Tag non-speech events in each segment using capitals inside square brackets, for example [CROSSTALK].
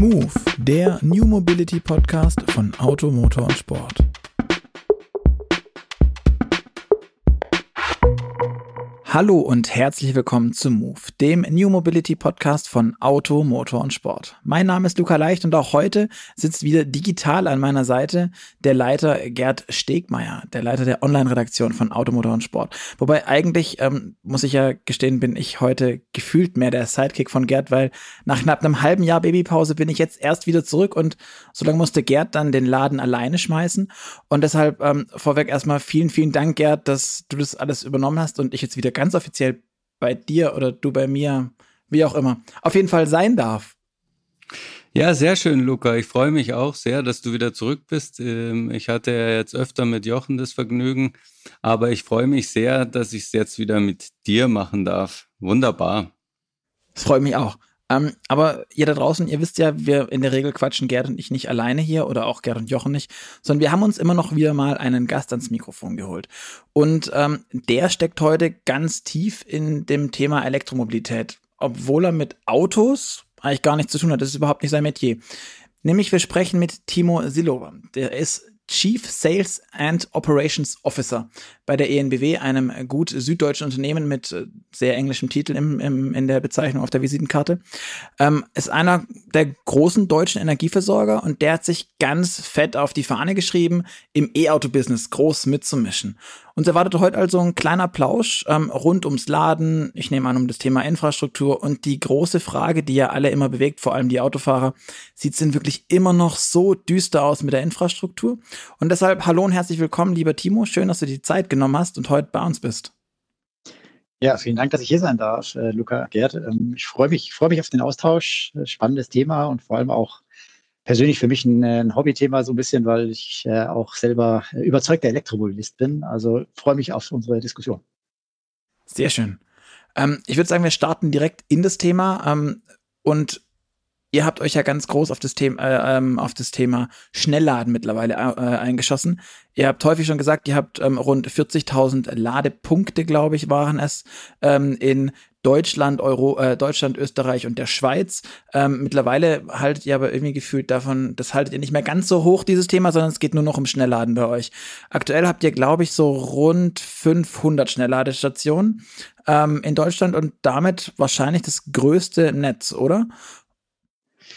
Move, der New Mobility Podcast von Auto, Motor und Sport. Hallo und herzlich willkommen zu Move, dem New Mobility Podcast von Auto, Motor und Sport. Mein Name ist Luca Leicht und auch heute sitzt wieder digital an meiner Seite der Leiter Gerd Stegmeier, der Leiter der Online-Redaktion von Auto, Motor und Sport. Wobei eigentlich, ähm, muss ich ja gestehen, bin ich heute gefühlt mehr der Sidekick von Gerd, weil nach knapp einem halben Jahr Babypause bin ich jetzt erst wieder zurück und so lange musste Gerd dann den Laden alleine schmeißen. Und deshalb ähm, vorweg erstmal vielen, vielen Dank, Gerd, dass du das alles übernommen hast und ich jetzt wieder ganz offiziell bei dir oder du bei mir, wie auch immer, auf jeden Fall sein darf. Ja, sehr schön, Luca. Ich freue mich auch sehr, dass du wieder zurück bist. Ähm, ich hatte ja jetzt öfter mit Jochen das Vergnügen, aber ich freue mich sehr, dass ich es jetzt wieder mit dir machen darf. Wunderbar. Das freut mich auch. Ähm, aber ihr da draußen, ihr wisst ja, wir in der Regel quatschen Gerd und ich nicht alleine hier oder auch Gerd und Jochen nicht, sondern wir haben uns immer noch wieder mal einen Gast ans Mikrofon geholt. Und ähm, der steckt heute ganz tief in dem Thema Elektromobilität, obwohl er mit Autos eigentlich gar nichts zu tun hat. Das ist überhaupt nicht sein Metier. Nämlich wir sprechen mit Timo Silova. Der ist Chief Sales and Operations Officer bei der ENBW, einem gut süddeutschen Unternehmen mit äh, sehr englischem Titel im, im, in der Bezeichnung auf der Visitenkarte. Ähm, ist einer der großen deutschen Energieversorger und der hat sich ganz fett auf die Fahne geschrieben, im E-Auto-Business groß mitzumischen. Uns erwartet heute also ein kleiner Plausch ähm, rund ums Laden, ich nehme an um das Thema Infrastruktur und die große Frage, die ja alle immer bewegt, vor allem die Autofahrer, sieht es denn wirklich immer noch so düster aus mit der Infrastruktur? Und deshalb hallo und herzlich willkommen, lieber Timo, schön, dass du die Zeit genommen hast und heute bei uns bist. Ja, vielen Dank, dass ich hier sein darf, äh, Luca Gerd. Ähm, ich freue mich, freue mich auf den Austausch. Äh, spannendes Thema und vor allem auch persönlich für mich ein, ein Hobbythema so ein bisschen, weil ich äh, auch selber überzeugter Elektromobilist bin. Also freue mich auf unsere Diskussion. Sehr schön. Ähm, ich würde sagen, wir starten direkt in das Thema ähm, und ihr habt euch ja ganz groß auf das Thema, äh, ähm, auf das Thema Schnellladen mittlerweile äh, eingeschossen. Ihr habt häufig schon gesagt, ihr habt ähm, rund 40.000 Ladepunkte, glaube ich, waren es ähm, in Deutschland, Euro, äh, Deutschland, Österreich und der Schweiz. Ähm, mittlerweile haltet ihr aber irgendwie gefühlt davon, das haltet ihr nicht mehr ganz so hoch, dieses Thema, sondern es geht nur noch um Schnellladen bei euch. Aktuell habt ihr, glaube ich, so rund 500 Schnellladestationen ähm, in Deutschland und damit wahrscheinlich das größte Netz, oder?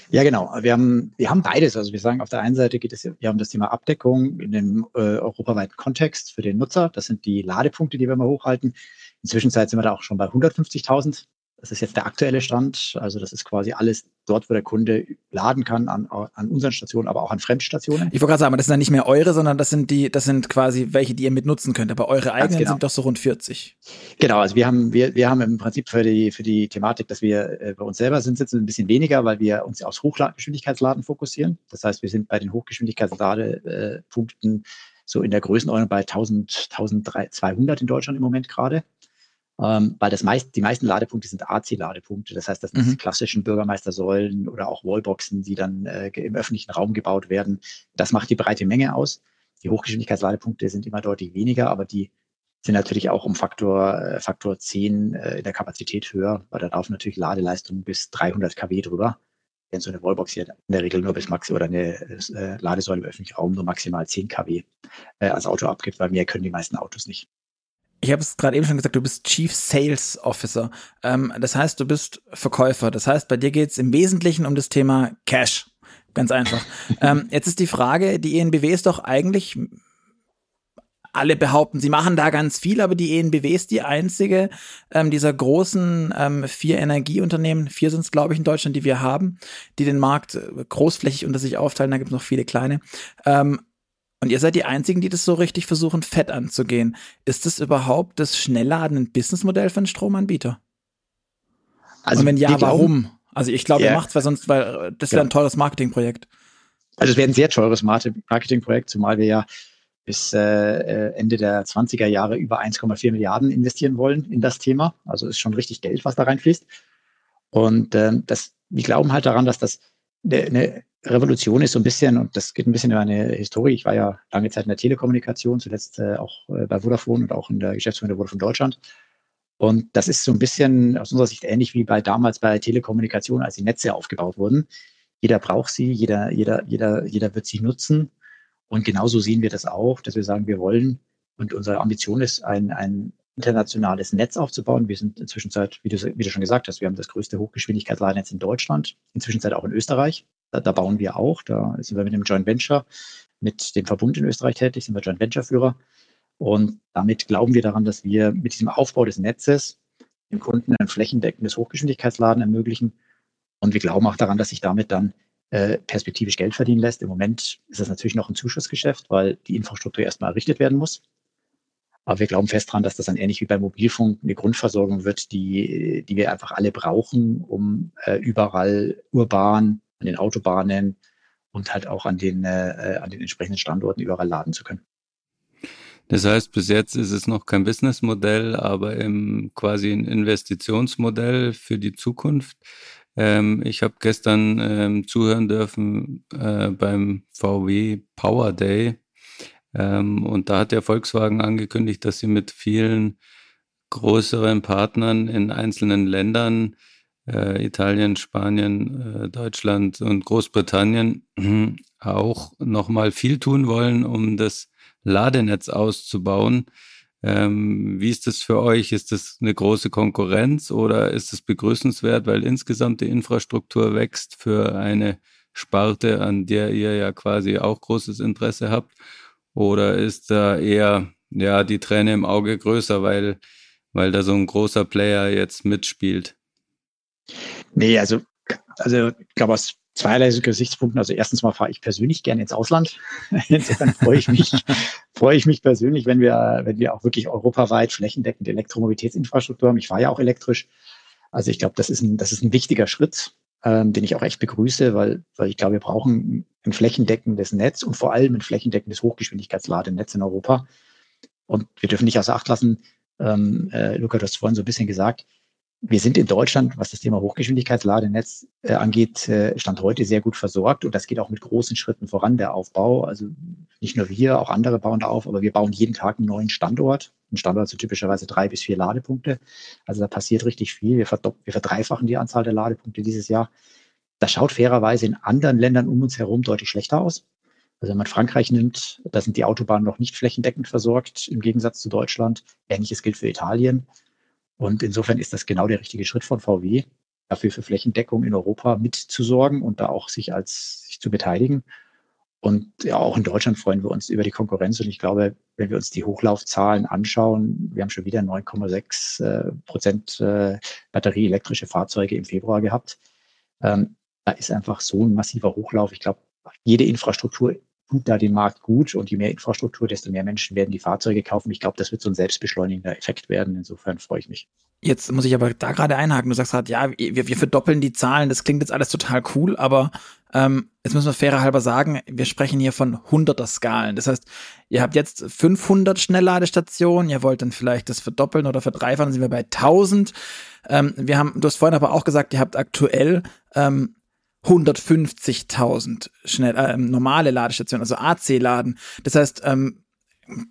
Ja, genau. Wir haben, wir haben beides. Also wir sagen, auf der einen Seite geht es, wir haben das Thema Abdeckung in dem äh, europaweiten Kontext für den Nutzer. Das sind die Ladepunkte, die wir mal hochhalten. Inzwischen sind wir da auch schon bei 150.000 das ist jetzt der aktuelle Stand. Also das ist quasi alles dort, wo der Kunde laden kann, an, an unseren Stationen, aber auch an Fremdstationen. Ich wollte gerade sagen, das sind dann nicht mehr eure, sondern das sind die, das sind quasi welche, die ihr mitnutzen könnt. Aber eure eigenen genau. sind doch so rund 40. Genau, also wir haben, wir, wir haben im Prinzip für die, für die Thematik, dass wir äh, bei uns selber sind, sitzen ein bisschen weniger, weil wir uns aufs Hochgeschwindigkeitsladen fokussieren. Das heißt, wir sind bei den Hochgeschwindigkeitsladepunkten so in der Größenordnung bei 1000, 1200 in Deutschland im Moment gerade ähm, weil das meist, die meisten Ladepunkte sind AC-Ladepunkte. Das heißt, das sind mhm. klassischen Bürgermeistersäulen oder auch Wallboxen, die dann äh, im öffentlichen Raum gebaut werden. Das macht die breite Menge aus. Die Hochgeschwindigkeitsladepunkte sind immer deutlich weniger, aber die sind natürlich auch um Faktor, äh, Faktor 10 äh, in der Kapazität höher, weil da laufen natürlich Ladeleistungen bis 300 kW drüber. Wenn so eine Wallbox hier in der Regel nur bis Max oder eine äh, Ladesäule im öffentlichen Raum nur maximal 10 kW äh, als Auto abgibt, weil mehr können die meisten Autos nicht ich habe es gerade eben schon gesagt, du bist Chief Sales Officer. Ähm, das heißt, du bist Verkäufer. Das heißt, bei dir geht es im Wesentlichen um das Thema Cash. Ganz einfach. [LAUGHS] ähm, jetzt ist die Frage, die ENBW ist doch eigentlich, alle behaupten, sie machen da ganz viel, aber die ENBW ist die einzige ähm, dieser großen ähm, vier Energieunternehmen, vier sind es, glaube ich, in Deutschland, die wir haben, die den Markt großflächig unter sich aufteilen. Da gibt es noch viele kleine. Ähm, und ihr seid die Einzigen, die das so richtig versuchen, fett anzugehen. Ist das überhaupt das Schnellladen ein Businessmodell für einen Stromanbieter? Also Und wenn ja, warum? Also ich glaube, ja. ihr macht es, weil sonst, weil das wäre ein teures Marketingprojekt. Also es wäre ein sehr teures Marketingprojekt, zumal wir ja bis äh, äh Ende der 20er Jahre über 1,4 Milliarden investieren wollen in das Thema. Also ist schon richtig Geld, was da reinfließt. Und äh, das, wir glauben halt daran, dass das eine, eine Revolution ist so ein bisschen, und das geht ein bisschen über eine Historie. Ich war ja lange Zeit in der Telekommunikation, zuletzt äh, auch äh, bei Vodafone und auch in der Geschäftsführung der Vodafone Deutschland. Und das ist so ein bisschen aus unserer Sicht ähnlich wie bei damals bei Telekommunikation, als die Netze aufgebaut wurden. Jeder braucht sie, jeder, jeder, jeder, jeder wird sie nutzen. Und genauso sehen wir das auch, dass wir sagen, wir wollen und unsere Ambition ist, ein, ein internationales Netz aufzubauen. Wir sind inzwischen, wie du, wie du schon gesagt hast, wir haben das größte Hochgeschwindigkeitsladennetz in Deutschland, inzwischen auch in Österreich. Da, da, bauen wir auch. Da sind wir mit dem Joint Venture, mit dem Verbund in Österreich tätig, sind wir Joint Venture-Führer. Und damit glauben wir daran, dass wir mit diesem Aufbau des Netzes dem Kunden ein flächendeckendes Hochgeschwindigkeitsladen ermöglichen. Und wir glauben auch daran, dass sich damit dann äh, perspektivisch Geld verdienen lässt. Im Moment ist das natürlich noch ein Zuschussgeschäft, weil die Infrastruktur erstmal errichtet werden muss. Aber wir glauben fest daran, dass das dann ähnlich wie beim Mobilfunk eine Grundversorgung wird, die, die wir einfach alle brauchen, um äh, überall urban, an den Autobahnen und halt auch an den, äh, an den entsprechenden Standorten überall laden zu können. Das heißt, bis jetzt ist es noch kein Businessmodell, aber im, quasi ein Investitionsmodell für die Zukunft. Ähm, ich habe gestern ähm, zuhören dürfen äh, beim VW Power Day ähm, und da hat der Volkswagen angekündigt, dass sie mit vielen größeren Partnern in einzelnen Ländern, äh, Italien, Spanien, äh, Deutschland und Großbritannien, [CLEARS THROAT] auch nochmal viel tun wollen, um das Ladenetz auszubauen. Ähm, wie ist das für euch? Ist das eine große Konkurrenz oder ist es begrüßenswert, weil insgesamt die Infrastruktur wächst für eine Sparte, an der ihr ja quasi auch großes Interesse habt? Oder ist da eher ja die Träne im Auge größer, weil, weil da so ein großer Player jetzt mitspielt? Nee, also, also ich glaube, aus zweierlei Gesichtspunkten. Also erstens mal fahre ich persönlich gerne ins Ausland. [LAUGHS] Insofern freue ich mich, [LAUGHS] freue ich mich persönlich, wenn wir, wenn wir auch wirklich europaweit flächendeckend Elektromobilitätsinfrastruktur haben. Ich fahre ja auch elektrisch. Also ich glaube, das ist ein, das ist ein wichtiger Schritt ähm, den ich auch echt begrüße, weil, weil ich glaube, wir brauchen ein flächendeckendes Netz und vor allem ein flächendeckendes Hochgeschwindigkeitsladenetz in Europa. Und wir dürfen nicht außer Acht lassen, ähm, äh, Luca, du hast vorhin so ein bisschen gesagt, wir sind in Deutschland, was das Thema Hochgeschwindigkeitsladenetz äh, angeht, äh, Stand heute sehr gut versorgt. Und das geht auch mit großen Schritten voran, der Aufbau. Also nicht nur wir, auch andere bauen da auf, aber wir bauen jeden Tag einen neuen Standort. Ein Standort so typischerweise drei bis vier Ladepunkte. Also da passiert richtig viel. Wir, wir verdreifachen die Anzahl der Ladepunkte dieses Jahr. Das schaut fairerweise in anderen Ländern um uns herum deutlich schlechter aus. Also wenn man Frankreich nimmt, da sind die Autobahnen noch nicht flächendeckend versorgt, im Gegensatz zu Deutschland. Ähnliches gilt für Italien. Und insofern ist das genau der richtige Schritt von VW, dafür für Flächendeckung in Europa mitzusorgen und da auch sich als sich zu beteiligen. Und ja, auch in Deutschland freuen wir uns über die Konkurrenz. Und ich glaube, wenn wir uns die Hochlaufzahlen anschauen, wir haben schon wieder 9,6 äh, Prozent äh, batterieelektrische Fahrzeuge im Februar gehabt. Ähm, da ist einfach so ein massiver Hochlauf. Ich glaube, jede Infrastruktur tut da den Markt gut und je mehr Infrastruktur, desto mehr Menschen werden die Fahrzeuge kaufen. Ich glaube, das wird so ein selbstbeschleunigender Effekt werden. Insofern freue ich mich. Jetzt muss ich aber da gerade einhaken. Du sagst gerade, ja, wir, wir verdoppeln die Zahlen. Das klingt jetzt alles total cool, aber ähm, jetzt müssen wir fairer halber sagen, wir sprechen hier von hunderter Skalen. Das heißt, ihr habt jetzt 500 Schnellladestationen, ihr wollt dann vielleicht das verdoppeln oder verdreifachen, sind wir bei 1000. Ähm, wir haben, du hast vorhin aber auch gesagt, ihr habt aktuell ähm, 150.000 schnell äh, normale Ladestationen, also AC-Laden. Das heißt, ähm,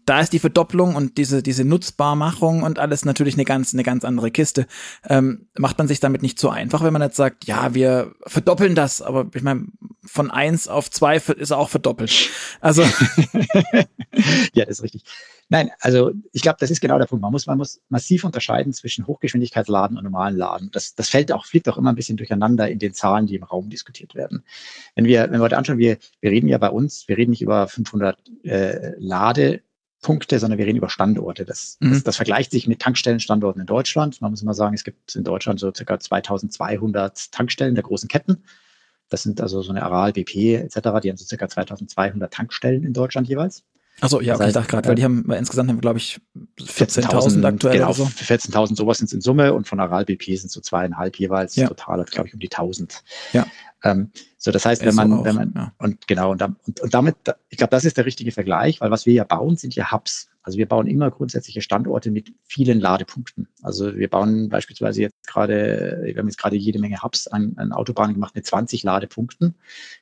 da ist die Verdopplung und diese diese Nutzbarmachung und alles natürlich eine ganz eine ganz andere Kiste. Ähm, macht man sich damit nicht so einfach, wenn man jetzt sagt, ja, wir verdoppeln das, aber ich meine, von eins auf zwei ist auch verdoppelt. Also [LAUGHS] ja, das ist richtig. Nein, also ich glaube, das ist genau der Punkt. Man muss, man muss massiv unterscheiden zwischen Hochgeschwindigkeitsladen und normalen Laden. Das, das fällt auch, fliegt auch immer ein bisschen durcheinander in den Zahlen, die im Raum diskutiert werden. Wenn wir, wenn wir heute anschauen, wir, wir reden ja bei uns, wir reden nicht über 500 äh, Ladepunkte, sondern wir reden über Standorte. Das, mhm. das, das vergleicht sich mit Tankstellenstandorten in Deutschland. Man muss immer sagen, es gibt in Deutschland so circa 2200 Tankstellen der großen Ketten. Das sind also so eine Aral, BP etc., die haben so circa 2200 Tankstellen in Deutschland jeweils. Achso, ja, okay, ich dachte gerade, weil die haben, weil insgesamt haben wir, glaube ich, 14.000 aktuell. Genau, so. 14.000 sowas sind es in Summe und von Aral BP sind so zweieinhalb jeweils. Ja. Total glaube ich, um die 1000. Ja. Ähm, so, das heißt, wenn man, wenn man, ja. und genau, und, und, und damit, ich glaube, das ist der richtige Vergleich, weil was wir ja bauen, sind ja Hubs. Also wir bauen immer grundsätzliche Standorte mit vielen Ladepunkten. Also wir bauen beispielsweise jetzt gerade, wir haben jetzt gerade jede Menge Hubs an, an Autobahnen gemacht mit 20 Ladepunkten.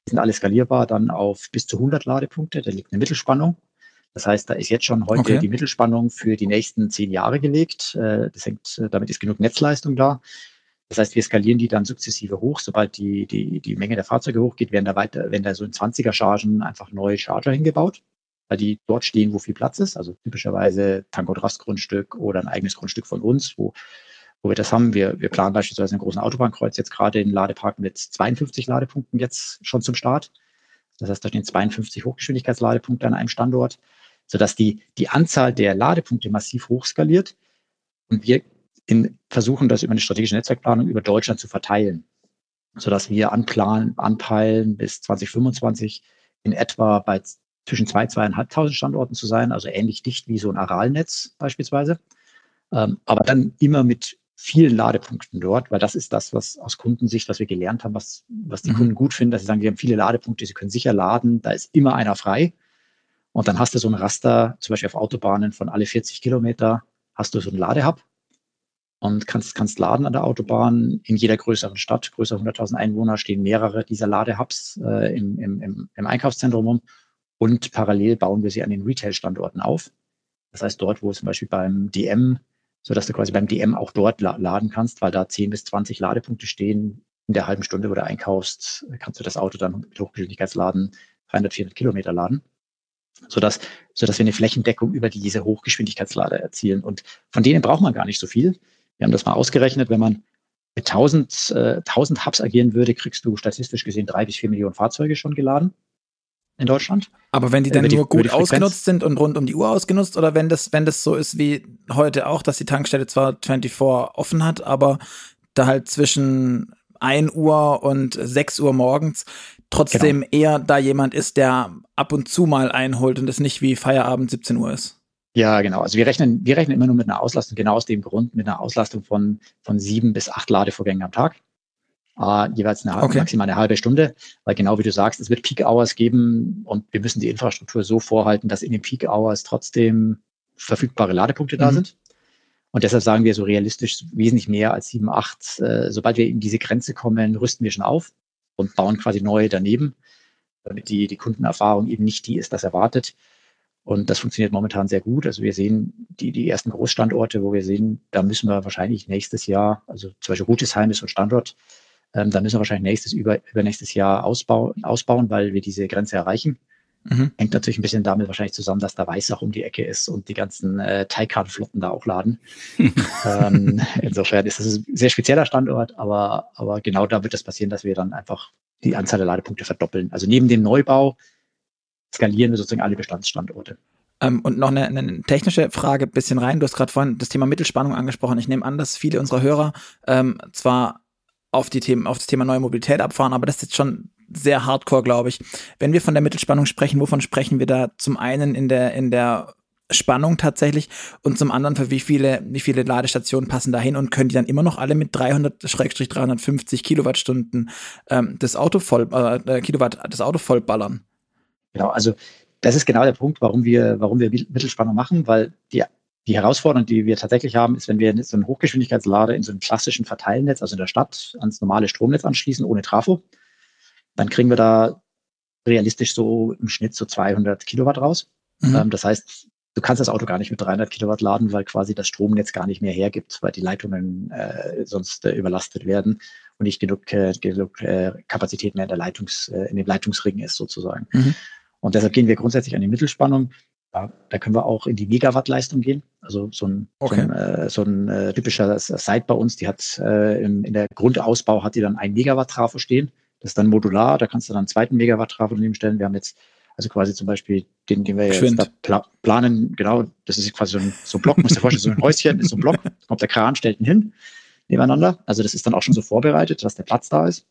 Die sind alle skalierbar dann auf bis zu 100 Ladepunkte. Da liegt eine Mittelspannung. Das heißt, da ist jetzt schon heute okay. die Mittelspannung für die nächsten zehn Jahre gelegt. Äh, das hängt, äh, damit ist genug Netzleistung da. Das heißt, wir skalieren die dann sukzessive hoch. Sobald die, die, die Menge der Fahrzeuge hochgeht, werden da weiter, werden da so in 20er Chargen einfach neue Charger hingebaut, weil die dort stehen, wo viel Platz ist. Also typischerweise Tank- und Rastgrundstück oder ein eigenes Grundstück von uns, wo, wo wir das haben. Wir, wir planen beispielsweise einen großen Autobahnkreuz jetzt gerade in Ladepark mit 52 Ladepunkten jetzt schon zum Start. Das heißt, da stehen 52 Hochgeschwindigkeitsladepunkte an einem Standort, sodass die, die Anzahl der Ladepunkte massiv hochskaliert. Und wir in, versuchen das über eine strategische Netzwerkplanung über Deutschland zu verteilen, sodass wir anplanen, anpeilen, bis 2025 in etwa bei zwischen zwei, zweieinhalbtausend Standorten zu sein, also ähnlich dicht wie so ein Aralnetz beispielsweise. Ähm, aber dann immer mit vielen Ladepunkten dort, weil das ist das, was aus Kundensicht, was wir gelernt haben, was, was die mhm. Kunden gut finden, dass sie sagen, wir haben viele Ladepunkte, sie können sicher laden, da ist immer einer frei. Und dann hast du so ein Raster, zum Beispiel auf Autobahnen von alle 40 Kilometer, hast du so einen Ladehub und kannst, kannst laden an der Autobahn. In jeder größeren Stadt, größer 100.000 Einwohner, stehen mehrere dieser Ladehubs äh, im, im, im, Einkaufszentrum rum. Und parallel bauen wir sie an den Retail-Standorten auf. Das heißt, dort, wo zum Beispiel beim DM, so dass du quasi beim DM auch dort la laden kannst, weil da 10 bis 20 Ladepunkte stehen. In der halben Stunde, wo du einkaufst, kannst du das Auto dann mit Hochgeschwindigkeitsladen 300, 400 Kilometer laden sodass, sodass wir eine Flächendeckung über diese Hochgeschwindigkeitslader erzielen. Und von denen braucht man gar nicht so viel. Wir haben das mal ausgerechnet, wenn man mit 1000, äh, 1000 Hubs agieren würde, kriegst du statistisch gesehen drei bis vier Millionen Fahrzeuge schon geladen in Deutschland. Aber wenn die dann die, nur gut ausgenutzt sind und rund um die Uhr ausgenutzt oder wenn das, wenn das so ist wie heute auch, dass die Tankstelle zwar 24 offen hat, aber da halt zwischen 1 Uhr und 6 Uhr morgens trotzdem genau. eher da jemand ist, der ab und zu mal einholt und es nicht wie Feierabend 17 Uhr ist. Ja, genau. Also wir rechnen, wir rechnen immer nur mit einer Auslastung, genau aus dem Grund, mit einer Auslastung von, von sieben bis acht Ladevorgängen am Tag. Uh, jeweils eine, okay. maximal eine halbe Stunde, weil genau wie du sagst, es wird Peak Hours geben und wir müssen die Infrastruktur so vorhalten, dass in den Peak Hours trotzdem verfügbare Ladepunkte mhm. da sind. Und deshalb sagen wir so realistisch wesentlich mehr als sieben, acht. Äh, sobald wir in diese Grenze kommen, rüsten wir schon auf und bauen quasi neu daneben, damit die, die Kundenerfahrung eben nicht die ist, das erwartet. Und das funktioniert momentan sehr gut. Also wir sehen die, die ersten Großstandorte, wo wir sehen, da müssen wir wahrscheinlich nächstes Jahr, also zum Beispiel Rutesheim ist so ein Standort, ähm, da müssen wir wahrscheinlich nächstes, über, übernächstes Jahr ausbauen, ausbauen, weil wir diese Grenze erreichen. Mhm. Hängt natürlich ein bisschen damit wahrscheinlich zusammen, dass da Weißach um die Ecke ist und die ganzen äh, Taycan-Flotten da auch laden. [LAUGHS] ähm, insofern ist das ein sehr spezieller Standort, aber, aber genau da wird das passieren, dass wir dann einfach die Anzahl der Ladepunkte verdoppeln. Also neben dem Neubau skalieren wir sozusagen alle Bestandsstandorte. Ähm, und noch eine, eine, technische Frage bisschen rein. Du hast gerade vorhin das Thema Mittelspannung angesprochen. Ich nehme an, dass viele unserer Hörer ähm, zwar auf die Themen, auf das Thema neue Mobilität abfahren, aber das ist jetzt schon sehr hardcore, glaube ich. Wenn wir von der Mittelspannung sprechen, wovon sprechen wir da zum einen in der, in der Spannung tatsächlich und zum anderen für wie viele, wie viele Ladestationen passen dahin und können die dann immer noch alle mit 300-350 Kilowattstunden ähm, das Auto voll, äh, Kilowatt das Auto vollballern? Genau, also das ist genau der Punkt, warum wir, warum wir Mittelspannung machen, weil die, die Herausforderung, die wir tatsächlich haben, ist, wenn wir so einen Hochgeschwindigkeitslader in so einem klassischen Verteilnetz, also in der Stadt, ans normale Stromnetz anschließen, ohne Trafo, dann kriegen wir da realistisch so im Schnitt so 200 Kilowatt raus. Mhm. Ähm, das heißt, du kannst das Auto gar nicht mit 300 Kilowatt laden, weil quasi das Stromnetz gar nicht mehr hergibt, weil die Leitungen äh, sonst äh, überlastet werden und nicht genug, äh, genug äh, Kapazität mehr in, der Leitungs, äh, in dem Leitungsring ist sozusagen. Mhm. Und deshalb gehen wir grundsätzlich an die Mittelspannung. Ja, da können wir auch in die Megawattleistung gehen. Also so ein, okay. so ein, äh, so ein äh, typischer Site bei uns, die hat äh, in, der Grundausbau hat die dann ein Megawatt Trafo stehen. Das ist dann modular, da kannst du dann einen zweiten Megawatt Trafo daneben stellen. Wir haben jetzt also quasi zum Beispiel den, den wir jetzt da pla planen, genau, das ist quasi so ein, so ein Block, musst dir vorstellen, so ein Häuschen ist so ein Block, kommt der Kran, stellt ihn hin, nebeneinander. Also das ist dann auch schon so vorbereitet, dass der Platz da ist.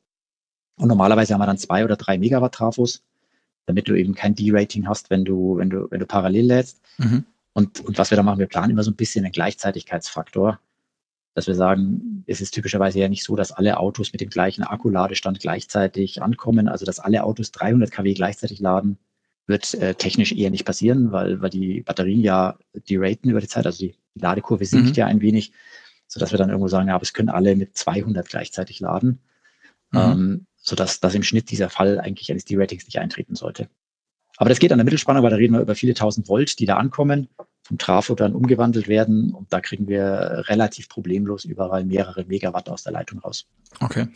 Und normalerweise haben wir dann zwei oder drei Megawatt Trafos damit du eben kein D-Rating hast, wenn du, wenn du, wenn du parallel lädst. Mhm. Und, und was wir da machen, wir planen immer so ein bisschen einen Gleichzeitigkeitsfaktor, dass wir sagen, es ist typischerweise ja nicht so, dass alle Autos mit dem gleichen Akkuladestand gleichzeitig ankommen, also dass alle Autos 300 kW gleichzeitig laden, wird äh, technisch eher nicht passieren, weil, weil die Batterien ja deraten über die Zeit, also die, die Ladekurve sinkt mhm. ja ein wenig, sodass wir dann irgendwo sagen, ja, aber es können alle mit 200 gleichzeitig laden. Mhm. Ähm, sodass dass im Schnitt dieser Fall eigentlich eines D-Ratings nicht eintreten sollte. Aber das geht an der Mittelspannung, weil da reden wir über viele tausend Volt, die da ankommen. Vom Trafo dann umgewandelt werden und da kriegen wir relativ problemlos überall mehrere Megawatt aus der Leitung raus. Okay.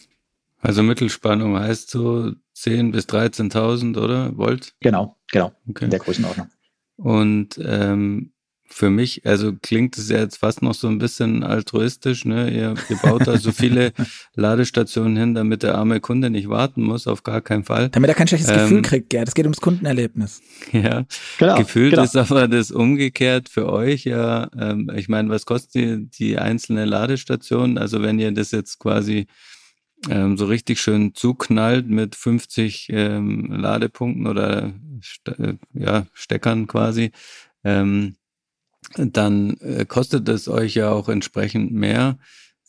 Also Mittelspannung heißt so 10 bis 13.000, oder? Volt? Genau, genau. Okay. In der Größenordnung. Und ähm, für mich, also klingt es ja jetzt fast noch so ein bisschen altruistisch, ne? Ihr, ihr baut da so viele [LAUGHS] Ladestationen hin, damit der arme Kunde nicht warten muss, auf gar keinen Fall. Damit er kein schlechtes ähm, Gefühl kriegt, Gerd. Es geht ums Kundenerlebnis. Ja, genau, gefühlt genau. ist aber das umgekehrt für euch ja. Ähm, ich meine, was kostet die, die einzelne Ladestation? Also wenn ihr das jetzt quasi ähm, so richtig schön zuknallt mit 50 ähm, Ladepunkten oder äh, ja, Steckern quasi, ähm, dann äh, kostet es euch ja auch entsprechend mehr.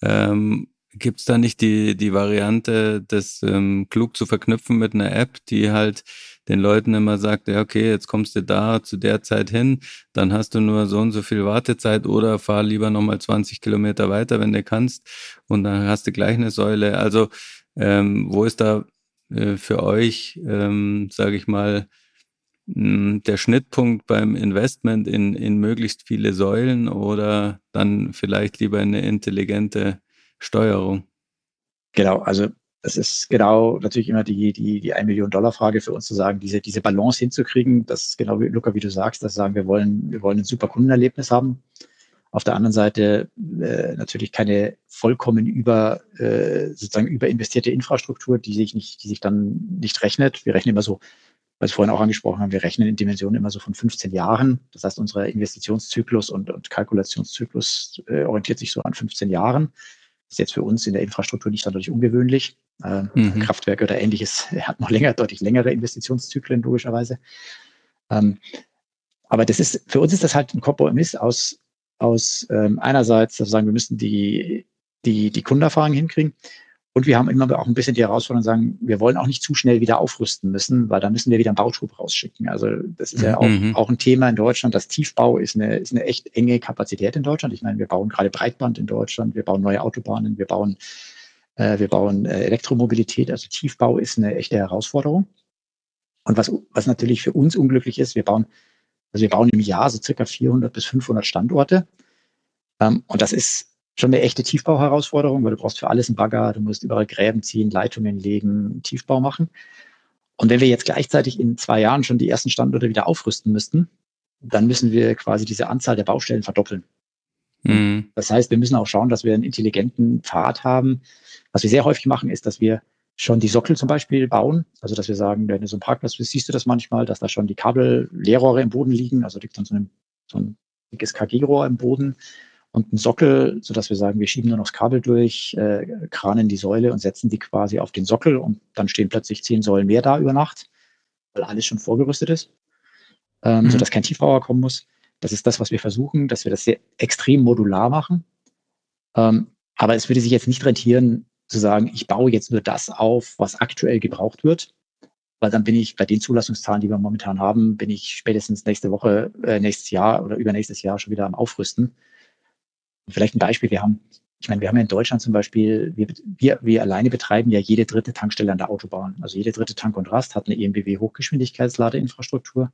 Ähm, Gibt es da nicht die, die Variante, das ähm, klug zu verknüpfen mit einer App, die halt den Leuten immer sagt, ja, okay, jetzt kommst du da zu der Zeit hin, dann hast du nur so und so viel Wartezeit oder fahr lieber nochmal 20 Kilometer weiter, wenn du kannst und dann hast du gleich eine Säule. Also ähm, wo ist da äh, für euch, ähm, sage ich mal, der Schnittpunkt beim Investment in, in möglichst viele Säulen oder dann vielleicht lieber eine intelligente Steuerung? Genau, also das ist genau natürlich immer die, die, die 1 Million Dollar Frage für uns zu sagen, diese, diese Balance hinzukriegen. Das ist genau wie Luca, wie du sagst, dass sagen, wir wollen, wir wollen ein super Kundenerlebnis haben. Auf der anderen Seite äh, natürlich keine vollkommen über äh, sozusagen überinvestierte Infrastruktur, die sich nicht, die sich dann nicht rechnet. Wir rechnen immer so was wir vorhin auch angesprochen haben, wir rechnen in Dimensionen immer so von 15 Jahren. Das heißt, unser Investitionszyklus und, und Kalkulationszyklus äh, orientiert sich so an 15 Jahren. Das ist jetzt für uns in der Infrastruktur nicht dadurch ungewöhnlich. Ähm, mhm. Kraftwerke oder ähnliches [LAUGHS] hat noch länger, deutlich längere Investitionszyklen, logischerweise. Ähm, aber das ist, für uns ist das halt ein Kompromiss aus, aus ähm, einerseits, dass wir sagen, wir müssen die, die, die Kundenerfahrung hinkriegen und wir haben immer auch ein bisschen die Herausforderung, sagen, wir wollen auch nicht zu schnell wieder aufrüsten müssen, weil dann müssen wir wieder einen Bautrupp rausschicken. Also das ist ja auch, mhm. auch ein Thema in Deutschland. Das Tiefbau ist eine, ist eine echt enge Kapazität in Deutschland. Ich meine, wir bauen gerade Breitband in Deutschland, wir bauen neue Autobahnen, wir bauen, äh, wir bauen äh, Elektromobilität. Also Tiefbau ist eine echte Herausforderung. Und was, was natürlich für uns unglücklich ist, wir bauen, also wir bauen im Jahr so circa 400 bis 500 Standorte. Ähm, und das ist schon eine echte Tiefbauherausforderung, weil du brauchst für alles einen Bagger, du musst überall Gräben ziehen, Leitungen legen, Tiefbau machen. Und wenn wir jetzt gleichzeitig in zwei Jahren schon die ersten Standorte wieder aufrüsten müssten, dann müssen wir quasi diese Anzahl der Baustellen verdoppeln. Mhm. Das heißt, wir müssen auch schauen, dass wir einen intelligenten Pfad haben. Was wir sehr häufig machen, ist, dass wir schon die Sockel zum Beispiel bauen. Also, dass wir sagen, wenn du so einen Parkplatz bist, siehst du das manchmal, dass da schon die Kabel, Leerrohre im Boden liegen. Also liegt dann so ein, so ein dickes KG-Rohr im Boden und einen Sockel, sodass wir sagen, wir schieben nur noch das Kabel durch, äh, kranen die Säule und setzen die quasi auf den Sockel und dann stehen plötzlich zehn Säulen mehr da über Nacht, weil alles schon vorgerüstet ist, ähm, mhm. sodass kein Tiefbauer kommen muss. Das ist das, was wir versuchen, dass wir das sehr extrem modular machen. Ähm, aber es würde sich jetzt nicht rentieren, zu sagen, ich baue jetzt nur das auf, was aktuell gebraucht wird, weil dann bin ich bei den Zulassungszahlen, die wir momentan haben, bin ich spätestens nächste Woche, äh, nächstes Jahr oder übernächstes Jahr schon wieder am Aufrüsten. Vielleicht ein Beispiel, wir haben, ich meine, wir haben ja in Deutschland zum Beispiel, wir, wir, wir alleine betreiben ja jede dritte Tankstelle an der Autobahn. Also jede dritte Tank und Rast hat eine EMBW Hochgeschwindigkeitsladeinfrastruktur.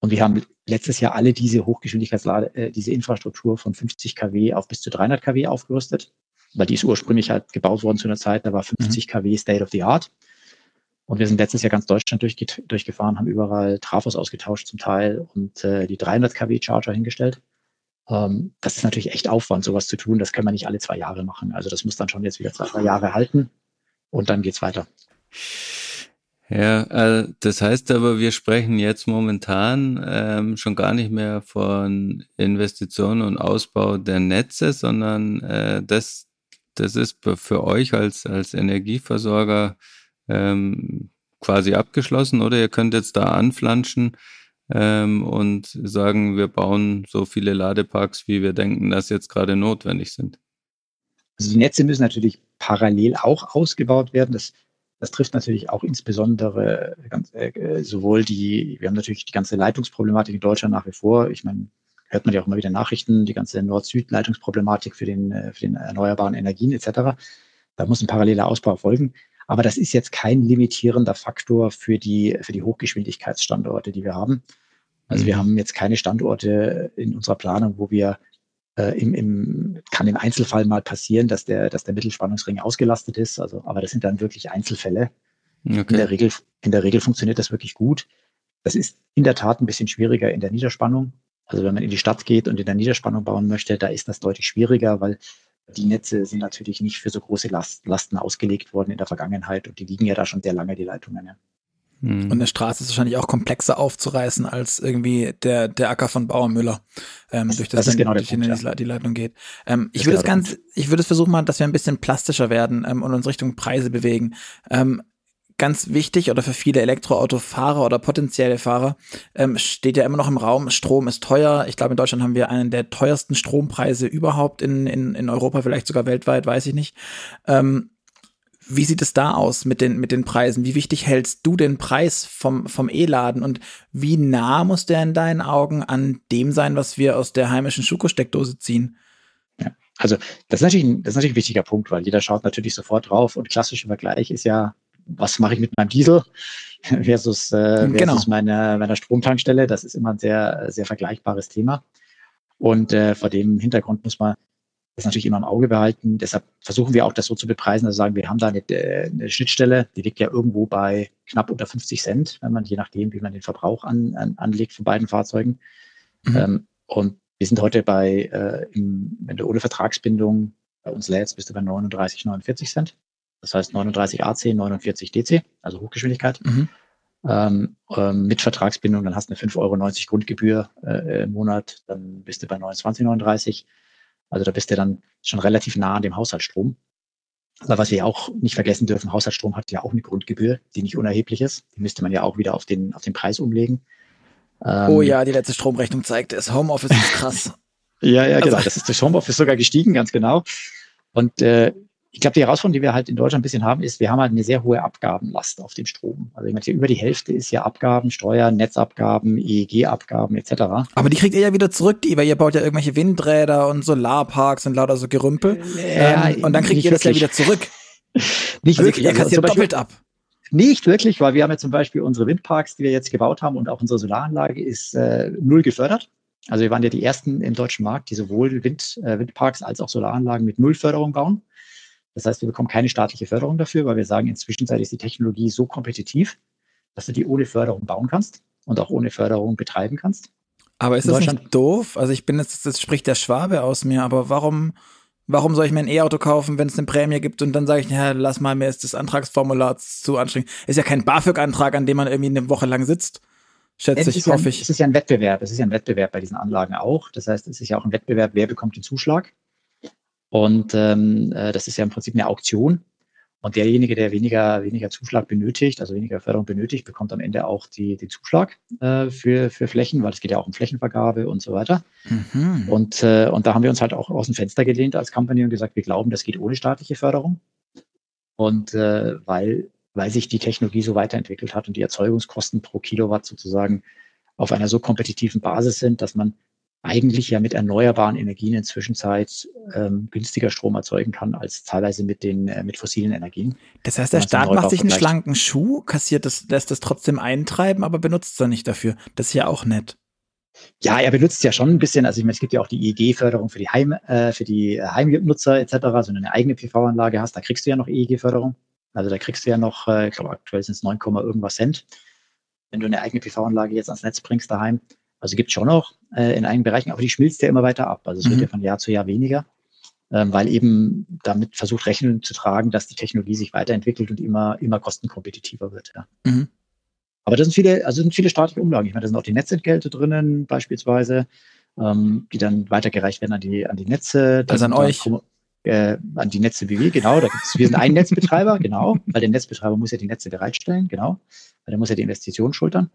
Und wir haben letztes Jahr alle diese Hochgeschwindigkeitslade, äh, diese Infrastruktur von 50 kW auf bis zu 300 kW aufgerüstet, weil die ist ursprünglich halt gebaut worden zu einer Zeit, da war 50 mhm. kW State of the Art. Und wir sind letztes Jahr ganz Deutschland durchge durchgefahren, haben überall Trafos ausgetauscht zum Teil und äh, die 300 kW Charger hingestellt. Ähm, das ist natürlich echt Aufwand, sowas zu tun. Das kann man nicht alle zwei Jahre machen. Also das muss dann schon jetzt wieder zwei, drei Jahre halten und dann geht's weiter. Ja, äh, das heißt aber, wir sprechen jetzt momentan ähm, schon gar nicht mehr von Investitionen und Ausbau der Netze, sondern äh, das, das ist für euch als, als Energieversorger ähm, quasi abgeschlossen oder ihr könnt jetzt da anflanschen ähm, und sagen, wir bauen so viele Ladeparks, wie wir denken, dass jetzt gerade notwendig sind. Also die Netze müssen natürlich parallel auch ausgebaut werden. Das, das trifft natürlich auch insbesondere ganz, äh, sowohl die, wir haben natürlich die ganze Leitungsproblematik in Deutschland nach wie vor. Ich meine, hört man ja auch immer wieder Nachrichten, die ganze Nord-Süd-Leitungsproblematik für den, äh, für den erneuerbaren Energien etc. Da muss ein paralleler Ausbau erfolgen. Aber das ist jetzt kein limitierender Faktor für die, für die Hochgeschwindigkeitsstandorte, die wir haben. Also mhm. wir haben jetzt keine Standorte in unserer Planung, wo wir äh, im, im, kann im Einzelfall mal passieren, dass der, dass der Mittelspannungsring ausgelastet ist. Also, aber das sind dann wirklich Einzelfälle. Okay. In, der Regel, in der Regel funktioniert das wirklich gut. Das ist in der Tat ein bisschen schwieriger in der Niederspannung. Also wenn man in die Stadt geht und in der Niederspannung bauen möchte, da ist das deutlich schwieriger, weil die Netze sind natürlich nicht für so große Last, Lasten ausgelegt worden in der Vergangenheit und die liegen ja da schon sehr lange, die Leitungen. Ja. Und eine Straße ist wahrscheinlich auch komplexer aufzureißen als irgendwie der, der Acker von Bauer Müller, ähm, das, durch das, das genau durch Punkt, die, ja. die Leitung geht. Ähm, ich würde es genau ganz, ich würde es versuchen mal, dass wir ein bisschen plastischer werden ähm, und uns Richtung Preise bewegen. Ähm, ganz wichtig oder für viele Elektroautofahrer oder potenzielle Fahrer ähm, steht ja immer noch im Raum, Strom ist teuer. Ich glaube, in Deutschland haben wir einen der teuersten Strompreise überhaupt in, in, in Europa, vielleicht sogar weltweit, weiß ich nicht. Ähm, wie sieht es da aus mit den, mit den Preisen? Wie wichtig hältst du den Preis vom, vom E-Laden und wie nah muss der in deinen Augen an dem sein, was wir aus der heimischen Schuko-Steckdose ziehen? Ja, also das ist, natürlich ein, das ist natürlich ein wichtiger Punkt, weil jeder schaut natürlich sofort drauf und klassischer Vergleich ist ja, was mache ich mit meinem Diesel [LAUGHS] versus, äh, versus genau. meine, meiner Stromtankstelle. Das ist immer ein sehr, sehr vergleichbares Thema. Und äh, vor dem Hintergrund muss man das natürlich immer im Auge behalten. Deshalb versuchen wir auch das so zu bepreisen, dass wir sagen, wir haben da eine, äh, eine, Schnittstelle, die liegt ja irgendwo bei knapp unter 50 Cent, wenn man je nachdem, wie man den Verbrauch an, an, anlegt von beiden Fahrzeugen. Mhm. Ähm, und wir sind heute bei, äh, im, wenn du ohne Vertragsbindung bei uns lädst, bist du bei 39, 49 Cent. Das heißt 39 AC, 49 DC, also Hochgeschwindigkeit. Mhm. Ähm, ähm, mit Vertragsbindung, dann hast du eine 5,90 Euro Grundgebühr äh, im Monat, dann bist du bei 29,39. Also da bist du dann schon relativ nah an dem Haushaltsstrom. Aber was wir auch nicht vergessen dürfen, Haushaltsstrom hat ja auch eine Grundgebühr, die nicht unerheblich ist. Die müsste man ja auch wieder auf den, auf den Preis umlegen. Ähm, oh ja, die letzte Stromrechnung zeigt es. Homeoffice ist krass. [LAUGHS] ja, ja, genau. Das ist durch Homeoffice sogar gestiegen, ganz genau. Und äh, ich glaube, die Herausforderung, die wir halt in Deutschland ein bisschen haben, ist, wir haben halt eine sehr hohe Abgabenlast auf dem Strom. Also ich meine, über die Hälfte ist ja Abgaben, Steuern, Netzabgaben, EEG-Abgaben etc. Aber die kriegt ihr ja wieder zurück, die, weil ihr baut ja irgendwelche Windräder und Solarparks und lauter so Gerümpel. Ja, ähm, und dann kriegt ihr das wirklich. ja wieder zurück. [LAUGHS] nicht also wirklich. Ihr kassiert also doppelt ab. Nicht wirklich, weil wir haben ja zum Beispiel unsere Windparks, die wir jetzt gebaut haben und auch unsere Solaranlage ist äh, null gefördert. Also wir waren ja die ersten im deutschen Markt, die sowohl Wind, äh, Windparks als auch Solaranlagen mit Nullförderung bauen. Das heißt, wir bekommen keine staatliche Förderung dafür, weil wir sagen, inzwischen ist die Technologie so kompetitiv, dass du die ohne Förderung bauen kannst und auch ohne Förderung betreiben kannst. Aber ist das nicht doof? Also ich bin jetzt, das spricht der Schwabe aus mir, aber warum, warum soll ich mir ein E-Auto kaufen, wenn es eine Prämie gibt und dann sage ich, ja, lass mal, mir ist das Antragsformular zu anstrengend. Ist ja kein BAföG-Antrag, an dem man irgendwie eine Woche lang sitzt. Schätze ich, hoffe ich. Es ist ja ein Wettbewerb. Es ist ja ein Wettbewerb bei diesen Anlagen auch. Das heißt, es ist ja auch ein Wettbewerb, wer bekommt den Zuschlag. Und ähm, äh, das ist ja im Prinzip eine Auktion. Und derjenige, der weniger, weniger Zuschlag benötigt, also weniger Förderung benötigt, bekommt am Ende auch die, den Zuschlag äh, für, für Flächen, weil es geht ja auch um Flächenvergabe und so weiter. Mhm. Und, äh, und da haben wir uns halt auch aus dem Fenster gelehnt als Company und gesagt, wir glauben, das geht ohne staatliche Förderung. Und äh, weil, weil sich die Technologie so weiterentwickelt hat und die Erzeugungskosten pro Kilowatt sozusagen auf einer so kompetitiven Basis sind, dass man eigentlich ja mit erneuerbaren Energien in Zwischenzeit ähm, günstiger Strom erzeugen kann als teilweise mit den äh, mit fossilen Energien. Das heißt, der Staat macht sich einen schlanken Schuh, kassiert das, lässt das trotzdem eintreiben, aber benutzt es dann nicht dafür. Das ist ja auch nett. Ja, er benutzt ja schon ein bisschen. Also ich meine, es gibt ja auch die EEG-Förderung für die Heim, äh, für die Heimnutzer etc. Also wenn du eine eigene PV-Anlage hast, da kriegst du ja noch EEG-Förderung. Also da kriegst du ja noch, äh, ich glaube aktuell sind es 9, irgendwas Cent. Wenn du eine eigene PV-Anlage jetzt ans Netz bringst daheim, also gibt es schon noch äh, in einigen Bereichen, aber die schmilzt ja immer weiter ab. Also es mhm. wird ja von Jahr zu Jahr weniger, ähm, weil eben damit versucht Rechnung zu tragen, dass die Technologie sich weiterentwickelt und immer, immer kostenkompetitiver wird. Ja. Mhm. Aber das sind viele, also sind viele staatliche Umlagen. Ich meine, da sind auch die Netzentgelte drinnen, beispielsweise, ähm, die dann weitergereicht werden an die, an die Netze. Also an euch. Äh, an die Netze BW, genau. Da gibt's, wir sind ein Netzbetreiber, [LAUGHS] genau, weil der Netzbetreiber muss ja die Netze bereitstellen, genau. Weil der muss ja die Investition schultern.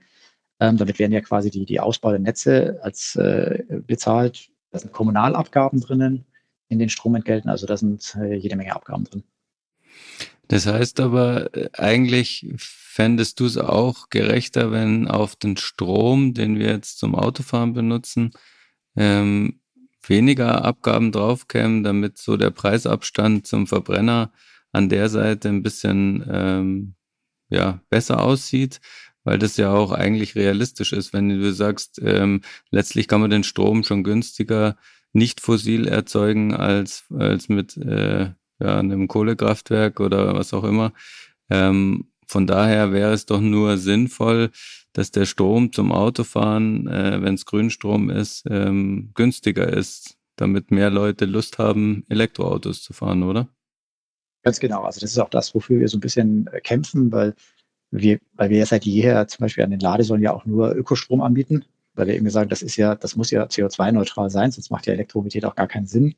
Ähm, damit werden ja quasi die, die Ausbau der Netze als äh, bezahlt. Da sind Kommunalabgaben drinnen in den Stromentgelten, also da sind äh, jede Menge Abgaben drin. Das heißt aber, äh, eigentlich fändest du es auch gerechter, wenn auf den Strom, den wir jetzt zum Autofahren benutzen, ähm, weniger Abgaben draufkämen, damit so der Preisabstand zum Verbrenner an der Seite ein bisschen ähm, ja, besser aussieht, weil das ja auch eigentlich realistisch ist, wenn du sagst, ähm, letztlich kann man den Strom schon günstiger nicht fossil erzeugen als, als mit äh, ja, einem Kohlekraftwerk oder was auch immer. Ähm, von daher wäre es doch nur sinnvoll, dass der Strom zum Autofahren, äh, wenn es Grünstrom ist, ähm, günstiger ist, damit mehr Leute Lust haben, Elektroautos zu fahren, oder? Ganz genau. Also das ist auch das, wofür wir so ein bisschen äh, kämpfen, weil wir, weil wir ja seit jeher zum Beispiel an den Ladesäulen ja auch nur Ökostrom anbieten, weil wir eben sagen, das ist ja, das muss ja CO2-neutral sein, sonst macht ja Elektromobilität auch gar keinen Sinn.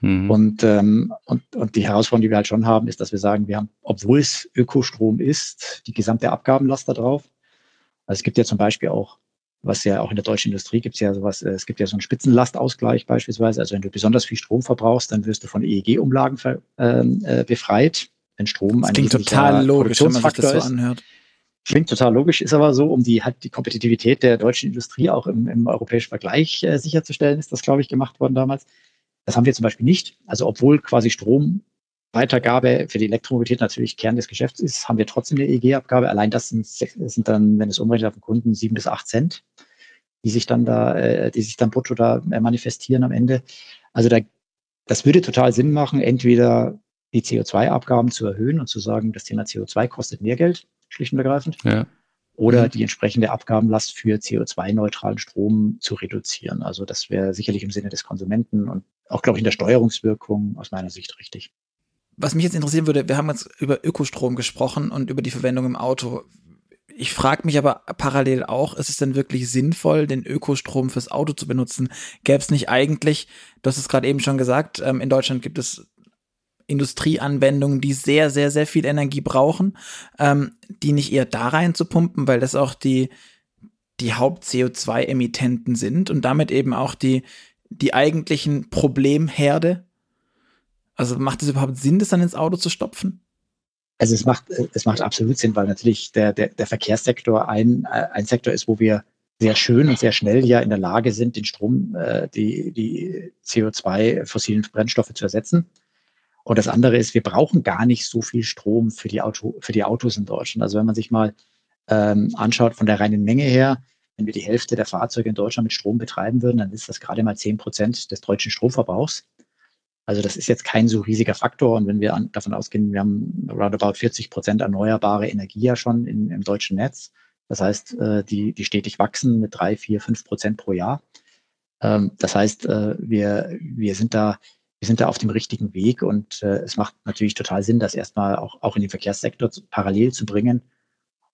Mhm. Und, ähm, und, und die Herausforderung, die wir halt schon haben, ist, dass wir sagen, wir haben, obwohl es Ökostrom ist, die gesamte Abgabenlast da drauf. Also es gibt ja zum Beispiel auch, was ja auch in der deutschen Industrie gibt es ja sowas, äh, es gibt ja so einen Spitzenlastausgleich beispielsweise. Also wenn du besonders viel Strom verbrauchst, dann wirst du von EEG-Umlagen ähm, äh, befreit. Wenn Strom das klingt total logisch, wenn man sich das so anhört. Klingt total logisch, ist aber so, um die halt die Kompetitivität der deutschen Industrie auch im, im europäischen Vergleich äh, sicherzustellen, ist das, glaube ich, gemacht worden damals. Das haben wir zum Beispiel nicht. Also obwohl quasi Stromweitergabe für die Elektromobilität natürlich Kern des Geschäfts ist, haben wir trotzdem eine EEG-Abgabe. Allein das sind, sind dann, wenn es umrechnet auf den Kunden, sieben bis acht Cent, die sich dann da, äh, die sich dann brutto da äh, manifestieren am Ende. Also da, das würde total Sinn machen, entweder die CO2-Abgaben zu erhöhen und zu sagen, das Thema CO2 kostet mehr Geld, schlicht und ergreifend. Ja oder mhm. die entsprechende Abgabenlast für CO2-neutralen Strom zu reduzieren. Also das wäre sicherlich im Sinne des Konsumenten und auch, glaube ich, in der Steuerungswirkung aus meiner Sicht richtig. Was mich jetzt interessieren würde, wir haben jetzt über Ökostrom gesprochen und über die Verwendung im Auto. Ich frage mich aber parallel auch, ist es denn wirklich sinnvoll, den Ökostrom fürs Auto zu benutzen? Gäbe es nicht eigentlich, du hast es gerade eben schon gesagt, ähm, in Deutschland gibt es Industrieanwendungen, die sehr, sehr, sehr viel Energie brauchen, ähm, die nicht eher da rein zu pumpen, weil das auch die, die Haupt-CO2-Emittenten sind und damit eben auch die, die eigentlichen Problemherde? Also macht es überhaupt Sinn, das dann ins Auto zu stopfen? Also es macht, es macht absolut Sinn, weil natürlich der, der, der Verkehrssektor ein, ein Sektor ist, wo wir sehr schön und sehr schnell ja in der Lage sind, den Strom, äh, die, die CO2-fossilen Brennstoffe zu ersetzen. Und das andere ist, wir brauchen gar nicht so viel Strom für die, Auto, für die Autos in Deutschland. Also wenn man sich mal ähm, anschaut von der reinen Menge her, wenn wir die Hälfte der Fahrzeuge in Deutschland mit Strom betreiben würden, dann ist das gerade mal zehn Prozent des deutschen Stromverbrauchs. Also das ist jetzt kein so riesiger Faktor. Und wenn wir an, davon ausgehen, wir haben roundabout 40 Prozent erneuerbare Energie ja schon in, im deutschen Netz. Das heißt, äh, die, die stetig wachsen mit drei, vier, fünf Prozent pro Jahr. Ähm, das heißt, äh, wir, wir sind da wir sind da auf dem richtigen Weg und äh, es macht natürlich total Sinn, das erstmal auch, auch in den Verkehrssektor zu, parallel zu bringen.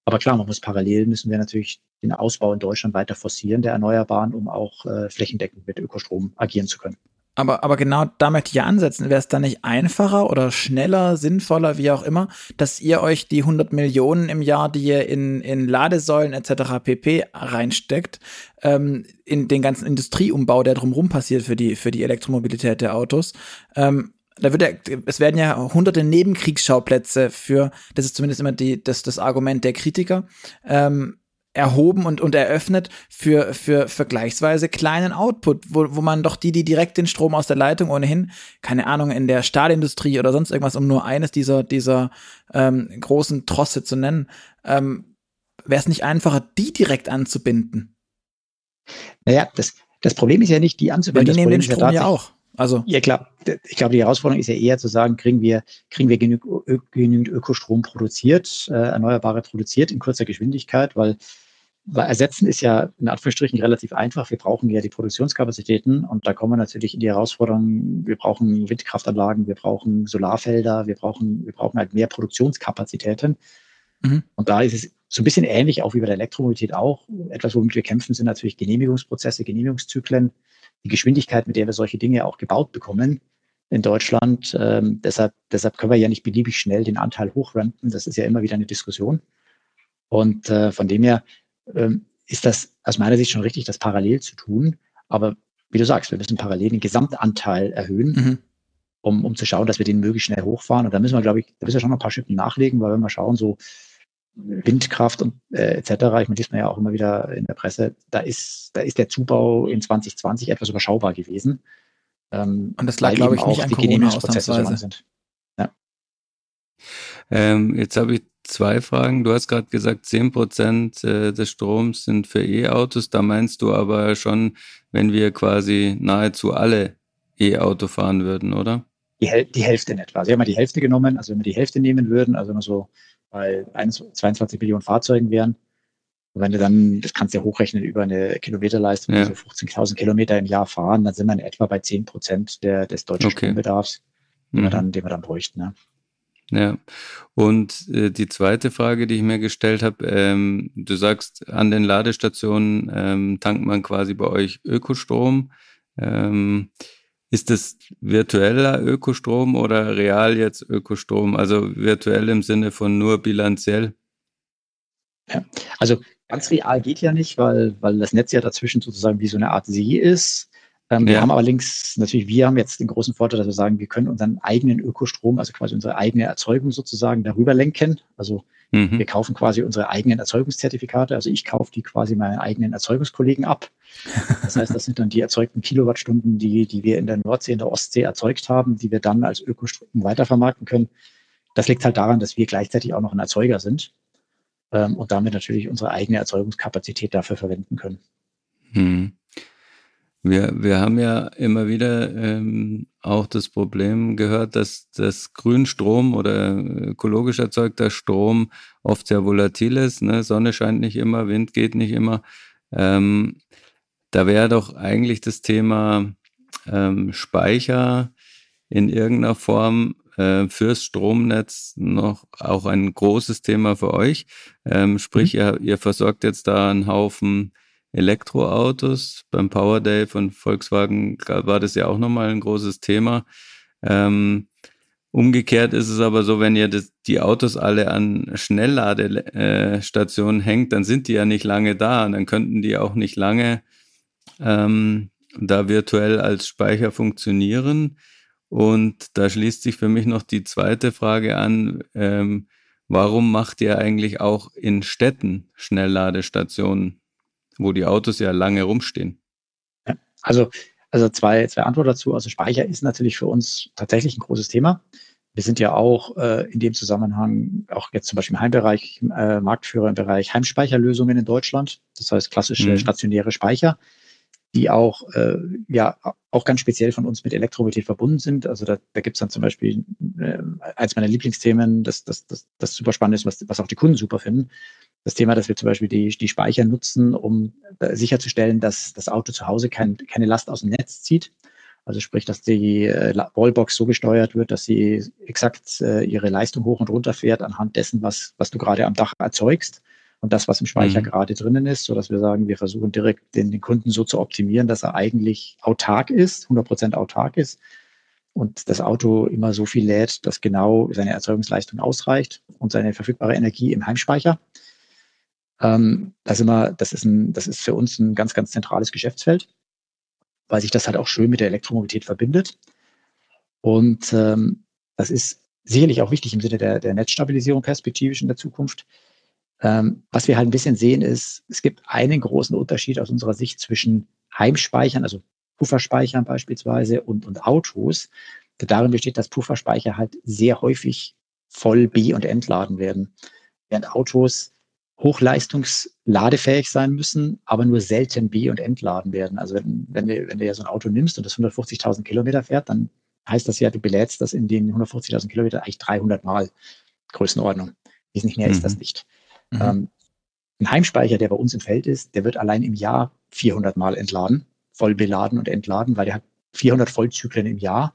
Aber klar, man muss parallel, müssen wir natürlich den Ausbau in Deutschland weiter forcieren, der Erneuerbaren, um auch äh, flächendeckend mit Ökostrom agieren zu können. Aber, aber genau da möchte ich ja ansetzen. Wäre es dann nicht einfacher oder schneller, sinnvoller, wie auch immer, dass ihr euch die 100 Millionen im Jahr, die ihr in, in Ladesäulen etc. pp. reinsteckt, ähm, in den ganzen Industrieumbau, der drumherum passiert für die, für die Elektromobilität der Autos, ähm, da wird ja, es werden ja hunderte Nebenkriegsschauplätze für, das ist zumindest immer die, das, das Argument der Kritiker, ähm, erhoben und, und eröffnet für, für vergleichsweise kleinen Output, wo, wo man doch die, die direkt den Strom aus der Leitung ohnehin, keine Ahnung, in der Stahlindustrie oder sonst irgendwas, um nur eines dieser, dieser ähm, großen Trosse zu nennen, ähm, wäre es nicht einfacher, die direkt anzubinden? Naja, das, das Problem ist ja nicht, die anzubinden. Weil die nehmen den Strom ja, auch. Also ja klar, ich glaube, die Herausforderung ist ja eher zu sagen, kriegen wir, kriegen wir genügend, genügend Ökostrom produziert, äh, Erneuerbare produziert in kurzer Geschwindigkeit, weil weil ersetzen ist ja in Anführungsstrichen relativ einfach. Wir brauchen ja die Produktionskapazitäten und da kommen wir natürlich in die Herausforderung, wir brauchen Windkraftanlagen, wir brauchen Solarfelder, wir brauchen, wir brauchen halt mehr Produktionskapazitäten. Mhm. Und da ist es so ein bisschen ähnlich auch wie bei der Elektromobilität auch. Etwas, womit wir kämpfen, sind natürlich Genehmigungsprozesse, Genehmigungszyklen, die Geschwindigkeit, mit der wir solche Dinge auch gebaut bekommen in Deutschland. Ähm, deshalb, deshalb können wir ja nicht beliebig schnell den Anteil hochrampen. Das ist ja immer wieder eine Diskussion. Und äh, von dem her ähm, ist das aus meiner Sicht schon richtig, das parallel zu tun. Aber wie du sagst, wir müssen parallel den Gesamtanteil erhöhen, mhm. um, um zu schauen, dass wir den möglichst schnell hochfahren. Und da müssen wir, glaube ich, da müssen wir schon noch ein paar Schippen nachlegen, weil wenn wir schauen, so Windkraft und äh, etc., ich meine, liest man ja auch immer wieder in der Presse, da ist, da ist der Zubau in 2020 etwas überschaubar gewesen. Ähm, und das lag, glaube ich, nicht an die Corona Genehmigungsprozesse so sind. Ja. Ähm, jetzt habe ich zwei Fragen. Du hast gerade gesagt, 10 Prozent äh, des Stroms sind für E-Autos. Da meinst du aber schon, wenn wir quasi nahezu alle E-Auto fahren würden, oder? Die, die Hälfte in etwa. Wir haben mal die Hälfte genommen. Also, wenn wir die Hälfte nehmen würden, also wenn wir so bei 22 Millionen Fahrzeugen wären, und wenn du dann, das kannst du ja hochrechnen über eine Kilometerleistung, ja. also 15.000 Kilometer im Jahr fahren, dann sind wir in etwa bei 10 Prozent des deutschen okay. Strombedarfs, den, mhm. wir dann, den wir dann bräuchten. Ne? Ja, und äh, die zweite Frage, die ich mir gestellt habe, ähm, du sagst, an den Ladestationen ähm, tankt man quasi bei euch Ökostrom. Ähm, ist das virtueller Ökostrom oder real jetzt Ökostrom? Also virtuell im Sinne von nur bilanziell? Ja, also ganz real geht ja nicht, weil, weil das Netz ja dazwischen sozusagen wie so eine Art See ist. Ähm, ja. Wir haben allerdings natürlich, wir haben jetzt den großen Vorteil, dass wir sagen, wir können unseren eigenen Ökostrom, also quasi unsere eigene Erzeugung sozusagen darüber lenken. Also mhm. wir kaufen quasi unsere eigenen Erzeugungszertifikate. Also ich kaufe die quasi meinen eigenen Erzeugungskollegen ab. Das heißt, das sind dann die erzeugten Kilowattstunden, die, die wir in der Nordsee, in der Ostsee erzeugt haben, die wir dann als Ökostrom weitervermarkten können. Das liegt halt daran, dass wir gleichzeitig auch noch ein Erzeuger sind ähm, und damit natürlich unsere eigene Erzeugungskapazität dafür verwenden können. Hm. Wir, wir haben ja immer wieder ähm, auch das Problem gehört, dass das Grünstrom oder ökologisch erzeugter Strom oft sehr volatil ist. Ne? Sonne scheint nicht immer, Wind geht nicht immer. Ähm, da wäre doch eigentlich das Thema ähm, Speicher in irgendeiner Form äh, fürs Stromnetz noch auch ein großes Thema für euch. Ähm, sprich, mhm. ihr, ihr versorgt jetzt da einen Haufen Elektroautos. Beim Power Day von Volkswagen war das ja auch nochmal ein großes Thema. Ähm, umgekehrt ist es aber so, wenn ihr das, die Autos alle an Schnellladestationen hängt, dann sind die ja nicht lange da und dann könnten die auch nicht lange ähm, da virtuell als Speicher funktionieren. Und da schließt sich für mich noch die zweite Frage an. Ähm, warum macht ihr eigentlich auch in Städten Schnellladestationen? Wo die Autos ja lange rumstehen. Ja, also, also zwei, zwei Antworten dazu. Also Speicher ist natürlich für uns tatsächlich ein großes Thema. Wir sind ja auch äh, in dem Zusammenhang, auch jetzt zum Beispiel im Heimbereich, äh, Marktführer im Bereich Heimspeicherlösungen in Deutschland. Das heißt klassische mhm. stationäre Speicher, die auch, äh, ja, auch ganz speziell von uns mit Elektromobilität verbunden sind. Also da, da gibt es dann zum Beispiel äh, eins meiner Lieblingsthemen, das, das, das, das super spannend ist, was, was auch die Kunden super finden das Thema, dass wir zum Beispiel die, die Speicher nutzen, um sicherzustellen, dass das Auto zu Hause kein, keine Last aus dem Netz zieht. Also sprich, dass die äh, Wallbox so gesteuert wird, dass sie exakt äh, ihre Leistung hoch und runter fährt anhand dessen, was, was du gerade am Dach erzeugst und das, was im Speicher mhm. gerade drinnen ist, so dass wir sagen, wir versuchen direkt den, den Kunden so zu optimieren, dass er eigentlich autark ist, 100% autark ist und das Auto immer so viel lädt, dass genau seine Erzeugungsleistung ausreicht und seine verfügbare Energie im Heimspeicher. Ähm, das, immer, das, ist ein, das ist für uns ein ganz, ganz zentrales Geschäftsfeld, weil sich das halt auch schön mit der Elektromobilität verbindet. Und ähm, das ist sicherlich auch wichtig im Sinne der, der Netzstabilisierung perspektivisch in der Zukunft. Ähm, was wir halt ein bisschen sehen ist, es gibt einen großen Unterschied aus unserer Sicht zwischen Heimspeichern, also Pufferspeichern beispielsweise und, und Autos. Darin besteht, dass Pufferspeicher halt sehr häufig voll be- und entladen werden. Während Autos hochleistungsladefähig sein müssen, aber nur selten be- und entladen werden. Also wenn, wenn, du, wenn du ja so ein Auto nimmst und das 150.000 Kilometer fährt, dann heißt das ja, du belädst das in den 150.000 Kilometer eigentlich 300 Mal Größenordnung. Wesentlich mehr mhm. ist das mhm. nicht. Mhm. Ähm, ein Heimspeicher, der bei uns im Feld ist, der wird allein im Jahr 400 Mal entladen, voll beladen und entladen, weil der hat 400 Vollzyklen im Jahr.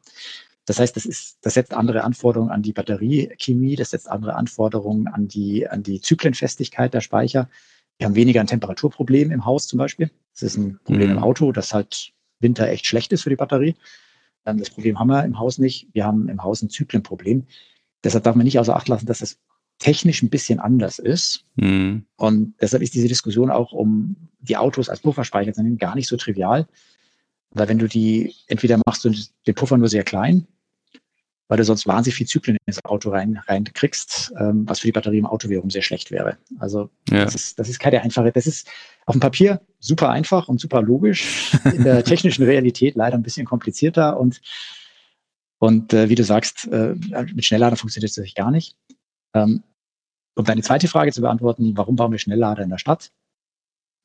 Das heißt, das ist, das setzt andere Anforderungen an die Batteriechemie, das setzt andere Anforderungen an die, an die Zyklenfestigkeit der Speicher. Wir haben weniger ein Temperaturproblem im Haus zum Beispiel. Das ist ein Problem mhm. im Auto, das halt Winter echt schlecht ist für die Batterie. Ähm, das Problem haben wir im Haus nicht. Wir haben im Haus ein Zyklenproblem. Deshalb darf man nicht außer Acht lassen, dass das technisch ein bisschen anders ist. Mhm. Und deshalb ist diese Diskussion auch um die Autos als Pufferspeicher gar nicht so trivial. Weil wenn du die, entweder machst du den Puffer nur sehr klein weil du sonst wahnsinnig viel Zyklen ins Auto rein, reinkriegst, ähm, was für die Batterie im Auto wiederum sehr schlecht wäre. Also ja. das, ist, das ist keine einfache, das ist auf dem Papier super einfach und super logisch, in der [LAUGHS] technischen Realität leider ein bisschen komplizierter und, und äh, wie du sagst, äh, mit Schnelllader funktioniert es natürlich gar nicht. Ähm, um deine zweite Frage zu beantworten, warum bauen wir Schnelllader in der Stadt?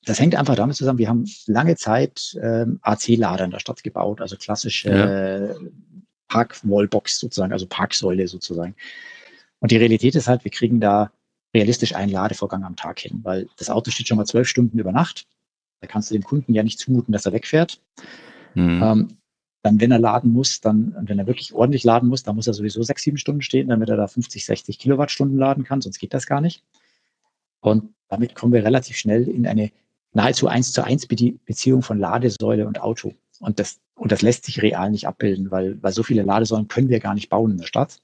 Das hängt einfach damit zusammen, wir haben lange Zeit ähm, AC-Lader in der Stadt gebaut, also klassische ja. Park-Wallbox sozusagen, also Parksäule sozusagen. Und die Realität ist halt, wir kriegen da realistisch einen Ladevorgang am Tag hin, weil das Auto steht schon mal zwölf Stunden über Nacht. Da kannst du dem Kunden ja nicht zumuten, dass er wegfährt. Mhm. Ähm, dann, wenn er laden muss, dann, wenn er wirklich ordentlich laden muss, dann muss er sowieso sechs, sieben Stunden stehen, damit er da 50, 60 Kilowattstunden laden kann, sonst geht das gar nicht. Und damit kommen wir relativ schnell in eine nahezu eins zu eins Beziehung von Ladesäule und Auto. Und das, und das lässt sich real nicht abbilden, weil, weil so viele Ladesäulen können wir gar nicht bauen in der Stadt.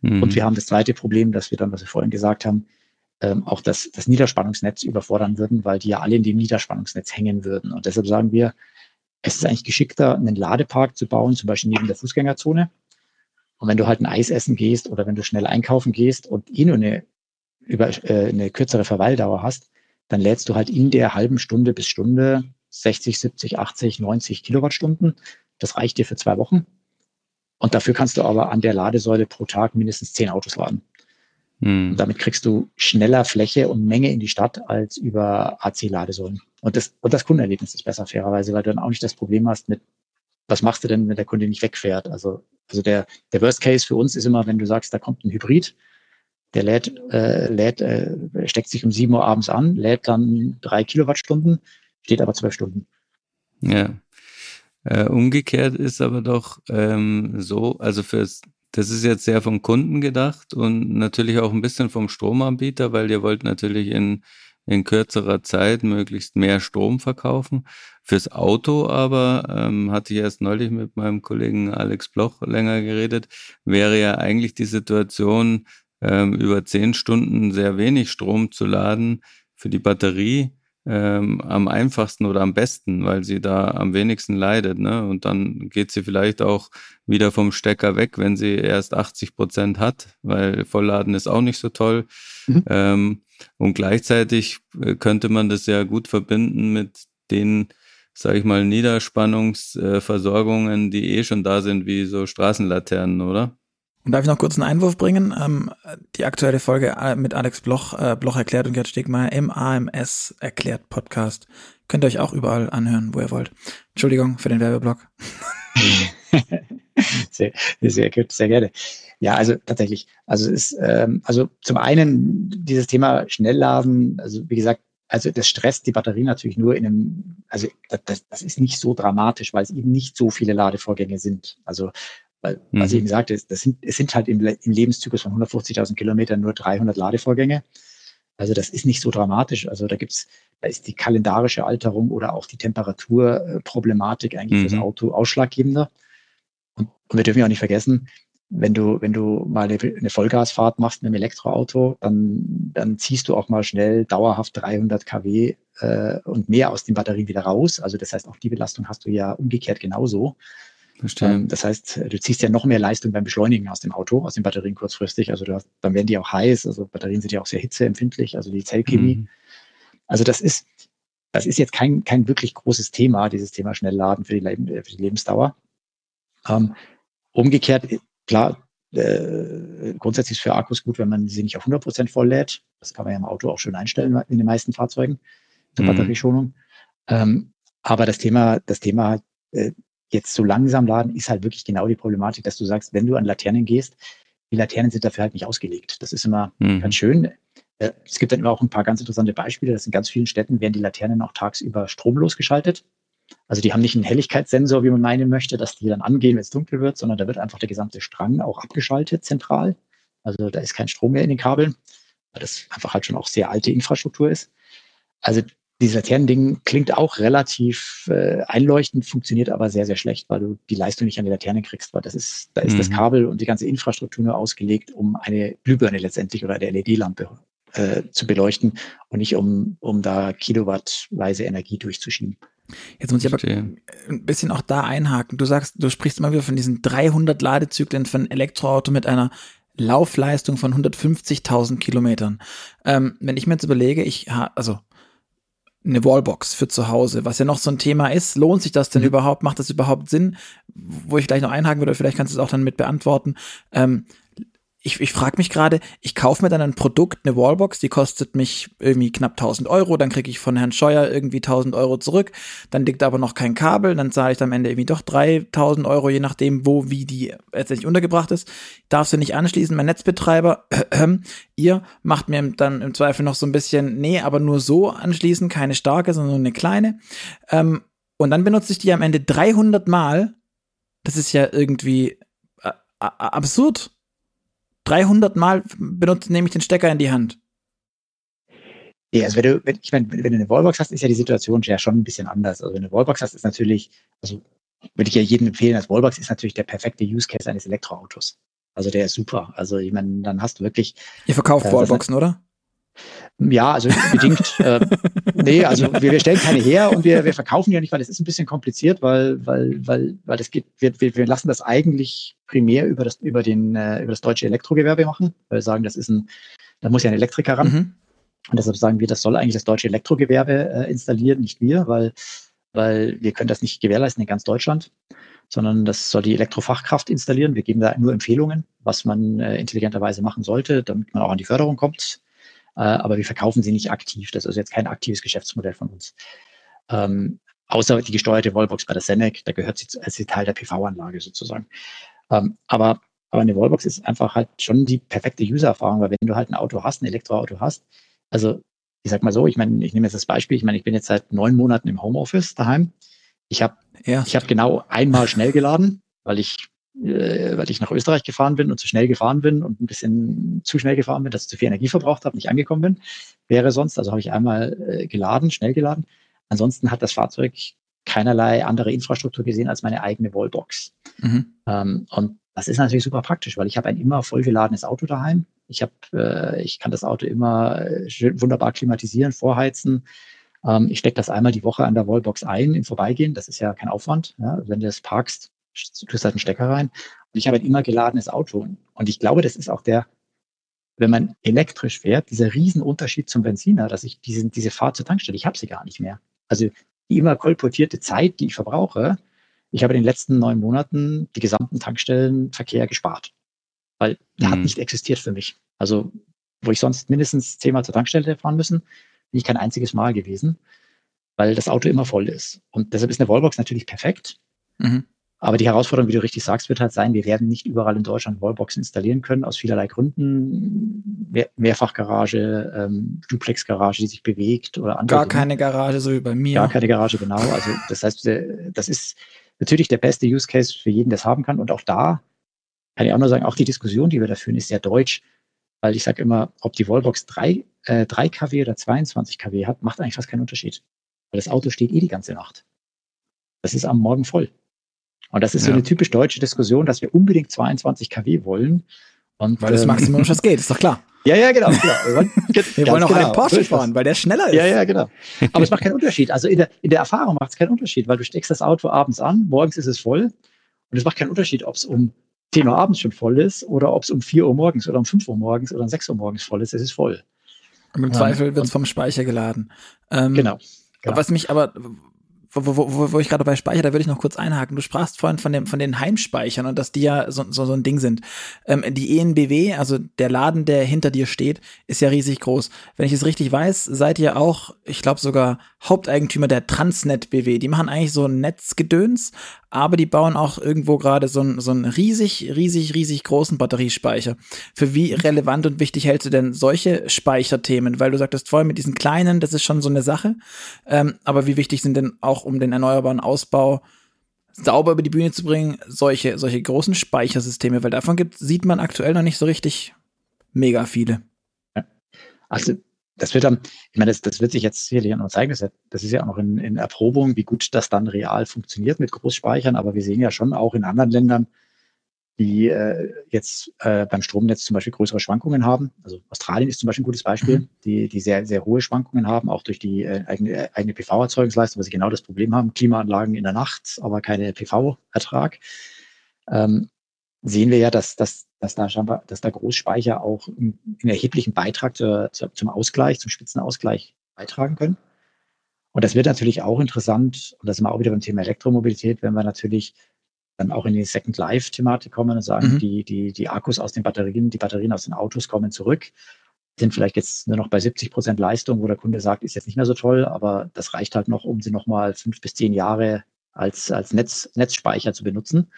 Mhm. Und wir haben das zweite Problem, dass wir dann, was wir vorhin gesagt haben, ähm, auch das, das Niederspannungsnetz überfordern würden, weil die ja alle in dem Niederspannungsnetz hängen würden. Und deshalb sagen wir, es ist eigentlich geschickter, einen Ladepark zu bauen, zum Beispiel neben der Fußgängerzone. Und wenn du halt ein Eis essen gehst oder wenn du schnell einkaufen gehst und eh nur eine, über, äh, eine kürzere Verweildauer hast, dann lädst du halt in der halben Stunde bis Stunde 60, 70, 80, 90 Kilowattstunden. Das reicht dir für zwei Wochen. Und dafür kannst du aber an der Ladesäule pro Tag mindestens zehn Autos laden. Hm. Und damit kriegst du schneller Fläche und Menge in die Stadt als über AC-Ladesäulen. Und das, und das Kundenerlebnis ist besser, fairerweise, weil du dann auch nicht das Problem hast mit, was machst du denn, wenn der Kunde nicht wegfährt? Also, also der, der Worst Case für uns ist immer, wenn du sagst, da kommt ein Hybrid, der lädt, äh, lädt äh, steckt sich um sieben Uhr abends an, lädt dann drei Kilowattstunden, steht aber zwölf Stunden. Ja. Äh, umgekehrt ist aber doch ähm, so, also fürs, das ist jetzt sehr vom Kunden gedacht und natürlich auch ein bisschen vom Stromanbieter, weil ihr wollt natürlich in, in kürzerer Zeit möglichst mehr Strom verkaufen. Fürs Auto aber, ähm, hatte ich erst neulich mit meinem Kollegen Alex Bloch länger geredet, wäre ja eigentlich die Situation, ähm, über zehn Stunden sehr wenig Strom zu laden für die Batterie ähm, am einfachsten oder am besten, weil sie da am wenigsten leidet. Ne? Und dann geht sie vielleicht auch wieder vom Stecker weg, wenn sie erst 80 Prozent hat, weil Vollladen ist auch nicht so toll. Mhm. Ähm, und gleichzeitig äh, könnte man das ja gut verbinden mit den, sage ich mal, Niederspannungsversorgungen, die eh schon da sind, wie so Straßenlaternen, oder? Und darf ich noch kurz einen Einwurf bringen? Ähm, die aktuelle Folge äh, mit Alex Bloch, äh, Bloch erklärt und Gerd Stegmeier im AMS erklärt Podcast. Könnt ihr euch auch überall anhören, wo ihr wollt. Entschuldigung für den Werbeblock. [LAUGHS] sehr, sehr gut, sehr gerne. Ja, also tatsächlich. Also es ist, ähm, also zum einen dieses Thema Schnellladen, also wie gesagt, also das stresst die Batterie natürlich nur in einem, also das, das ist nicht so dramatisch, weil es eben nicht so viele Ladevorgänge sind. Also weil, mhm. was ich eben sagte, das sind, es sind halt im, im Lebenszyklus von 150.000 Kilometern nur 300 Ladevorgänge. Also das ist nicht so dramatisch. Also da gibt's, da ist die kalendarische Alterung oder auch die Temperaturproblematik eigentlich mhm. fürs Auto ausschlaggebender. Und, und wir dürfen ja auch nicht vergessen, wenn du, wenn du mal eine Vollgasfahrt machst mit einem Elektroauto, dann, dann ziehst du auch mal schnell dauerhaft 300 kW äh, und mehr aus den Batterien wieder raus. Also das heißt, auch die Belastung hast du ja umgekehrt genauso. Verstehe. Ähm, das heißt, du ziehst ja noch mehr Leistung beim Beschleunigen aus dem Auto, aus den Batterien kurzfristig. Also hast, dann werden die auch heiß. Also Batterien sind ja auch sehr hitzeempfindlich, also die Zellchemie. Mhm. Also das ist, das ist jetzt kein, kein wirklich großes Thema, dieses Thema Schnellladen für die, Leben, für die Lebensdauer. Ähm, umgekehrt, klar, äh, grundsätzlich ist für Akkus gut, wenn man sie nicht auf 100 Prozent voll lädt. Das kann man ja im Auto auch schön einstellen in den meisten Fahrzeugen zur mhm. Batterieschonung. Ähm, aber das Thema, das Thema äh, jetzt so langsam laden, ist halt wirklich genau die Problematik, dass du sagst, wenn du an Laternen gehst, die Laternen sind dafür halt nicht ausgelegt. Das ist immer mhm. ganz schön. Äh, es gibt dann immer auch ein paar ganz interessante Beispiele, dass in ganz vielen Städten werden die Laternen auch tagsüber stromlos geschaltet. Also die haben nicht einen Helligkeitssensor, wie man meinen möchte, dass die dann angehen, wenn es dunkel wird, sondern da wird einfach der gesamte Strang auch abgeschaltet zentral. Also da ist kein Strom mehr in den Kabeln, weil das einfach halt schon auch sehr alte Infrastruktur ist. Also dieses Laternending klingt auch relativ äh, einleuchtend, funktioniert aber sehr, sehr schlecht, weil du die Leistung nicht an die Laterne kriegst, weil das ist, da ist mhm. das Kabel und die ganze Infrastruktur nur ausgelegt, um eine Glühbirne letztendlich oder eine LED-Lampe äh, zu beleuchten und nicht um, um da kilowattweise Energie durchzuschieben. Jetzt muss ich aber ein bisschen auch da einhaken. Du sagst, du sprichst immer wieder von diesen 300 Ladezyklen von Elektroauto mit einer Laufleistung von 150.000 Kilometern. Ähm, wenn ich mir jetzt überlege, ich also eine Wallbox für zu Hause, was ja noch so ein Thema ist. Lohnt sich das denn mhm. überhaupt? Macht das überhaupt Sinn? Wo ich gleich noch einhaken würde, vielleicht kannst du es auch dann mit beantworten. Ähm, ich, ich frage mich gerade, ich kaufe mir dann ein Produkt, eine Wallbox, die kostet mich irgendwie knapp 1000 Euro, dann kriege ich von Herrn Scheuer irgendwie 1000 Euro zurück, dann liegt aber noch kein Kabel, dann zahle ich am Ende irgendwie doch 3000 Euro, je nachdem, wo, wie die letztendlich untergebracht ist. Darf sie nicht anschließen, mein Netzbetreiber, äh, [CLEARS THROAT] ihr macht mir dann im Zweifel noch so ein bisschen, nee, aber nur so anschließen, keine starke, sondern nur eine kleine. Ähm, und dann benutze ich die am Ende 300 Mal. Das ist ja irgendwie äh, absurd. 300 Mal benutzt, nehme ich den Stecker in die Hand. Ja, also wenn du, wenn, ich meine, wenn du eine Wallbox hast, ist ja die Situation ja schon ein bisschen anders. Also wenn du eine Wallbox hast, ist natürlich, also würde ich ja jedem empfehlen, als Wallbox ist natürlich der perfekte Use Case eines Elektroautos. Also der ist super. Also ich meine, dann hast du wirklich. Ihr verkauft äh, Wallboxen, oder? Ja, also bedingt. [LAUGHS] äh, nee, also wir, wir stellen keine her und wir, wir verkaufen ja nicht, weil es ist ein bisschen kompliziert, weil, weil, weil, weil das geht, wir, wir, lassen das eigentlich primär über das, über den, äh, über das deutsche Elektrogewerbe machen, weil wir sagen, das ist ein, da muss ja ein Elektriker ran. Mhm. Und deshalb sagen wir, das soll eigentlich das deutsche Elektrogewerbe äh, installieren, nicht wir, weil, weil wir können das nicht gewährleisten in ganz Deutschland, sondern das soll die Elektrofachkraft installieren. Wir geben da nur Empfehlungen, was man äh, intelligenterweise machen sollte, damit man auch an die Förderung kommt äh, aber wir verkaufen sie nicht aktiv. Das ist jetzt kein aktives Geschäftsmodell von uns. Ähm, außer die gesteuerte Wallbox bei der Senec, da gehört sie als Teil der PV-Anlage sozusagen. Ähm, aber, aber eine Wallbox ist einfach halt schon die perfekte User-Erfahrung, weil wenn du halt ein Auto hast, ein Elektroauto hast, also ich sag mal so, ich meine, ich nehme jetzt das Beispiel, ich meine, ich bin jetzt seit neun Monaten im Homeoffice daheim. Ich habe ja. ich hab genau einmal schnell geladen, weil ich äh, weil ich nach Österreich gefahren bin und zu schnell gefahren bin und ein bisschen zu schnell gefahren bin, dass ich zu viel Energie verbraucht habe, nicht angekommen bin, wäre sonst. Also habe ich einmal äh, geladen, schnell geladen. Ansonsten hat das Fahrzeug keinerlei andere Infrastruktur gesehen als meine eigene Wallbox. Mhm. Ähm, und das ist natürlich super praktisch, weil ich habe ein immer vollgeladenes Auto daheim. Ich habe, äh, ich kann das Auto immer schön, wunderbar klimatisieren, vorheizen. Ähm, ich stecke das einmal die Woche an der Wallbox ein im Vorbeigehen. Das ist ja kein Aufwand. Ja? Wenn du das parkst, tust halt einen Stecker rein. Und ich habe ein immer geladenes Auto. Und ich glaube, das ist auch der, wenn man elektrisch fährt, dieser Riesenunterschied zum Benziner, dass ich diese, diese Fahrt zur Tankstelle, ich habe sie gar nicht mehr. Also die immer kolportierte Zeit, die ich verbrauche, ich habe in den letzten neun Monaten die gesamten Tankstellenverkehr gespart. Weil der mhm. hat nicht existiert für mich. Also, wo ich sonst mindestens zehnmal zur Tankstelle fahren müssen, bin ich kein einziges Mal gewesen, weil das Auto immer voll ist. Und deshalb ist eine Wallbox natürlich perfekt. Mhm. Aber die Herausforderung, wie du richtig sagst, wird halt sein, wir werden nicht überall in Deutschland Wallboxen installieren können, aus vielerlei Gründen. Mehr Mehrfachgarage, ähm, Duplex-Garage, die sich bewegt oder andere. Gar keine Garage, so wie bei mir. Gar keine Garage, genau. Also das heißt, das ist natürlich der beste Use Case für jeden, der es haben kann. Und auch da kann ich auch nur sagen, auch die Diskussion, die wir da führen, ist sehr deutsch. Weil ich sage immer, ob die Wallbox 3, äh, 3 kW oder 22 kW hat, macht eigentlich fast keinen Unterschied. Weil das Auto steht eh die ganze Nacht. Das ist am Morgen voll. Und das ist ja. so eine typisch deutsche Diskussion, dass wir unbedingt 22 kW wollen. Und, weil das ähm, Maximum schon geht, ist doch klar. Ja, ja, genau. genau. [LAUGHS] Wir wollen, wir wollen auch genau. einen Porsche fahren, weil der schneller ist. Ja, ja, genau. Aber es macht keinen Unterschied. Also in der, in der Erfahrung macht es keinen Unterschied, weil du steckst das Auto abends an, morgens ist es voll. Und es macht keinen Unterschied, ob es um 10 Uhr abends schon voll ist oder ob es um 4 Uhr morgens oder um 5 Uhr morgens oder um 6 Uhr morgens voll ist. Es ist voll. Und im Zweifel wird es vom Speicher geladen. Ähm, genau. genau. Was mich aber, wo, wo, wo ich gerade bei Speicher, da würde ich noch kurz einhaken. Du sprachst vorhin von, dem, von den Heimspeichern und dass die ja so, so, so ein Ding sind. Ähm, die ENBW, also der Laden, der hinter dir steht, ist ja riesig groß. Wenn ich es richtig weiß, seid ihr auch, ich glaube sogar Haupteigentümer der Transnet BW. Die machen eigentlich so ein Netzgedöns, aber die bauen auch irgendwo gerade so einen so einen riesig, riesig, riesig großen Batteriespeicher. Für wie relevant und wichtig hältst du denn solche Speicherthemen? Weil du sagtest vorhin mit diesen kleinen, das ist schon so eine Sache. Ähm, aber wie wichtig sind denn auch, um den erneuerbaren Ausbau sauber über die Bühne zu bringen, solche, solche großen Speichersysteme? Weil davon gibt, sieht man aktuell noch nicht so richtig mega viele. Also das wird dann, ich meine, das, das wird sich jetzt sicherlich auch noch zeigen, das, das ist ja auch noch in, in Erprobung, wie gut das dann real funktioniert mit Großspeichern, aber wir sehen ja schon auch in anderen Ländern, die äh, jetzt äh, beim Stromnetz zum Beispiel größere Schwankungen haben. Also Australien ist zum Beispiel ein gutes Beispiel, mhm. die, die sehr, sehr hohe Schwankungen haben, auch durch die äh, eigene, eigene PV-Erzeugungsleistung, weil sie genau das Problem haben, Klimaanlagen in der Nacht, aber keine PV-Ertrag. Ähm, sehen wir ja, dass, dass, dass, da, scheinbar, dass da Großspeicher auch einen erheblichen Beitrag zur, zur, zum Ausgleich, zum Spitzenausgleich beitragen können. Und das wird natürlich auch interessant, und da sind wir auch wieder beim Thema Elektromobilität, wenn wir natürlich dann auch in die Second Life-Thematik kommen und sagen, mhm. die, die, die Akkus aus den Batterien, die Batterien aus den Autos kommen zurück, sind vielleicht jetzt nur noch bei 70 Prozent Leistung, wo der Kunde sagt, ist jetzt nicht mehr so toll, aber das reicht halt noch, um sie nochmal fünf bis zehn Jahre als, als Netz, Netzspeicher zu benutzen.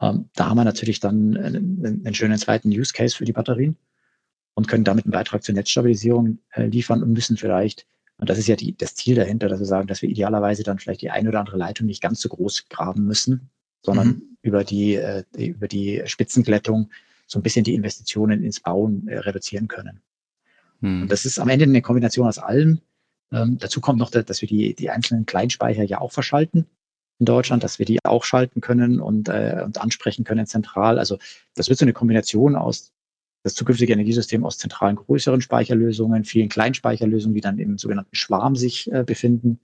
Ähm, da haben wir natürlich dann einen, einen, schönen zweiten Use Case für die Batterien und können damit einen Beitrag zur Netzstabilisierung äh, liefern und müssen vielleicht, und das ist ja die, das Ziel dahinter, dass wir sagen, dass wir idealerweise dann vielleicht die eine oder andere Leitung nicht ganz so groß graben müssen, sondern mhm. über, die, äh, über die Spitzenglättung so ein bisschen die Investitionen ins Bauen äh, reduzieren können. Mhm. Und das ist am Ende eine Kombination aus allem. Ähm, dazu kommt noch, dass wir die, die einzelnen Kleinspeicher ja auch verschalten in Deutschland, dass wir die auch schalten können und, äh, und ansprechen können zentral. Also das wird so eine Kombination aus das zukünftige Energiesystem aus zentralen größeren Speicherlösungen, vielen Kleinspeicherlösungen, die dann im sogenannten Schwarm sich äh, befinden.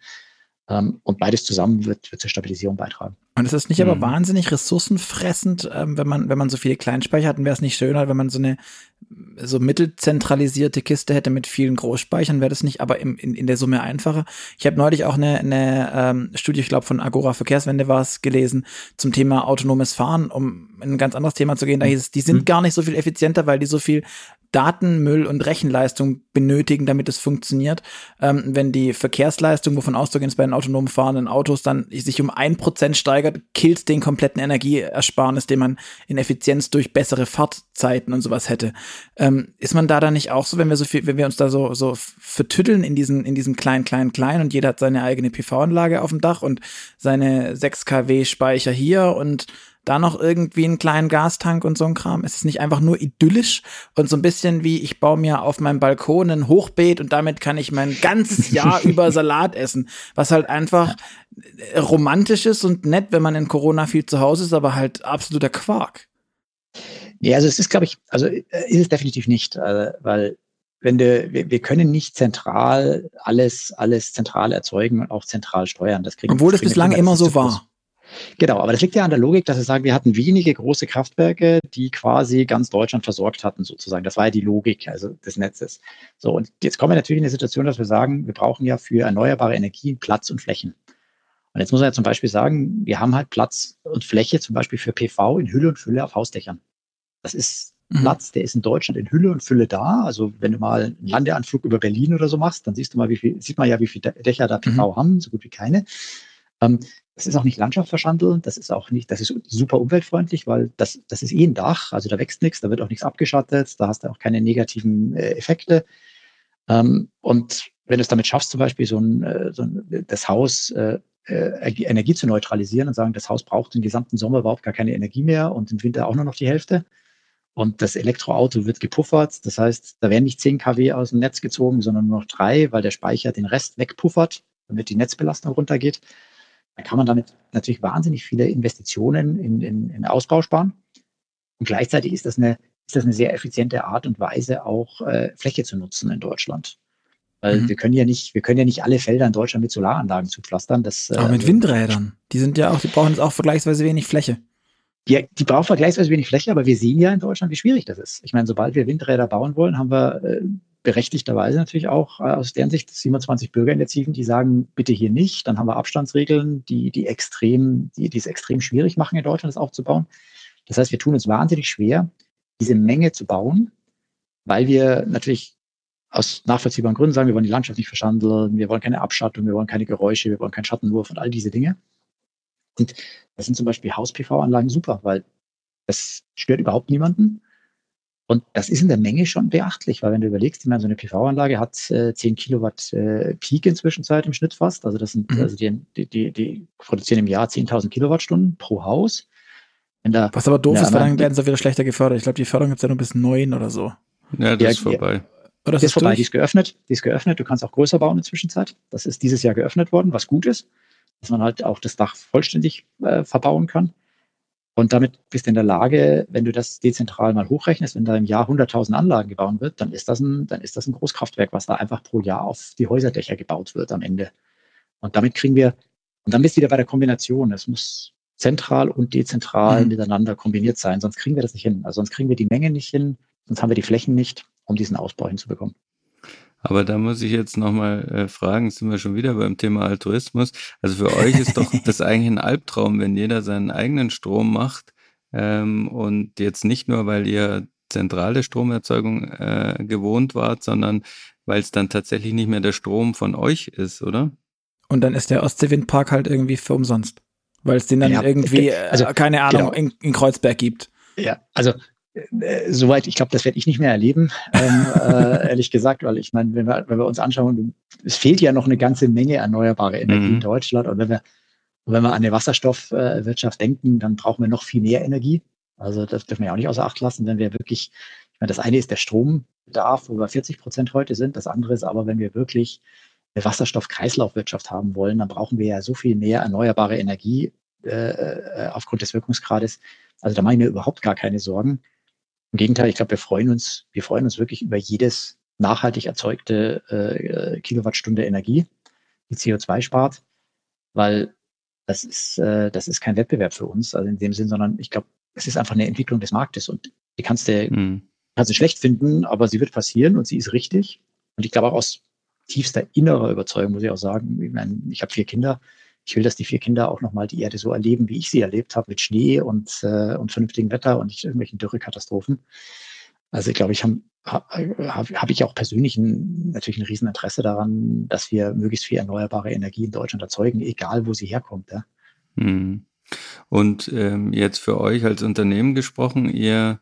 Ähm, und beides zusammen wird, wird zur Stabilisierung beitragen. Und ist das nicht mhm. aber wahnsinnig ressourcenfressend, ähm, wenn man, wenn man so viele Kleinspeicher hat, wäre es nicht schöner, wenn man so eine so mittelzentralisierte Kiste hätte mit vielen Großspeichern, wäre das nicht aber im, in, in der Summe einfacher. Ich habe neulich auch eine, eine ähm, Studie, ich glaube von Agora Verkehrswende war es, gelesen zum Thema autonomes Fahren, um in ein ganz anderes Thema zu gehen. Da hieß es, die sind mhm. gar nicht so viel effizienter, weil die so viel Datenmüll und Rechenleistung benötigen, damit es funktioniert. Ähm, wenn die Verkehrsleistung, wovon auszugehen ist bei den autonom fahrenden Autos, dann sich um ein Prozent steigert, killt den kompletten Energieersparnis, den man in Effizienz durch bessere Fahrtzeiten und sowas hätte. Ähm, ist man da dann nicht auch so, wenn wir so viel, wenn wir uns da so, so vertütteln in diesen, in diesem kleinen, kleinen, kleinen und jeder hat seine eigene PV-Anlage auf dem Dach und seine 6 kW Speicher hier und da noch irgendwie einen kleinen Gastank und so ein Kram? Ist es nicht einfach nur idyllisch und so ein bisschen wie ich baue mir auf meinem Balkon ein Hochbeet und damit kann ich mein ganzes [LAUGHS] Jahr über Salat essen, was halt einfach romantisch ist und nett, wenn man in Corona viel zu Hause ist, aber halt absoluter Quark. Ja, also es ist, glaube ich, also äh, ist es definitiv nicht, äh, weil wenn du, wir, wir können nicht zentral alles, alles zentral erzeugen und auch zentral steuern. Das kriegen, Obwohl das, das bislang immer so war. Genau, aber das liegt ja an der Logik, dass wir sagen, wir hatten wenige große Kraftwerke, die quasi ganz Deutschland versorgt hatten, sozusagen. Das war ja die Logik also des Netzes. So, und jetzt kommen wir natürlich in eine Situation, dass wir sagen, wir brauchen ja für erneuerbare Energien Platz und Flächen. Und jetzt muss man ja zum Beispiel sagen, wir haben halt Platz und Fläche zum Beispiel für PV in Hülle und Fülle auf Hausdächern. Das ist mhm. Platz, der ist in Deutschland in Hülle und Fülle da. Also wenn du mal einen Landeanflug über Berlin oder so machst, dann siehst du mal, wie viel, sieht man ja, wie viele Dächer da PV mhm. haben, so gut wie keine. Ähm, das ist auch nicht Landschaftsverschandel, das ist auch nicht, das ist super umweltfreundlich, weil das, das ist eh ein Dach, also da wächst nichts, da wird auch nichts abgeschattet, da hast du auch keine negativen äh, Effekte. Ähm, und wenn du es damit schaffst, zum Beispiel so ein, äh, so ein das Haus äh, äh Energie zu neutralisieren und sagen, das Haus braucht den gesamten Sommer überhaupt gar keine Energie mehr und im Winter auch nur noch die Hälfte. Und das Elektroauto wird gepuffert. Das heißt, da werden nicht 10 kW aus dem Netz gezogen, sondern nur noch drei, weil der Speicher den Rest wegpuffert, damit die Netzbelastung runtergeht. Dann kann man damit natürlich wahnsinnig viele Investitionen in, in, in Ausbau sparen. Und gleichzeitig ist das eine, ist das eine sehr effiziente Art und Weise, auch äh, Fläche zu nutzen in Deutschland. Weil mhm. wir können ja nicht, wir können ja nicht alle Felder in Deutschland mit Solaranlagen zupflastern. Das, Aber äh, mit Windrädern. Die sind ja auch, die brauchen jetzt auch vergleichsweise wenig Fläche. Die, die brauchen vergleichsweise wenig Fläche, aber wir sehen ja in Deutschland, wie schwierig das ist. Ich meine, sobald wir Windräder bauen wollen, haben wir äh, berechtigterweise natürlich auch äh, aus deren Sicht 27 Bürgerinitiativen, die sagen, bitte hier nicht. Dann haben wir Abstandsregeln, die, die extrem, die, die es extrem schwierig machen, in Deutschland das aufzubauen. Das heißt, wir tun uns wahnsinnig schwer, diese Menge zu bauen, weil wir natürlich aus nachvollziehbaren Gründen sagen, wir wollen die Landschaft nicht verschandeln, wir wollen keine Abschattung, wir wollen keine Geräusche, wir wollen keinen Schattenwurf und all diese Dinge. Und das sind zum Beispiel Haus-PV-Anlagen super, weil das stört überhaupt niemanden. Und das ist in der Menge schon beachtlich, weil wenn du überlegst, ich meine, so eine PV-Anlage hat äh, 10 Kilowatt äh, Peak inzwischen Zeit im Schnitt fast. Also das sind, mhm. also die, die, die, die produzieren im Jahr 10.000 Kilowattstunden pro Haus. Da, Was aber doof ist, weil dann werden sie wieder schlechter gefördert. Ich glaube, die Förderung gibt es ja nur bis neun oder so. Ja, das ja, ist vorbei. Oder die ist, ist vorbei, die ist geöffnet. Die ist geöffnet. Du kannst auch größer bauen in der Zwischenzeit. Das ist dieses Jahr geöffnet worden, was gut ist, dass man halt auch das Dach vollständig äh, verbauen kann. Und damit bist du in der Lage, wenn du das dezentral mal hochrechnest, wenn da im Jahr 100.000 Anlagen gebaut wird, dann ist das ein, dann ist das ein Großkraftwerk, was da einfach pro Jahr auf die Häuserdächer gebaut wird am Ende. Und damit kriegen wir, und dann bist du wieder bei der Kombination. Es muss zentral und dezentral mhm. miteinander kombiniert sein, sonst kriegen wir das nicht hin. Also sonst kriegen wir die Menge nicht hin, sonst haben wir die Flächen nicht, um diesen Ausbau hinzubekommen. Aber da muss ich jetzt nochmal äh, fragen, sind wir schon wieder beim Thema Altruismus. Also für euch ist doch [LAUGHS] das eigentlich ein Albtraum, wenn jeder seinen eigenen Strom macht ähm, und jetzt nicht nur, weil ihr zentrale Stromerzeugung äh, gewohnt wart, sondern weil es dann tatsächlich nicht mehr der Strom von euch ist, oder? Und dann ist der Ostseewindpark halt irgendwie für umsonst. Weil es den dann ja, irgendwie, also, äh, keine Ahnung, genau. in, in Kreuzberg gibt. Ja, also äh, soweit, ich glaube, das werde ich nicht mehr erleben, ähm, äh, ehrlich gesagt, weil ich meine, wenn wir, wenn wir uns anschauen, es fehlt ja noch eine ganze Menge erneuerbare Energie mhm. in Deutschland. Und wenn wir, wenn wir an eine Wasserstoffwirtschaft denken, dann brauchen wir noch viel mehr Energie. Also das dürfen wir ja auch nicht außer Acht lassen, wenn wir wirklich, ich meine, das eine ist der Strombedarf, wo wir 40 Prozent heute sind. Das andere ist aber, wenn wir wirklich eine Wasserstoff-Kreislaufwirtschaft haben wollen, dann brauchen wir ja so viel mehr erneuerbare Energie äh, äh aufgrund des Wirkungsgrades. Also da mache ich mir überhaupt gar keine Sorgen. Im Gegenteil, ich glaube, wir freuen uns, wir freuen uns wirklich über jedes nachhaltig erzeugte äh, Kilowattstunde Energie, die CO2 spart, weil das ist, äh, das ist kein Wettbewerb für uns, also in dem Sinn, sondern ich glaube, es ist einfach eine Entwicklung des Marktes und die kannst du, mhm. kannst du schlecht finden, aber sie wird passieren und sie ist richtig. Und ich glaube auch aus tiefster innerer Überzeugung, muss ich auch sagen, ich, meine, ich habe vier Kinder, ich will, dass die vier Kinder auch nochmal die Erde so erleben, wie ich sie erlebt habe, mit Schnee und, äh, und vernünftigem Wetter und nicht irgendwelchen Dürrekatastrophen. Also ich glaube, ich habe hab, hab ich auch persönlich ein, natürlich ein Rieseninteresse daran, dass wir möglichst viel erneuerbare Energie in Deutschland erzeugen, egal wo sie herkommt. Ja. Hm. Und ähm, jetzt für euch als Unternehmen gesprochen, ihr,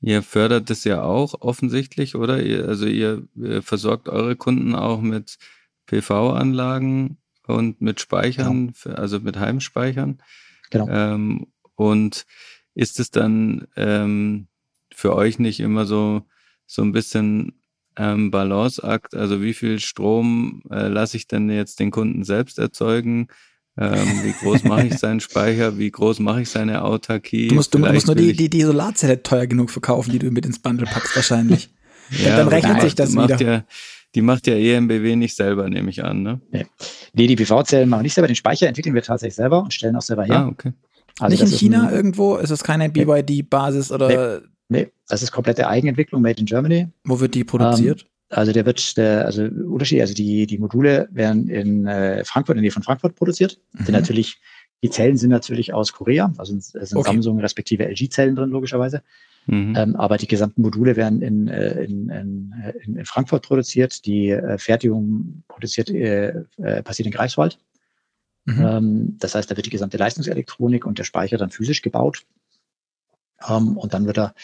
ihr fördert das ja auch offensichtlich, oder? Ihr, also ihr, ihr versorgt eure Kunden auch mit PV-Anlagen und mit Speichern, genau. also mit Heimspeichern. Genau. Ähm, und ist es dann ähm, für euch nicht immer so, so ein bisschen ähm, Balanceakt? Also wie viel Strom äh, lasse ich denn jetzt den Kunden selbst erzeugen? Ähm, wie groß mache ich [LAUGHS] seinen Speicher? Wie groß mache ich seine Autarkie? Du musst, du musst nur die, die, die Solarzelle teuer genug verkaufen, die du mit ins Bundle packst wahrscheinlich. ja, dann rechnet sich das wieder. Ja, die macht ja EMBW nicht selber, nehme ich an, ne? Nee, nee die PV-Zellen machen nicht selber. Den Speicher entwickeln wir tatsächlich selber und stellen auch selber her. Ah, okay. Also nicht in China ein, irgendwo? Ist das keine BYD-Basis oder? Nee, nee, das ist komplette Eigenentwicklung, made in Germany. Wo wird die produziert? Ähm, also der wird, der, also Unterschied, also die, die Module werden in äh, Frankfurt, in der Nähe von Frankfurt produziert. Mhm. Sind natürlich, die Zellen sind natürlich aus Korea, also es sind okay. Samsung respektive LG-Zellen drin, logischerweise. Mhm. Ähm, aber die gesamten Module werden in, äh, in, in, in, Frankfurt produziert. Die äh, Fertigung produziert, äh, äh, passiert in Greifswald. Mhm. Ähm, das heißt, da wird die gesamte Leistungselektronik und der Speicher dann physisch gebaut. Ähm, und dann wird er,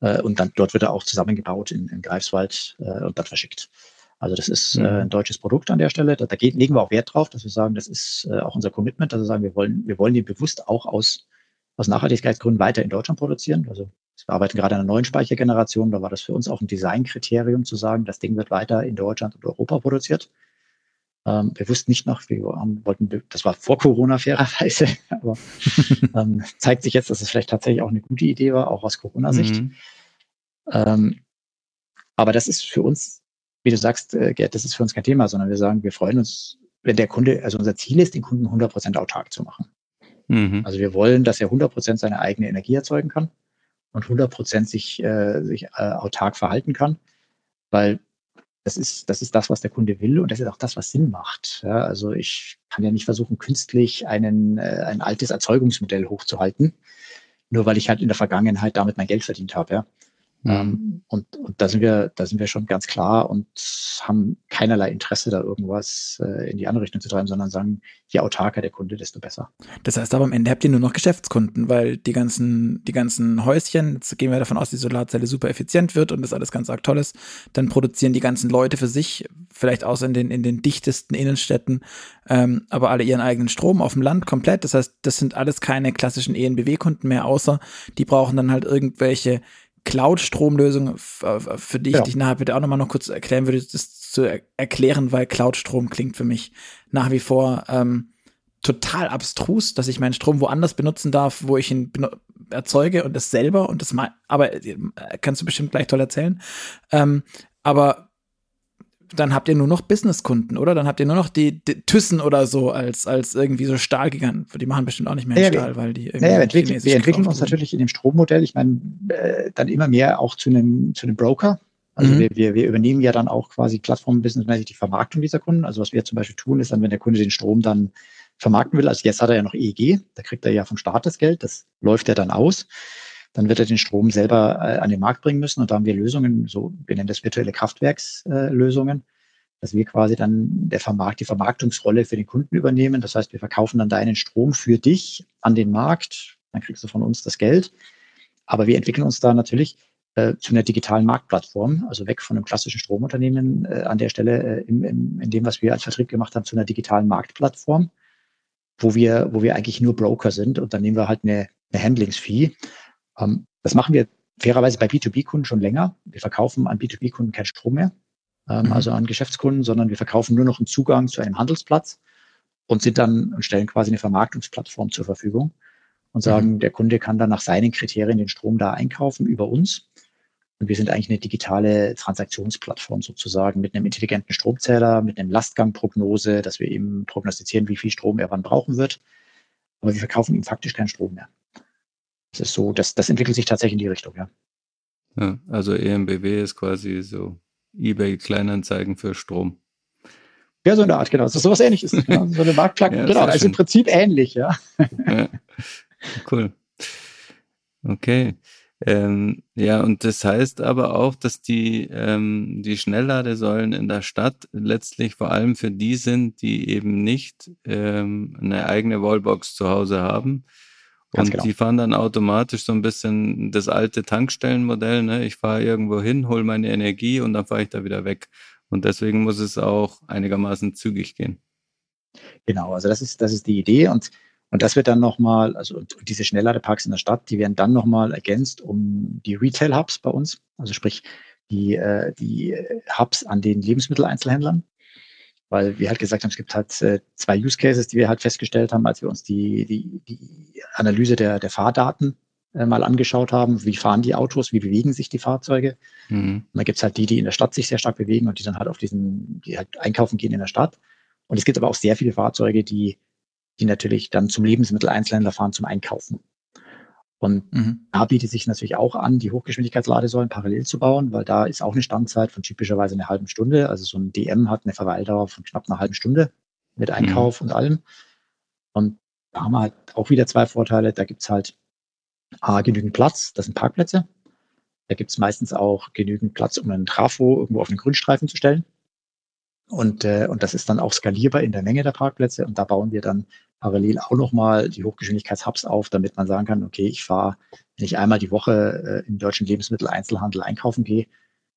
äh, und dann dort wird er auch zusammengebaut in, in Greifswald äh, und dann verschickt. Also das ist mhm. äh, ein deutsches Produkt an der Stelle. Da, da geht, legen wir auch Wert drauf, dass wir sagen, das ist äh, auch unser Commitment, dass wir sagen, wir wollen, wir wollen die bewusst auch aus, aus Nachhaltigkeitsgründen weiter in Deutschland produzieren. Also wir arbeiten gerade an einer neuen Speichergeneration. Da war das für uns auch ein Designkriterium zu sagen, das Ding wird weiter in Deutschland und Europa produziert. Ähm, wir wussten nicht noch, wir haben, wollten, das war vor Corona fairerweise, [LAUGHS] aber [LAUGHS] ähm, zeigt sich jetzt, dass es vielleicht tatsächlich auch eine gute Idee war, auch aus Corona-Sicht. Mhm. Ähm, aber das ist für uns, wie du sagst, äh, Gerd, das ist für uns kein Thema, sondern wir sagen, wir freuen uns, wenn der Kunde, also unser Ziel ist, den Kunden 100% autark zu machen. Mhm. Also wir wollen, dass er 100% seine eigene Energie erzeugen kann und 100 Prozent sich, äh, sich äh, autark verhalten kann, weil das ist, das ist das, was der Kunde will und das ist auch das, was Sinn macht. Ja, also ich kann ja nicht versuchen, künstlich einen, äh, ein altes Erzeugungsmodell hochzuhalten, nur weil ich halt in der Vergangenheit damit mein Geld verdient habe. Ja. Mhm. Ähm, und, und da sind wir, da sind wir schon ganz klar und haben keinerlei Interesse, da irgendwas äh, in die andere Richtung zu treiben, sondern sagen, je autarker der Kunde, desto besser. Das heißt aber am Ende habt ihr nur noch Geschäftskunden, weil die ganzen, die ganzen Häuschen, jetzt gehen wir davon aus, die Solarzelle super effizient wird und das alles ganz arg toll ist, dann produzieren die ganzen Leute für sich, vielleicht außer in den, in den dichtesten Innenstädten, ähm, aber alle ihren eigenen Strom auf dem Land komplett. Das heißt, das sind alles keine klassischen ENBW-Kunden mehr, außer die brauchen dann halt irgendwelche Cloud-Stromlösung, für die ich ja. dich nachher bitte auch nochmal noch kurz erklären würde, das zu er erklären, weil Cloud-Strom klingt für mich nach wie vor ähm, total abstrus, dass ich meinen Strom woanders benutzen darf, wo ich ihn erzeuge und das selber und das mal, aber äh, kannst du bestimmt gleich toll erzählen. Ähm, aber dann habt ihr nur noch Businesskunden, oder? Dann habt ihr nur noch die, die Thyssen oder so als, als irgendwie so Stahlgiganten. Die machen bestimmt auch nicht mehr ja, Stahl, weil die irgendwie. Ja, wir entwickeln, wir entwickeln uns natürlich in dem Strommodell, ich meine, äh, dann immer mehr auch zu einem, zu einem Broker. Also mhm. wir, wir, wir übernehmen ja dann auch quasi plattform-businessmäßig die Vermarktung dieser Kunden. Also was wir zum Beispiel tun, ist dann, wenn der Kunde den Strom dann vermarkten will, also jetzt hat er ja noch EEG, da kriegt er ja vom Staat das Geld, das läuft ja dann aus. Dann wird er den Strom selber äh, an den Markt bringen müssen und da haben wir Lösungen, so wir nennen das virtuelle Kraftwerkslösungen, äh, dass wir quasi dann der Vermarkt, die Vermarktungsrolle für den Kunden übernehmen. Das heißt, wir verkaufen dann deinen Strom für dich an den Markt, dann kriegst du von uns das Geld. Aber wir entwickeln uns da natürlich äh, zu einer digitalen Marktplattform, also weg von einem klassischen Stromunternehmen äh, an der Stelle, äh, im, im, in dem, was wir als Vertrieb gemacht haben, zu einer digitalen Marktplattform, wo wir, wo wir eigentlich nur Broker sind und dann nehmen wir halt eine, eine Handlingsfee. Ähm, das machen wir fairerweise bei B2B-Kunden schon länger. Wir verkaufen an B2B-Kunden keinen Strom mehr, ähm, mhm. also an Geschäftskunden, sondern wir verkaufen nur noch einen Zugang zu einem Handelsplatz und sind dann und stellen quasi eine Vermarktungsplattform zur Verfügung und sagen, mhm. der Kunde kann dann nach seinen Kriterien den Strom da einkaufen über uns. Und wir sind eigentlich eine digitale Transaktionsplattform sozusagen mit einem intelligenten Stromzähler, mit einem Lastgangprognose, dass wir eben prognostizieren, wie viel Strom er wann brauchen wird. Aber wir verkaufen ihm faktisch keinen Strom mehr. Das ist so, das, das entwickelt sich tatsächlich in die Richtung, ja. ja also EMBW ist quasi so eBay Kleinanzeigen für Strom. Ja, so eine Art, genau. Das ist sowas ähnliches. [LAUGHS] Genau. So eine Marktplattform, ja, genau. Also im Prinzip ähnlich, ja. ja. Cool. Okay. Ähm, ja, und das heißt aber auch, dass die, ähm, die Schnellladesäulen in der Stadt letztlich vor allem für die sind, die eben nicht ähm, eine eigene Wallbox zu Hause haben. Und genau. die fahren dann automatisch so ein bisschen das alte Tankstellenmodell. Ne? Ich fahre irgendwo hin, hole meine Energie und dann fahre ich da wieder weg. Und deswegen muss es auch einigermaßen zügig gehen. Genau, also das ist, das ist die Idee. Und und das wird dann nochmal, also diese Schnellladeparks in der Stadt, die werden dann nochmal ergänzt um die Retail-Hubs bei uns, also sprich die, äh, die Hubs an den Lebensmitteleinzelhändlern. Weil wir halt gesagt haben, es gibt halt äh, zwei Use Cases, die wir halt festgestellt haben, als wir uns die, die, die Analyse der, der Fahrdaten äh, mal angeschaut haben. Wie fahren die Autos, wie bewegen sich die Fahrzeuge? Mhm. Und da gibt es halt die, die in der Stadt sich sehr stark bewegen und die dann halt auf diesen, die halt einkaufen gehen in der Stadt. Und es gibt aber auch sehr viele Fahrzeuge, die die natürlich dann zum Lebensmitteleinzelhändler fahren zum Einkaufen. Und mhm. da bietet sich natürlich auch an, die Hochgeschwindigkeitsladesäulen parallel zu bauen, weil da ist auch eine Standzeit von typischerweise einer halben Stunde. Also so ein DM hat eine Verweildauer von knapp einer halben Stunde mit mhm. Einkauf mhm. und allem. Und da haben wir halt auch wieder zwei Vorteile. Da gibt's halt A, genügend Platz, das sind Parkplätze. Da gibt's meistens auch genügend Platz, um einen Trafo irgendwo auf den Grünstreifen zu stellen. Und, äh, und das ist dann auch skalierbar in der Menge der Parkplätze. Und da bauen wir dann parallel auch nochmal die Hochgeschwindigkeitshubs auf, damit man sagen kann, okay, ich fahre, wenn ich einmal die Woche äh, im deutschen Lebensmitteleinzelhandel einkaufen gehe,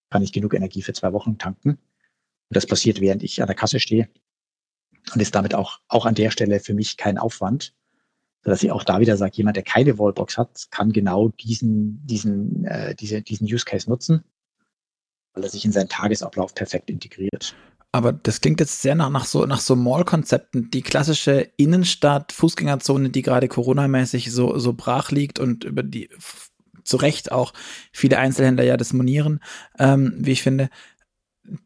kann ich genug Energie für zwei Wochen tanken. Und das passiert, während ich an der Kasse stehe. Und ist damit auch, auch an der Stelle für mich kein Aufwand. Sodass ich auch da wieder sage, jemand, der keine Wallbox hat, kann genau diesen, diesen, äh, diese, diesen Use Case nutzen, weil er sich in seinen Tagesablauf perfekt integriert. Aber das klingt jetzt sehr nach, nach so, nach so Mall-Konzepten. Die klassische Innenstadt, Fußgängerzone, die gerade Corona-mäßig so, so brach liegt und über die zu Recht auch viele Einzelhändler ja das monieren, ähm, wie ich finde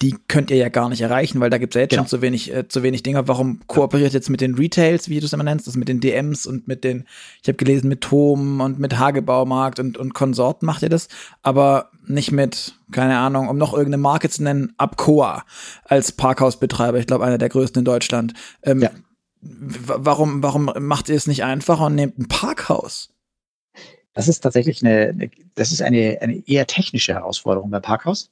die könnt ihr ja gar nicht erreichen, weil da gibt es ja jetzt genau. schon zu wenig, äh, zu wenig Dinge. Warum kooperiert jetzt mit den Retails, wie du es immer nennst, also mit den DMs und mit den, ich habe gelesen, mit Tom und mit Hagebaumarkt und, und Konsorten macht ihr das, aber nicht mit, keine Ahnung, um noch irgendeine Marke zu nennen, Abcoa als Parkhausbetreiber, ich glaube einer der größten in Deutschland. Ähm, ja. Warum, warum macht ihr es nicht einfacher und nehmt ein Parkhaus? Das ist tatsächlich eine, eine das ist eine, eine eher technische Herausforderung beim Parkhaus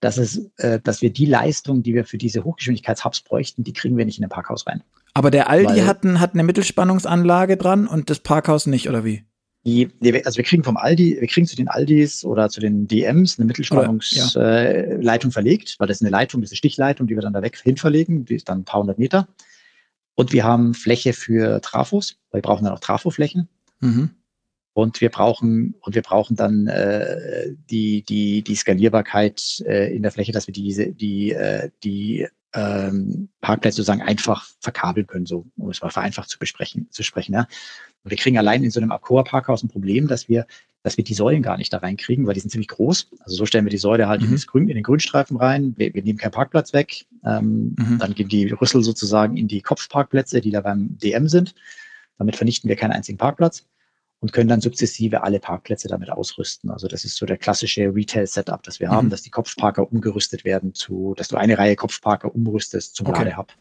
dass, es, äh, dass wir die Leistung, die wir für diese Hochgeschwindigkeitshubs bräuchten, die kriegen wir nicht in ein Parkhaus rein. Aber der Aldi hat, ein, hat eine Mittelspannungsanlage dran und das Parkhaus nicht, oder wie? Die, also wir kriegen vom Aldi, wir kriegen zu den Aldis oder zu den DMs eine Mittelspannungsleitung ja. äh, verlegt, weil das ist eine Leitung, das ist eine Stichleitung, die wir dann da weg hin verlegen, die ist dann ein paar hundert Meter. Und wir haben Fläche für Trafos, weil wir brauchen dann auch Trafoflächen. Mhm. Und wir brauchen, und wir brauchen dann äh, die, die, die Skalierbarkeit äh, in der Fläche, dass wir diese, die, äh, die ähm, Parkplätze sozusagen einfach verkabeln können, so um es mal vereinfacht zu besprechen, zu sprechen. Ja. Und wir kriegen allein in so einem Accor-Parkhaus ein Problem, dass wir, dass wir die Säulen gar nicht da reinkriegen, weil die sind ziemlich groß. Also so stellen wir die Säule halt mhm. in, Grün, in den Grünstreifen rein. Wir, wir nehmen keinen Parkplatz weg. Ähm, mhm. Dann gehen die Rüssel sozusagen in die Kopfparkplätze, die da beim DM sind. Damit vernichten wir keinen einzigen Parkplatz. Und können dann sukzessive alle Parkplätze damit ausrüsten. Also das ist so der klassische Retail-Setup, das wir mhm. haben, dass die Kopfparker umgerüstet werden zu, dass du eine Reihe Kopfparker umrüstest zum okay. Ladehub.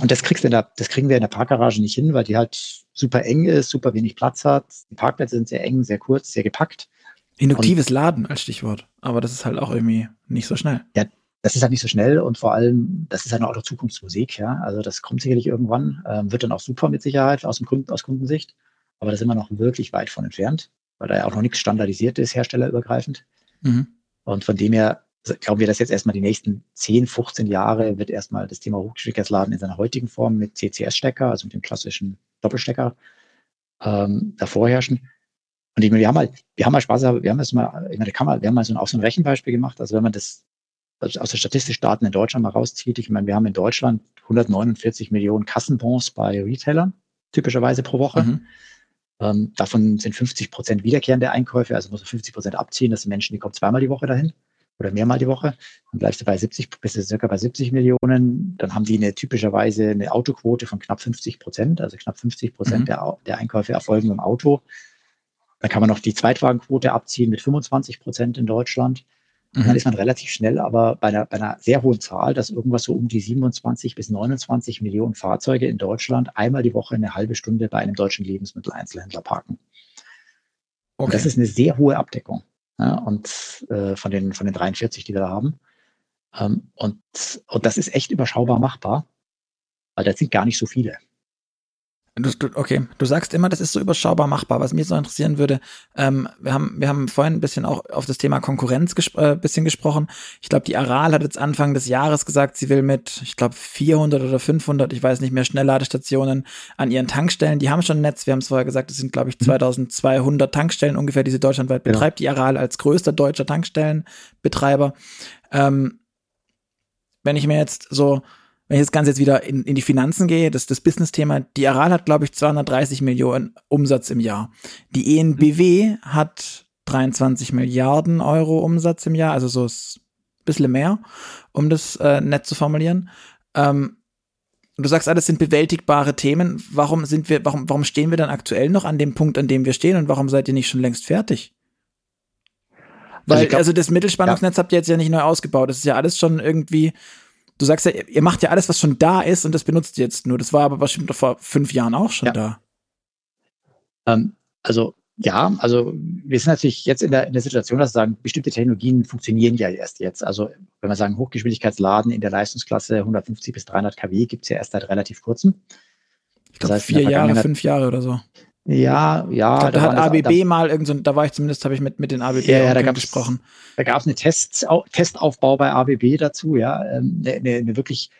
Und das kriegst du in der, das kriegen wir in der Parkgarage nicht hin, weil die halt super eng ist, super wenig Platz hat. Die Parkplätze sind sehr eng, sehr kurz, sehr gepackt. Induktives und, Laden als Stichwort. Aber das ist halt auch irgendwie nicht so schnell. Ja, das ist halt nicht so schnell und vor allem, das ist halt auch noch Zukunftsmusik, ja. Also das kommt sicherlich irgendwann, ähm, wird dann auch super mit Sicherheit aus dem Kunden, aus Kundensicht. Aber da sind wir noch wirklich weit von entfernt, weil da ja auch noch nichts standardisiert ist, herstellerübergreifend. Mhm. Und von dem her glauben wir, dass jetzt erstmal die nächsten 10, 15 Jahre wird erstmal das Thema Hochgeschwindigkeitsladen in seiner heutigen Form mit CCS-Stecker, also mit dem klassischen Doppelstecker, ähm, davor herrschen. Und ich meine, wir haben halt, wir haben halt Spaß, wir haben jetzt mal, ich meine, kann man, wir haben mal so ein, auch so ein Rechenbeispiel gemacht. Also wenn man das also aus der statistischen Daten in Deutschland mal rauszieht, ich meine, wir haben in Deutschland 149 Millionen Kassenbons bei Retailern, typischerweise pro Woche. Mhm. Ähm, davon sind 50 Prozent wiederkehrende Einkäufe, also muss man 50 Prozent abziehen. Das sind Menschen, die kommen zweimal die Woche dahin oder mehrmal die Woche. Dann bleibst du bei 70, bist du circa bei 70 Millionen. Dann haben die eine typischerweise eine Autoquote von knapp 50 Prozent, also knapp 50 Prozent mhm. der, der Einkäufe erfolgen im Auto. Dann kann man noch die Zweitwagenquote abziehen mit 25 Prozent in Deutschland. Mhm. Dann ist man relativ schnell, aber bei einer, bei einer sehr hohen Zahl, dass irgendwas so um die 27 bis 29 Millionen Fahrzeuge in Deutschland einmal die Woche eine halbe Stunde bei einem deutschen Lebensmitteleinzelhändler parken. Okay. Und das ist eine sehr hohe Abdeckung. Ja, und äh, von, den, von den 43, die wir da haben. Ähm, und, und das ist echt überschaubar machbar, weil das sind gar nicht so viele. Du, du, okay, du sagst immer, das ist so überschaubar machbar. Was mich so interessieren würde, ähm, wir haben wir haben vorhin ein bisschen auch auf das Thema Konkurrenz gesp äh, bisschen gesprochen. Ich glaube, die Aral hat jetzt Anfang des Jahres gesagt, sie will mit, ich glaube, 400 oder 500, ich weiß nicht mehr, Schnellladestationen an ihren Tankstellen. Die haben schon ein Netz. Wir haben es vorher gesagt, es sind, glaube ich, 2200 mhm. Tankstellen ungefähr, die sie deutschlandweit ja. betreibt. Die Aral als größter deutscher Tankstellenbetreiber. Ähm, wenn ich mir jetzt so wenn ich das Ganze jetzt wieder in, in die Finanzen gehe, das, das Business-Thema, die Aral hat, glaube ich, 230 Millionen Umsatz im Jahr. Die ENBW hat 23 Milliarden Euro Umsatz im Jahr, also so ein bisschen mehr, um das äh, nett zu formulieren. Ähm, du sagst, alles sind bewältigbare Themen. Warum sind wir, warum, warum stehen wir dann aktuell noch an dem Punkt, an dem wir stehen und warum seid ihr nicht schon längst fertig? Weil, also, glaub, also das Mittelspannungsnetz ja. habt ihr jetzt ja nicht neu ausgebaut. Das ist ja alles schon irgendwie du sagst ja, ihr macht ja alles, was schon da ist und das benutzt ihr jetzt nur. Das war aber bestimmt vor fünf Jahren auch schon ja. da. Ähm, also ja, also wir sind natürlich jetzt in der, in der Situation, dass wir sagen, bestimmte Technologien funktionieren ja erst jetzt. Also wenn wir sagen, Hochgeschwindigkeitsladen in der Leistungsklasse 150 bis 300 kW gibt es ja erst seit relativ kurzem. Ich glaube, vier Jahre, fünf Jahre oder so. Ja, ja. Da, da hat ABB da, mal irgend so, da war ich zumindest, habe ich mit, mit den ABB ja, ja, da gesprochen. Da gab es eine Test, Testaufbau bei ABB dazu, ja, ähm, eine, eine, eine wirklich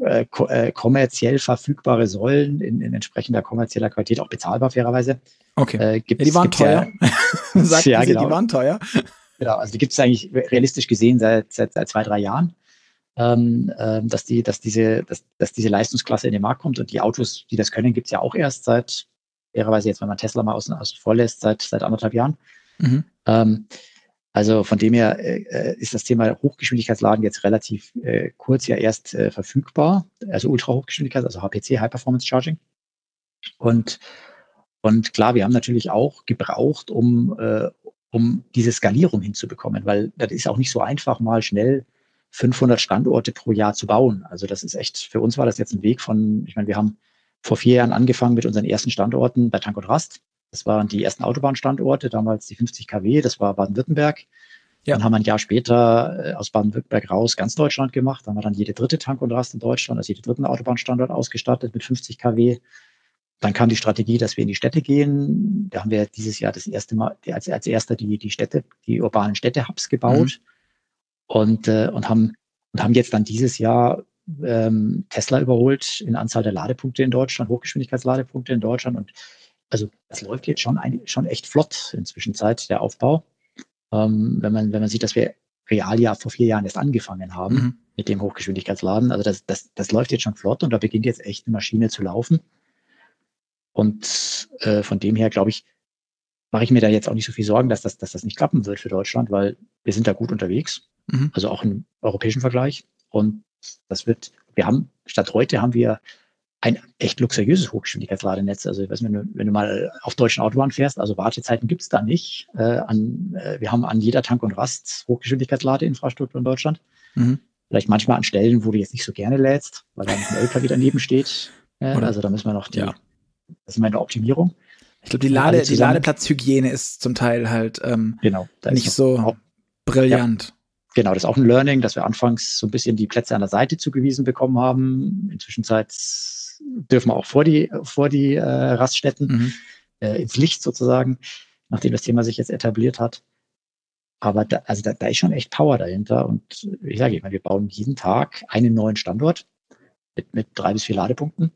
äh, äh, kommerziell verfügbare Säulen in, in, entsprechender kommerzieller Qualität, auch bezahlbar fairerweise. Okay. Äh, ja, die waren teuer. [LAUGHS] [LAUGHS] Ja, ja, genau. die waren teuer. Genau, also die gibt es eigentlich realistisch gesehen seit, seit, seit zwei, drei Jahren. Ähm, ähm, dass, die, dass, diese, dass, dass diese Leistungsklasse in den Markt kommt und die Autos, die das können, gibt es ja auch erst seit fairerweise jetzt, wenn man Tesla mal außen, außen vor lässt, seit, seit anderthalb Jahren. Mhm. Ähm, also von dem her äh, äh, ist das Thema Hochgeschwindigkeitsladen jetzt relativ äh, kurz ja erst äh, verfügbar, also Ultra-Hochgeschwindigkeit, also HPC, High Performance Charging. Und, und klar, wir haben natürlich auch gebraucht, um, äh, um diese Skalierung hinzubekommen, weil das ist auch nicht so einfach, mal schnell 500 Standorte pro Jahr zu bauen. Also das ist echt, für uns war das jetzt ein Weg von, ich meine, wir haben vor vier Jahren angefangen mit unseren ersten Standorten bei Tank und Rast. Das waren die ersten Autobahnstandorte, damals die 50 kW, das war Baden-Württemberg. Ja. Dann haben wir ein Jahr später äh, aus Baden-Württemberg raus ganz Deutschland gemacht. Dann haben wir dann jede dritte Tank und Rast in Deutschland, also jede dritten Autobahnstandort ausgestattet mit 50 kW. Dann kam die Strategie, dass wir in die Städte gehen. Da haben wir dieses Jahr das erste Mal als, als erster die, die Städte, die urbanen Städte-Hubs gebaut mhm. und, äh, und haben und haben jetzt dann dieses Jahr ähm, Tesla überholt in Anzahl der Ladepunkte in Deutschland, Hochgeschwindigkeitsladepunkte in Deutschland. Und also das läuft jetzt schon, ein, schon echt flott inzwischen Zeit, der Aufbau. Ähm, wenn, man, wenn man sieht, dass wir real ja vor vier Jahren erst angefangen haben mhm. mit dem Hochgeschwindigkeitsladen. Also das, das, das läuft jetzt schon flott und da beginnt jetzt echt eine Maschine zu laufen. Und äh, von dem her, glaube ich, mache ich mir da jetzt auch nicht so viel Sorgen, dass das, dass das nicht klappen wird für Deutschland, weil wir sind da gut unterwegs, mhm. also auch im europäischen Vergleich. Und das wird, wir haben, statt heute haben wir ein echt luxuriöses Hochgeschwindigkeitsladenetz. Also ich weiß nicht, wenn du, wenn du mal auf deutschen Autobahnen fährst, also Wartezeiten gibt's da nicht. Äh, an, äh, wir haben an jeder Tank und Rast Hochgeschwindigkeitsladeinfrastruktur in Deutschland. Mhm. Vielleicht manchmal an Stellen, wo du jetzt nicht so gerne lädst, weil da ein LKW daneben steht. Äh, also da müssen wir noch die, ja. das ist meine Optimierung. Ich glaube, die, Lade, die Ladeplatzhygiene ist zum Teil halt ähm, genau, nicht so brillant. Ja. Genau, das ist auch ein Learning, dass wir anfangs so ein bisschen die Plätze an der Seite zugewiesen bekommen haben. Inzwischen dürfen wir auch vor die, vor die äh, Raststätten mhm. äh, ins Licht sozusagen, nachdem das Thema sich jetzt etabliert hat. Aber da, also da, da ist schon echt Power dahinter. Und ich sage immer, wir bauen jeden Tag einen neuen Standort mit, mit drei bis vier Ladepunkten.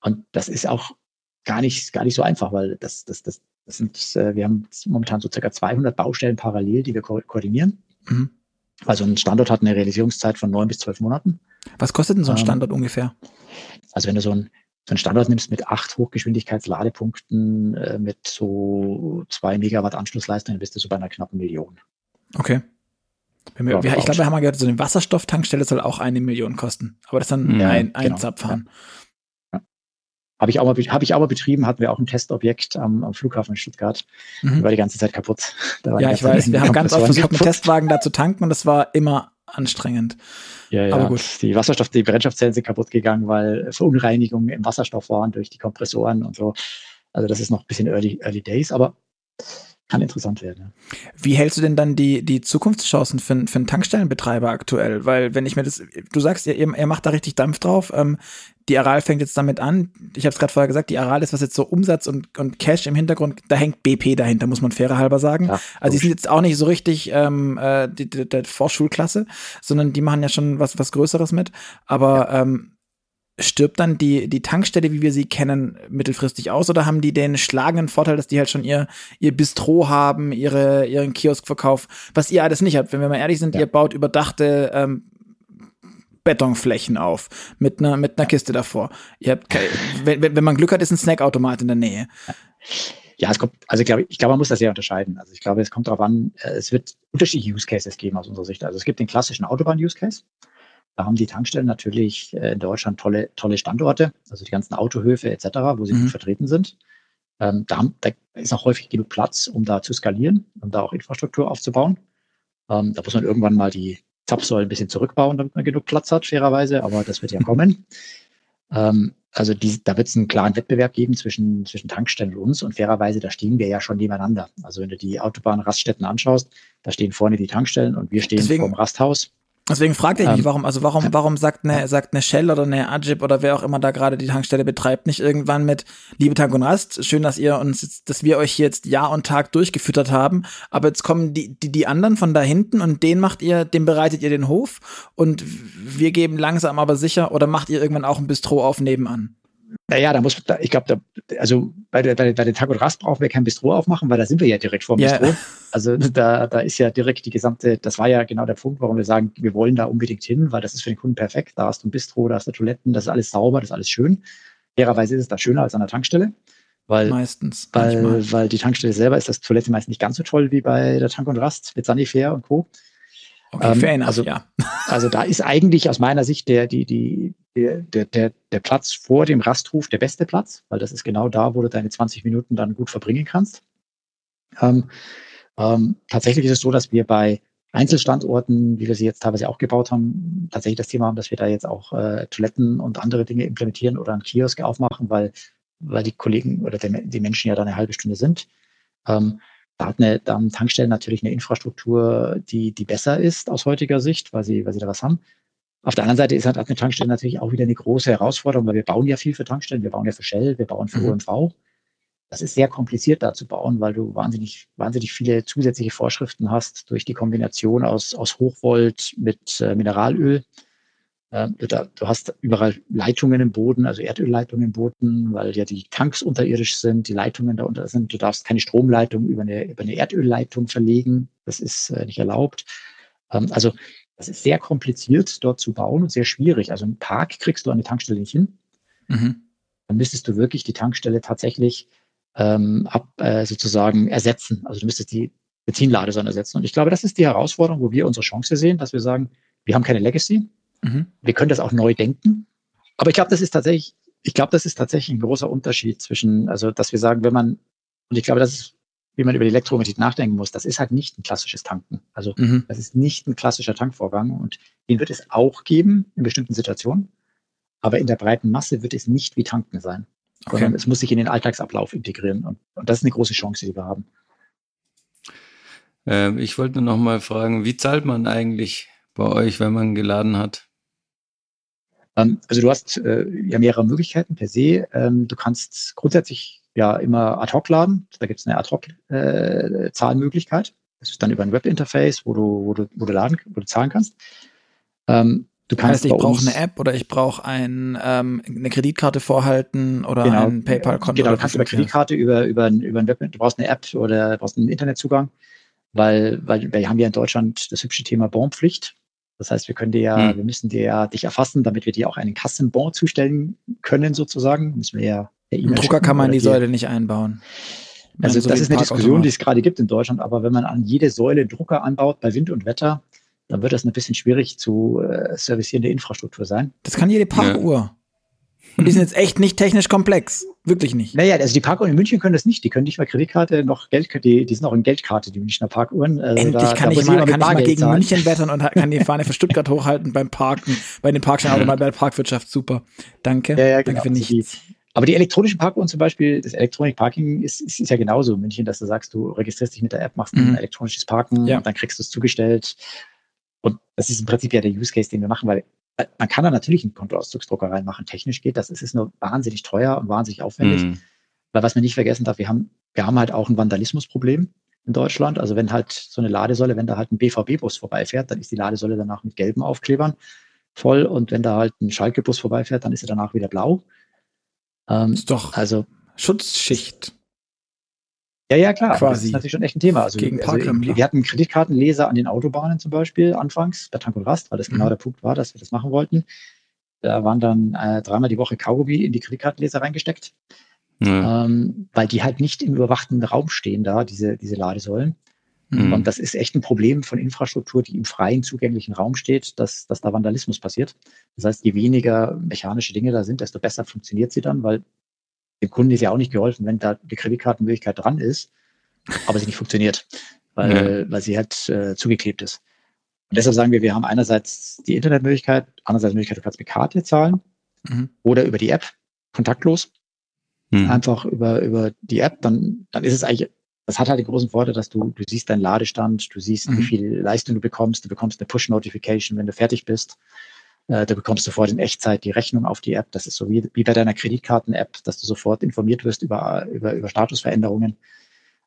Und das ist auch gar nicht, gar nicht so einfach, weil das, das, das, das sind, äh, wir haben momentan so circa 200 Baustellen parallel, die wir ko koordinieren. Mhm. Also ein Standort hat eine Realisierungszeit von neun bis zwölf Monaten. Was kostet denn so ein ähm, Standort ähm, ungefähr? Also wenn du so ein, so ein Standort nimmst mit acht Hochgeschwindigkeitsladepunkten, äh, mit so zwei Megawatt Anschlussleistung, dann bist du so bei einer knappen Million. Okay. Wir, ja, ich glaube, wir haben mal gehört, so eine Wasserstofftankstelle soll auch eine Million kosten. Aber das ist dann ja, ein, ein genau. Zapfhahn. Ja. Habe ich, auch mal, hab ich auch mal betrieben, hatten wir auch ein Testobjekt am, am Flughafen in Stuttgart. Mhm. War die ganze Zeit kaputt. ja, ich weiß. Wir haben ganz oft versucht, einen Testwagen da zu tanken und es war immer anstrengend. Ja, ja. Aber gut. Die Wasserstoff, die Brennstoffzellen sind kaputt gegangen, weil Verunreinigungen im Wasserstoff waren durch die Kompressoren und so. Also das ist noch ein bisschen Early, Early Days, aber kann interessant werden. Wie hältst du denn dann die, die Zukunftschancen für, für einen Tankstellenbetreiber aktuell? Weil wenn ich mir das, du sagst, ihr, ihr macht da richtig Dampf drauf. Ähm, die Aral fängt jetzt damit an. Ich habe es gerade vorher gesagt, die Aral ist was jetzt so Umsatz und, und Cash im Hintergrund, da hängt BP dahinter, muss man fairer halber sagen. Ja, also die sind jetzt auch nicht so richtig ähm, äh, die, die, die Vorschulklasse, sondern die machen ja schon was, was Größeres mit. Aber ja. ähm, stirbt dann die, die Tankstelle, wie wir sie kennen, mittelfristig aus oder haben die den schlagenden Vorteil, dass die halt schon ihr, ihr Bistro haben, ihre, ihren Kioskverkauf, was ihr alles nicht habt? Wenn wir mal ehrlich sind, ja. ihr baut überdachte ähm, Betonflächen auf mit einer mit einer Kiste davor. Ihr habt wenn, wenn man Glück hat, ist ein Snackautomat in der Nähe. Ja, es kommt, also ich glaube, ich glaube, man muss das sehr unterscheiden. Also ich glaube, es kommt darauf an, äh, es wird unterschiedliche Use Cases geben aus unserer Sicht. Also es gibt den klassischen Autobahn-Use Case. Da haben die Tankstellen natürlich äh, in Deutschland tolle, tolle Standorte, also die ganzen Autohöfe etc., wo sie mhm. gut vertreten sind. Ähm, da, da, ist auch häufig genug Platz, um da zu skalieren, um da auch Infrastruktur aufzubauen. Ähm, da muss man irgendwann mal die Zapfsäulen ein bisschen zurückbauen, damit man genug Platz hat, fairerweise, aber das wird ja kommen. [LAUGHS] ähm, also die, da wird es einen klaren Wettbewerb geben zwischen, zwischen Tankstellen und uns und fairerweise, da stehen wir ja schon nebeneinander. Also wenn du die Autobahnraststätten anschaust, da stehen vorne die Tankstellen und wir stehen Deswegen, vorm Rasthaus. Deswegen fragte ich mich, ähm, warum, also warum, warum sagt eine, sagt eine Shell oder eine Ajib oder wer auch immer da gerade die Tankstelle betreibt, nicht irgendwann mit, liebe Tank und Rast, schön, dass ihr uns, dass wir euch jetzt Jahr und Tag durchgefüttert haben, aber jetzt kommen die, die, die anderen von da hinten und den macht ihr, dem bereitet ihr den Hof und wir geben langsam aber sicher oder macht ihr irgendwann auch ein Bistro auf nebenan? Naja, da muss, ich glaube, da, also bei, der, bei, bei den Tag und Rast brauchen wir kein Bistro aufmachen, weil da sind wir ja direkt vor dem yeah. Bistro. Also da, da ist ja direkt die gesamte, das war ja genau der Punkt, warum wir sagen, wir wollen da unbedingt hin, weil das ist für den Kunden perfekt. Da hast du ein Bistro, da hast du Toiletten, das ist alles sauber, das ist alles schön. Fairerweise ist es da schöner als an der Tankstelle. Weil, Meistens. Weil, weil die Tankstelle selber ist das Toilette meist nicht ganz so toll wie bei der Tank und Rast mit Sanifair und Co. Okay, ähm, enough, also, ja. also da ist eigentlich aus meiner Sicht der, die, die, der, der, der Platz vor dem Rasthof der beste Platz, weil das ist genau da, wo du deine 20 Minuten dann gut verbringen kannst. Ähm, ähm, tatsächlich ist es so, dass wir bei Einzelstandorten, wie wir sie jetzt teilweise auch gebaut haben, tatsächlich das Thema haben, dass wir da jetzt auch äh, Toiletten und andere Dinge implementieren oder einen Kiosk aufmachen, weil, weil die Kollegen oder der, die Menschen ja da eine halbe Stunde sind. Ähm, da hat eine, da haben natürlich eine Infrastruktur, die, die besser ist aus heutiger Sicht, weil sie, weil sie da was haben. Auf der anderen Seite ist halt eine Tankstelle natürlich auch wieder eine große Herausforderung, weil wir bauen ja viel für Tankstellen. Wir bauen ja für Shell, wir bauen für mhm. OMV. Das ist sehr kompliziert da zu bauen, weil du wahnsinnig, wahnsinnig viele zusätzliche Vorschriften hast durch die Kombination aus, aus Hochvolt mit äh, Mineralöl. Äh, du, da, du, hast überall Leitungen im Boden, also Erdölleitungen im Boden, weil ja die Tanks unterirdisch sind, die Leitungen da unter sind. Du darfst keine Stromleitung über eine, über eine Erdölleitung verlegen. Das ist äh, nicht erlaubt. Ähm, also das ist sehr kompliziert dort zu bauen und sehr schwierig. Also einen Park kriegst du an die Tankstelle nicht hin. Mhm. Dann müsstest du wirklich die Tankstelle tatsächlich ähm, ab, äh, sozusagen ersetzen. Also du müsstest die Benzinladesäule ersetzen. Und ich glaube, das ist die Herausforderung, wo wir unsere Chance sehen, dass wir sagen, wir haben keine Legacy. Mhm. Wir können das auch neu denken. Aber ich glaube, das ist tatsächlich ich glaube, das ist tatsächlich ein großer Unterschied zwischen, also dass wir sagen, wenn man, und ich glaube, das ist, wie man über die Elektromobilität nachdenken muss, das ist halt nicht ein klassisches Tanken. Also mhm. das ist nicht ein klassischer Tankvorgang und den wird es auch geben in bestimmten Situationen, aber in der breiten Masse wird es nicht wie Tanken sein, okay. sondern es muss sich in den Alltagsablauf integrieren und, und das ist eine große Chance, die wir haben. Ähm, ich wollte noch mal fragen, wie zahlt man eigentlich bei euch, wenn man geladen hat? Ähm, also du hast äh, ja mehrere Möglichkeiten per se. Ähm, du kannst grundsätzlich ja immer ad hoc laden. Da gibt es eine ad hoc äh, Zahlmöglichkeit. Das ist dann über ein Webinterface, wo du, wo du, wo du laden, wo du zahlen kannst. Ähm, du kannst heißt, ich brauche eine App oder ich brauche ein, ähm, eine Kreditkarte vorhalten oder genau, ein PayPal-Konto. Genau, du kannst über Kreditkarte, über, über, über ein Web, du brauchst eine App oder du brauchst einen Internetzugang, weil, weil wir haben ja in Deutschland das hübsche Thema Bonpflicht. Das heißt, wir können dir ja, hm. wir müssen dir ja dich erfassen, damit wir dir auch einen Kassenbon zustellen können, sozusagen. Müssen wir ja per e Drucker kann man die Säule nicht einbauen. Also so das ist eine Diskussion, die es gerade gibt in Deutschland, aber wenn man an jede Säule Drucker anbaut bei Wind und Wetter, dann wird das ein bisschen schwierig zu äh, servicierende Infrastruktur sein. Das kann jede Parkuhr. Ja. Und die sind jetzt echt nicht technisch komplex. Wirklich nicht. Naja, also die Parkuhren in München können das nicht. Die können nicht mal Kreditkarte noch Geld, die, die sind auch in Geldkarte, die Münchner Parkuhren. Also Endlich da, kann, da ich mal, kann ich mal gegen zahlen. München wettern und [LAUGHS] kann die Fahne für Stuttgart hochhalten beim Parken, bei den mal bei der Parkwirtschaft. Super. Danke. Ja, ja, genau. Danke für nichts. Also die, aber die elektronischen Parkuhren zum Beispiel, das Electronic Parking ist, ist, ist ja genauso in München, dass du sagst, du registrierst dich mit der App, machst ein mhm. elektronisches Parken ja. und dann kriegst du es zugestellt. Und das ist im Prinzip ja der Use Case, den wir machen, weil man kann da natürlich einen Kontoauszugsdrucker reinmachen. Technisch geht das. Es ist nur wahnsinnig teuer und wahnsinnig aufwendig. Mhm. Weil was man nicht vergessen darf, wir haben, wir haben halt auch ein Vandalismusproblem in Deutschland. Also wenn halt so eine Ladesäule, wenn da halt ein BVB-Bus vorbeifährt, dann ist die Ladesäule danach mit gelben Aufklebern voll. Und wenn da halt ein Schalke-Bus vorbeifährt, dann ist er danach wieder blau. Ähm, ist doch also Schutzschicht. Ja, ja, klar. Quasi. Das ist natürlich schon echt ein Thema. Also, Gegen also wir hatten Kreditkartenleser an den Autobahnen zum Beispiel anfangs bei Tank und Rast, weil das genau mhm. der Punkt war, dass wir das machen wollten. Da waren dann äh, dreimal die Woche Kaugummi in die Kreditkartenleser reingesteckt, ja. ähm, weil die halt nicht im überwachten Raum stehen da, diese, diese Ladesäulen. Mhm. Und das ist echt ein Problem von Infrastruktur, die im freien, zugänglichen Raum steht, dass, dass da Vandalismus passiert. Das heißt, je weniger mechanische Dinge da sind, desto besser funktioniert sie dann, weil dem Kunden ist ja auch nicht geholfen, wenn da die Kreditkartenmöglichkeit dran ist, aber sie nicht funktioniert, weil, ja. weil sie halt äh, zugeklebt ist. Und deshalb sagen wir, wir haben einerseits die Internetmöglichkeit, andererseits die Möglichkeit, du kannst mit Karte zahlen mhm. oder über die App, kontaktlos. Mhm. Einfach über, über die App, dann, dann ist es eigentlich, das hat halt den großen Vorteil, dass du, du siehst deinen Ladestand, du siehst, mhm. wie viel Leistung du bekommst, du bekommst eine Push-Notification, wenn du fertig bist. Äh, da bekommst du sofort in Echtzeit die Rechnung auf die App. Das ist so wie, wie bei deiner Kreditkarten-App, dass du sofort informiert wirst über, über, über Statusveränderungen.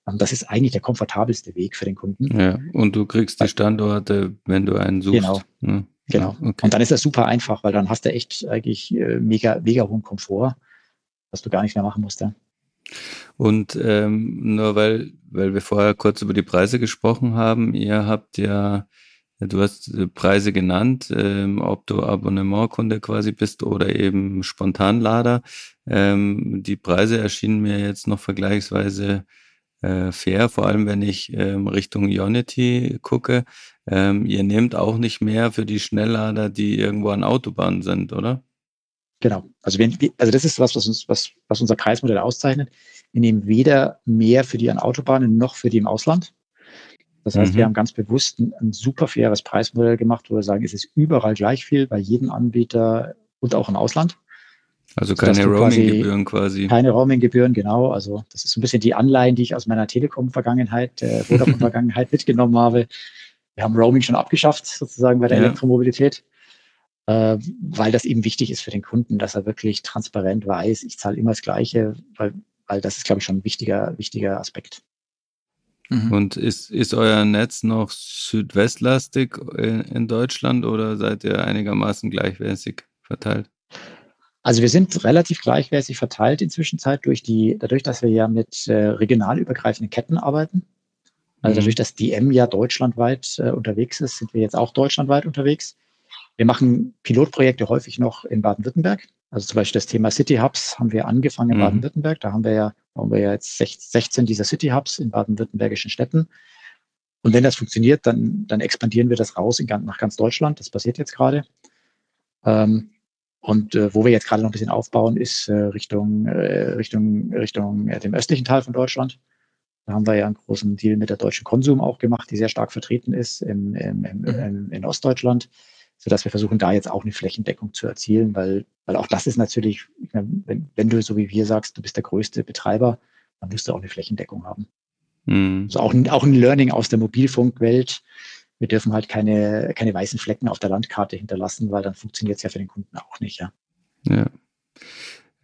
Ähm, das ist eigentlich der komfortabelste Weg für den Kunden. Ja, und du kriegst die Standorte, wenn du einen suchst. Genau. Ja. Genau. Okay. Und dann ist das super einfach, weil dann hast du echt eigentlich äh, mega, mega hohen Komfort, was du gar nicht mehr machen musst. Ja. Und ähm, nur weil, weil wir vorher kurz über die Preise gesprochen haben, ihr habt ja Du hast äh, Preise genannt, ähm, ob du Abonnementkunde quasi bist oder eben Spontanlader. Ähm, die Preise erschienen mir jetzt noch vergleichsweise äh, fair, vor allem wenn ich ähm, Richtung Unity gucke. Ähm, ihr nehmt auch nicht mehr für die Schnelllader, die irgendwo an Autobahnen sind, oder? Genau. Also, wir, also das ist was, was uns, was, was unser Preismodell auszeichnet. Wir nehmen weder mehr für die an Autobahnen noch für die im Ausland. Das heißt, mhm. wir haben ganz bewusst ein, ein, super faires Preismodell gemacht, wo wir sagen, es ist überall gleich viel bei jedem Anbieter und auch im Ausland. Also keine Roaming-Gebühren quasi. Keine Roaming-Gebühren, genau. Also das ist so ein bisschen die Anleihen, die ich aus meiner Telekom-Vergangenheit, äh, [LAUGHS] Vodafone-Vergangenheit mitgenommen habe. Wir haben Roaming schon abgeschafft, sozusagen bei der ja. Elektromobilität, äh, weil das eben wichtig ist für den Kunden, dass er wirklich transparent weiß, ich zahle immer das Gleiche, weil, weil das ist, glaube ich, schon ein wichtiger, wichtiger Aspekt. Mhm. Und ist, ist euer Netz noch südwestlastig in, in Deutschland oder seid ihr einigermaßen gleichmäßig verteilt? Also wir sind relativ gleichmäßig verteilt inzwischen Zeit durch die, dadurch, dass wir ja mit äh, regional übergreifenden Ketten arbeiten. Also mhm. dadurch, dass DM ja deutschlandweit äh, unterwegs ist, sind wir jetzt auch deutschlandweit unterwegs. Wir machen Pilotprojekte häufig noch in Baden-Württemberg. Also zum Beispiel das Thema City Hubs haben wir angefangen in mhm. Baden-Württemberg. Da haben wir ja, haben wir ja jetzt 16 dieser City Hubs in baden-württembergischen Städten. Und wenn das funktioniert, dann, dann expandieren wir das raus in, nach ganz Deutschland. Das passiert jetzt gerade. Ähm, und äh, wo wir jetzt gerade noch ein bisschen aufbauen, ist äh, Richtung, äh, Richtung, Richtung äh, dem östlichen Teil von Deutschland. Da haben wir ja einen großen Deal mit der Deutschen Konsum auch gemacht, die sehr stark vertreten ist im, im, im, mhm. im, in Ostdeutschland, sodass wir versuchen, da jetzt auch eine Flächendeckung zu erzielen, weil, weil auch das ist natürlich, wenn, wenn du so wie wir sagst, du bist der größte Betreiber, dann musst du auch eine Flächendeckung haben. Mhm. Also auch, auch ein Learning aus der Mobilfunkwelt. Wir dürfen halt keine, keine weißen Flecken auf der Landkarte hinterlassen, weil dann funktioniert es ja für den Kunden auch nicht, ja. Ja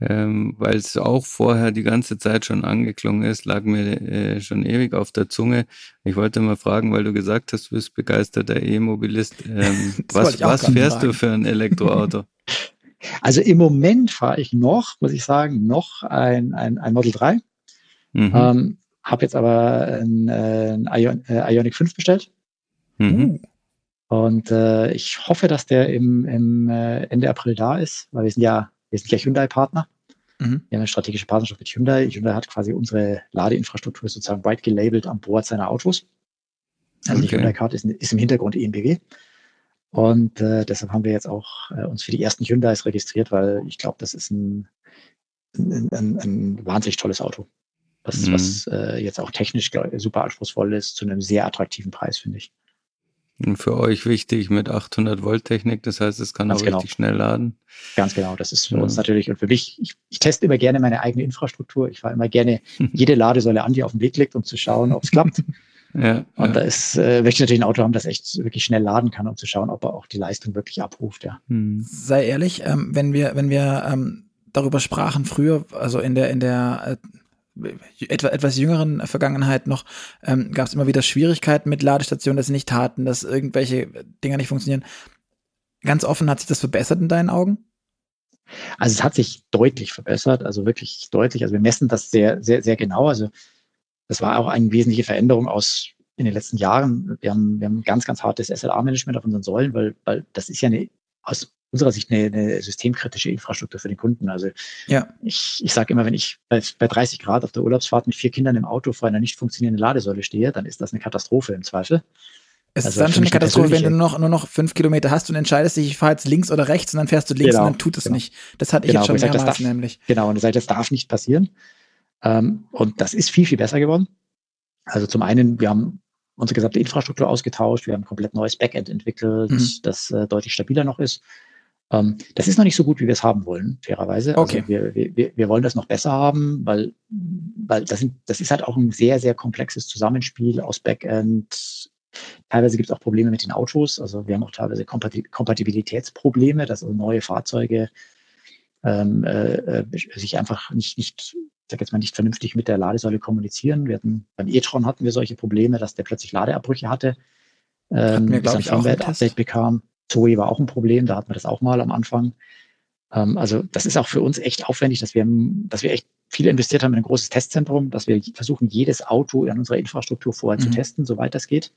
ähm, weil es auch vorher die ganze Zeit schon angeklungen ist, lag mir äh, schon ewig auf der Zunge. Ich wollte mal fragen, weil du gesagt hast, du bist begeisterter E-Mobilist. [LAUGHS] Ähm, was was fährst fragen. du für ein Elektroauto? [LAUGHS] Also im Moment fahre ich noch, muss ich sagen, noch ein, ein, ein Model 3. Mhm. Ähm, habe jetzt aber ein, ein Ion, äh, Ionic 5 bestellt. Mhm. Und äh, ich hoffe, dass der im, im äh, Ende April da ist, weil wir sind ja, wir sind ja Hyundai-Partner. Mhm. Wir haben eine strategische Partnerschaft mit Hyundai. Hyundai hat quasi unsere Ladeinfrastruktur sozusagen white gelabelt an Bord seiner Autos. Also okay. die Hyundai Card ist, ist, im Hintergrund EMBW. Und äh, deshalb haben wir jetzt auch äh, uns für die ersten Hyundais registriert, weil ich glaube, das ist ein, ein, ein, ein, wahnsinnig tolles Auto. Was, mhm. was äh, jetzt auch technisch glaub, super anspruchsvoll ist, zu einem sehr attraktiven Preis, finde ich. Und für euch wichtig mit 800 Volt Technik, das heißt, es kann Ganz auch genau. richtig schnell laden. Ganz genau, das ist für ja. uns natürlich und für mich, ich, ich, teste immer gerne meine eigene Infrastruktur. Ich fahre immer gerne [LAUGHS] jede Ladesäule an, die auf den Weg liegt, um zu schauen, ob es klappt. [LAUGHS] Ja, und ja. da ist, äh, möchte ich natürlich ein Auto haben, das echt wirklich schnell laden kann, um zu schauen, ob er auch die Leistung wirklich abruft, ja. Hm. Sei ehrlich, ähm, wenn wir, wenn wir ähm, darüber sprachen früher, also in der, in der äh, etwa, etwas jüngeren Vergangenheit noch ähm, gab es immer wieder Schwierigkeiten mit Ladestationen, dass sie nicht taten, dass irgendwelche Dinger nicht funktionieren. Ganz offen, hat sich das verbessert in deinen Augen? Also es hat sich deutlich verbessert, also wirklich deutlich. Also wir messen das sehr, sehr, sehr genau. Also das war auch eine wesentliche Veränderung aus in den letzten Jahren. Wir haben, wir haben ganz, ganz hartes SLA-Management auf unseren Säulen, weil, weil das ist ja eine aus unserer Sicht eine, eine systemkritische Infrastruktur für den Kunden. Also ja. ich, ich sage immer, wenn ich bei, bei 30 Grad auf der Urlaubsfahrt mit vier Kindern im Auto vor einer nicht funktionierenden Ladesäule stehe, dann ist das eine Katastrophe im Zweifel. Es also ist dann schon eine Katastrophe, wenn du nur noch, nur noch fünf Kilometer hast und entscheidest dich, ich fahre jetzt links oder rechts und dann fährst du links genau, und dann tut es genau. nicht. Das hatte ich genau, jetzt schon mehrmals darf, nämlich. Genau, und ihr sagt, das darf nicht passieren. Ähm, und das ist viel, viel besser geworden. Also zum einen, wir haben unsere gesamte Infrastruktur ausgetauscht, wir haben ein komplett neues Backend entwickelt, mhm. das äh, deutlich stabiler noch ist. Ähm, das ist noch nicht so gut, wie wir es haben wollen, fairerweise. Also okay. Also wir, wir, wir wollen das noch besser haben, weil, weil das, sind, das ist halt auch ein sehr, sehr komplexes Zusammenspiel aus Backend. Teilweise gibt es auch Probleme mit den Autos. Also wir haben auch teilweise Kompatibilitätsprobleme, dass also neue Fahrzeuge ähm, äh, sich einfach nicht, nicht, sag jetzt mal, nicht vernünftig mit der Ladesäule kommunizieren. Wir hatten, beim e-tron hatten wir solche Probleme, dass der plötzlich Ladeabbrüche hatte. Ähm, wir, bis ein Firmware-Update bekam. Zoe war auch ein Problem, da hatten wir das auch mal am Anfang. Ähm, also das ist auch für uns echt aufwendig, dass wir, dass wir echt viel investiert haben in ein großes Testzentrum, dass wir versuchen, jedes Auto in unserer Infrastruktur vorher mhm. zu testen, soweit das geht.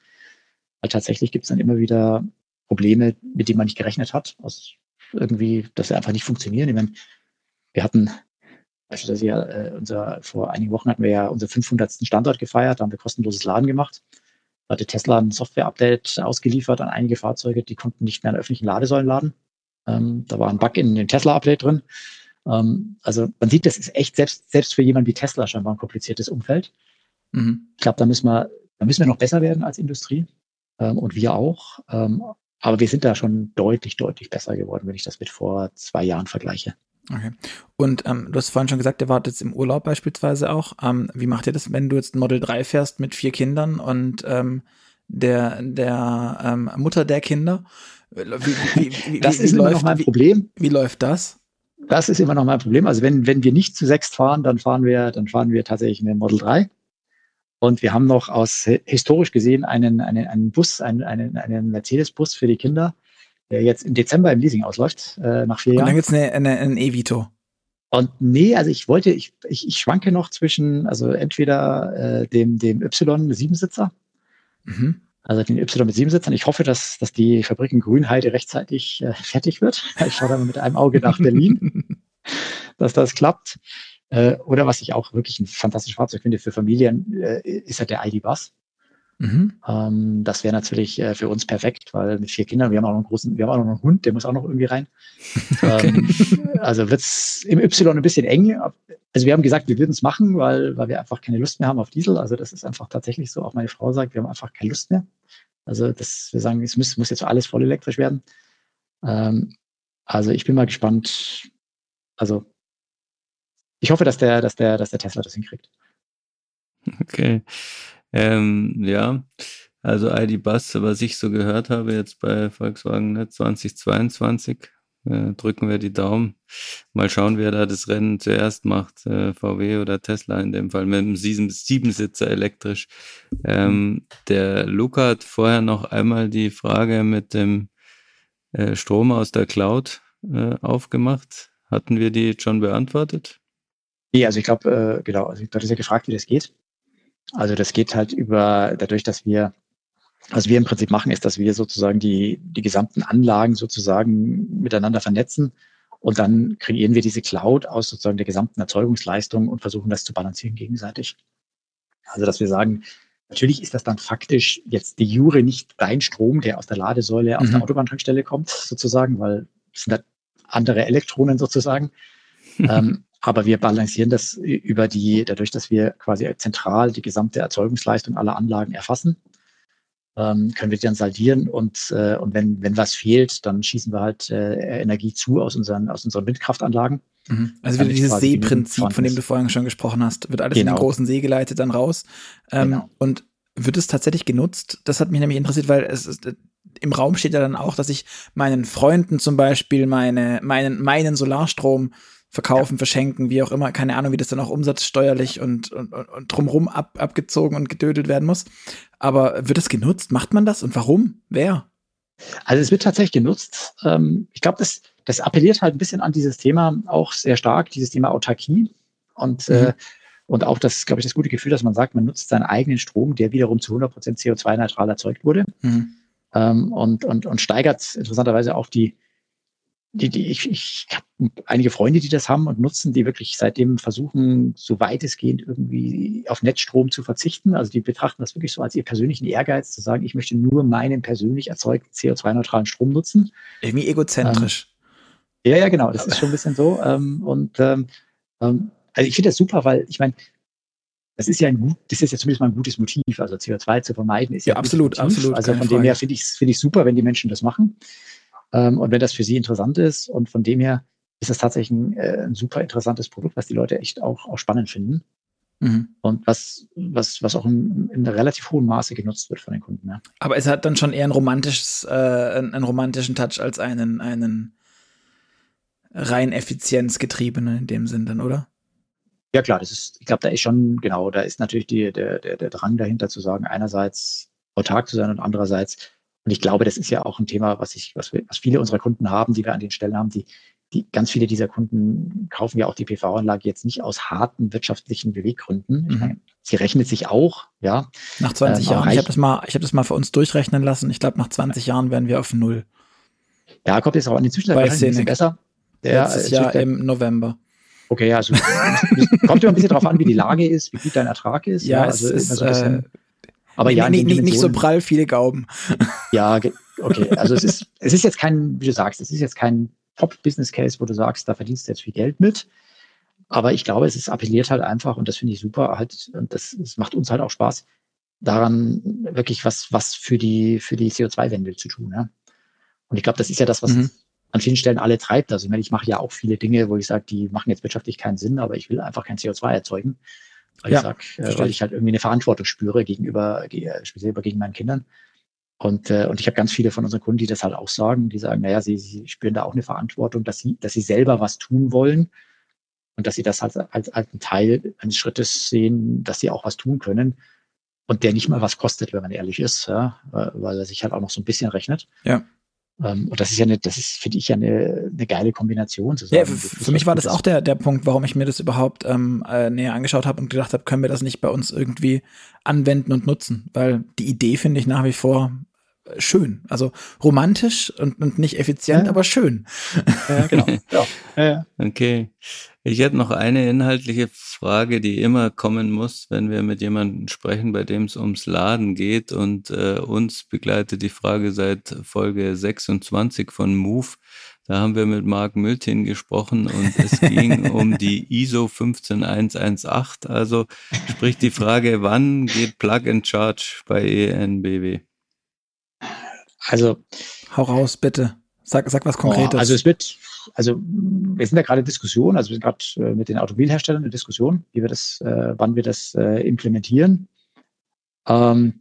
Weil tatsächlich gibt es dann immer wieder Probleme, mit denen man nicht gerechnet hat, aus irgendwie, dass sie einfach nicht funktionieren. Ich meine, wir hatten beispielsweise ja, äh, unser, vor einigen Wochen hatten wir ja unser 500. Standort gefeiert, da haben wir kostenloses Laden gemacht. Hatte Tesla ein Software-Update ausgeliefert an einige Fahrzeuge, die konnten nicht mehr an öffentlichen Ladesäulen laden. Ähm, da war ein Bug in dem Tesla-Update drin. Ähm, also man sieht, das ist echt selbst, selbst für jemanden wie Tesla scheinbar ein kompliziertes Umfeld. Mhm. Ich glaube, da müssen wir, da müssen wir noch besser werden als Industrie. Ähm, und wir auch. Ähm, aber wir sind da schon deutlich, deutlich besser geworden, wenn ich das mit vor zwei Jahren vergleiche. Okay. Und ähm, du hast vorhin schon gesagt, ihr wart jetzt im Urlaub beispielsweise auch. Ähm, wie macht ihr das, wenn du jetzt ein Model 3 fährst mit vier Kindern und ähm, der, der ähm, Mutter der Kinder? Wie, wie, wie, das ist immer noch mein Problem. Wie, läuft das? Das ist immer noch mein Problem. Also wenn, wenn wir nicht zu sechst fahren, dann fahren wir, dann fahren wir tatsächlich mit Model 3. Und wir haben noch aus historisch gesehen einen, einen, einen Bus, einen, einen, einen Mercedes-Bus für die Kinder der jetzt im Dezember im Leasing ausläuft, äh, nach vier Jahren. Und dann gibt's eine, ein E-Vito. Und nee, also ich wollte, ich, ich, ich schwanke noch zwischen, also entweder äh, dem, dem Y Siebensitzer, mhm. also den Y mit Siebensitzern. Ich hoffe, dass, dass die Fabrik in Grünheide rechtzeitig äh, fertig wird. [LAUGHS] Ich schaue da mal mit einem Auge nach Berlin, [LAUGHS] dass das klappt. Äh, oder was ich auch wirklich ein fantastisches Fahrzeug finde für Familien, äh, ist halt der ID-Bus. Mhm. Ähm, das wäre natürlich äh, für uns perfekt, weil mit vier Kindern, wir haben auch noch einen großen, wir haben auch noch einen Hund, der muss auch noch irgendwie rein. [LAUGHS] Okay. Ähm, also wird's im Y ein bisschen eng. Also wir haben gesagt, wir würden es machen, weil, weil wir einfach keine Lust mehr haben auf Diesel. Also das ist einfach tatsächlich so. Auch meine Frau sagt, wir haben einfach keine Lust mehr. Also das, wir sagen, es muss, muss jetzt alles voll elektrisch werden. Ähm, also ich bin mal gespannt. Also ich hoffe, dass der, dass der, dass der Tesla das hinkriegt. Okay. Ähm, ja, also ID Bus, was ich so gehört habe jetzt bei Volkswagen ne, 2022, äh, drücken wir die Daumen. Mal schauen, wer da das Rennen zuerst macht, äh, VW oder Tesla in dem Fall, mit einem Siebensitzer elektrisch. Ähm, der Luca hat vorher noch einmal die Frage mit dem äh, Strom aus der Cloud äh, aufgemacht. Hatten wir die schon beantwortet? Nee, also ich glaube, äh, genau, also du hattest ja gefragt, wie das geht. Also das geht halt über, dadurch, dass wir, was wir im Prinzip machen, ist, dass wir sozusagen die, die gesamten Anlagen sozusagen miteinander vernetzen und dann kreieren wir diese Cloud aus sozusagen der gesamten Erzeugungsleistung und versuchen das zu balancieren gegenseitig. Also dass wir sagen, natürlich ist das dann faktisch jetzt die Jure nicht dein Strom, der aus der Ladesäule aus mhm. der Autobahntankstelle kommt, sozusagen, weil es sind halt andere Elektronen sozusagen. [LAUGHS] ähm, aber wir balancieren das über die, dadurch, dass wir quasi zentral die gesamte Erzeugungsleistung aller Anlagen erfassen, ähm, können wir die dann saldieren und, äh, und wenn, wenn was fehlt, dann schießen wir halt äh, Energie zu aus unseren, aus unseren Windkraftanlagen. Mhm. Also wieder dieses Seeprinzip, von dem du vorhin schon gesprochen hast, wird alles genau. in den genau. großen See geleitet dann raus. Ähm, genau. Und wird es tatsächlich genutzt? Das hat mich nämlich interessiert, weil es ist, im Raum steht ja dann auch, dass ich meinen Freunden zum Beispiel meine, meinen, meinen Solarstrom verkaufen, ja. verschenken, wie auch immer, keine Ahnung, wie das dann auch umsatzsteuerlich und, und, und drumrum ab, abgezogen und gedödelt werden muss. Aber wird das genutzt? Macht man das und warum? Wer? Also es wird tatsächlich genutzt. Ähm, ich glaube, das, das appelliert halt ein bisschen an dieses Thema auch sehr stark, dieses Thema Autarkie und, mhm. äh, und auch das, glaube ich, das gute Gefühl, dass man sagt, man nutzt seinen eigenen Strom, der wiederum zu 100% CO2-neutral erzeugt wurde mhm. ähm, und, und, und steigert interessanterweise auch die, die, die, ich, ich habe einige Freunde, die das haben und nutzen, die wirklich seitdem versuchen, so weitestgehend irgendwie auf Netzstrom zu verzichten. Also die betrachten das wirklich so als ihr persönlichen Ehrgeiz, zu sagen, ich möchte nur meinen persönlich erzeugten CO2-neutralen Strom nutzen. Irgendwie egozentrisch. Ähm, ja, ja, genau, das ist schon ein bisschen so. Ähm, und ähm, ähm also ich finde das super, weil ich meine, das ist ja ein gut, das ist ja zumindest mal ein gutes Motiv. Also CO2 zu vermeiden ist ja, ja absolut, absolut. Also von dem her finde ich es finde ich super, wenn die Menschen das machen. Ähm, und wenn das für sie interessant ist und von dem her ist es tatsächlich ein, äh, ein super interessantes Produkt, was die Leute echt auch, auch spannend finden. Mhm. Und was, was, was auch in, in relativ hohem Maße genutzt wird von den Kunden. Ja. Aber es hat dann schon eher ein romantisches, äh, einen, einen romantischen Touch als einen, einen rein effizienzgetriebenen in dem Sinn dann, oder? Ja klar, das ist, ich glaube, da ist schon, genau, da ist natürlich die, der, der, der Drang dahinter zu sagen, einerseits autark zu sein und andererseits und ich glaube, das ist ja auch ein Thema, was ich, was, wir, was viele unserer Kunden haben, die wir an den Stellen haben, die, die ganz viele dieser Kunden kaufen ja auch die PV-Anlage jetzt nicht aus harten wirtschaftlichen Beweggründen. Mhm. Meine, sie rechnet sich auch, ja. Nach 20 ähm, Jahren. Ich habe das mal, ich habe das mal für uns durchrechnen lassen. Ich glaube, nach 20 ja. Jahren wären wir auf null. Ja, kommt jetzt auch an den Zwischenzeit ein bisschen besser. Der, Letztes Jahr im November. Okay, also kommt immer ein bisschen darauf an, wie die Lage ist, wie gut dein Ertrag ist. Ja, ja also es ist, äh, aber ja, nee, nee, nicht so prall viele Gauben. Ja, okay. Also es ist, es ist jetzt kein, wie du sagst, es ist jetzt kein Top-Business-Case, wo du sagst, da verdienst du jetzt viel Geld mit. Aber ich glaube, es ist appelliert halt einfach und das finde ich super halt und das, das macht uns halt auch Spaß, daran wirklich was, was für die, für die CO2-Wende zu tun. Ja? Und ich glaube, das ist ja das, was mhm. an vielen Stellen alle treibt. Also ich meine, ich mache ja auch viele Dinge, wo ich sage, die machen jetzt wirtschaftlich keinen Sinn, aber ich will einfach kein CO2 erzeugen. Weil ja, ich sag, äh, weil ich halt irgendwie eine Verantwortung spüre gegenüber, äh, speziell gegen meinen Kindern. Und, äh, und ich habe ganz viele von unseren Kunden, die das halt auch sagen, die sagen, naja, sie, sie spüren da auch eine Verantwortung, dass sie, dass sie selber was tun wollen und dass sie das halt als, als einen Teil eines Schrittes sehen, dass sie auch was tun können und der nicht mal was kostet, wenn man ehrlich ist, ja, weil er sich halt auch noch so ein bisschen rechnet. Ja. Ähm, und das ist ja eine, das ist, finde ich, ja eine, eine geile Kombination. Sagen, ja, für mich war das auch der, der Punkt, warum ich mir das überhaupt ähm, äh, näher angeschaut habe und gedacht habe, können wir das nicht bei uns irgendwie anwenden und nutzen? Weil die Idee finde ich nach wie vor schön. Also romantisch und, und nicht effizient, ja. aber schön. Ja, [LAUGHS] genau. ja. Ja, okay. Ich hätte noch eine inhaltliche Frage, die immer kommen muss, wenn wir mit jemandem sprechen, bei dem es ums Laden geht. Und äh, uns begleitet die Frage seit Folge 26 von Move. Da haben wir mit Marc Mültin gesprochen und es [LAUGHS] ging um die ISO 15118. Also sprich die Frage, wann geht Plug and Charge bei ENBW? Also. Hau raus, bitte. Sag, sag was Konkretes. Oh, also es wird, also wir sind ja gerade in Diskussion, also wir sind gerade äh, mit den Automobilherstellern in Diskussion, wie wir das, äh, wann wir das äh, implementieren. Ähm,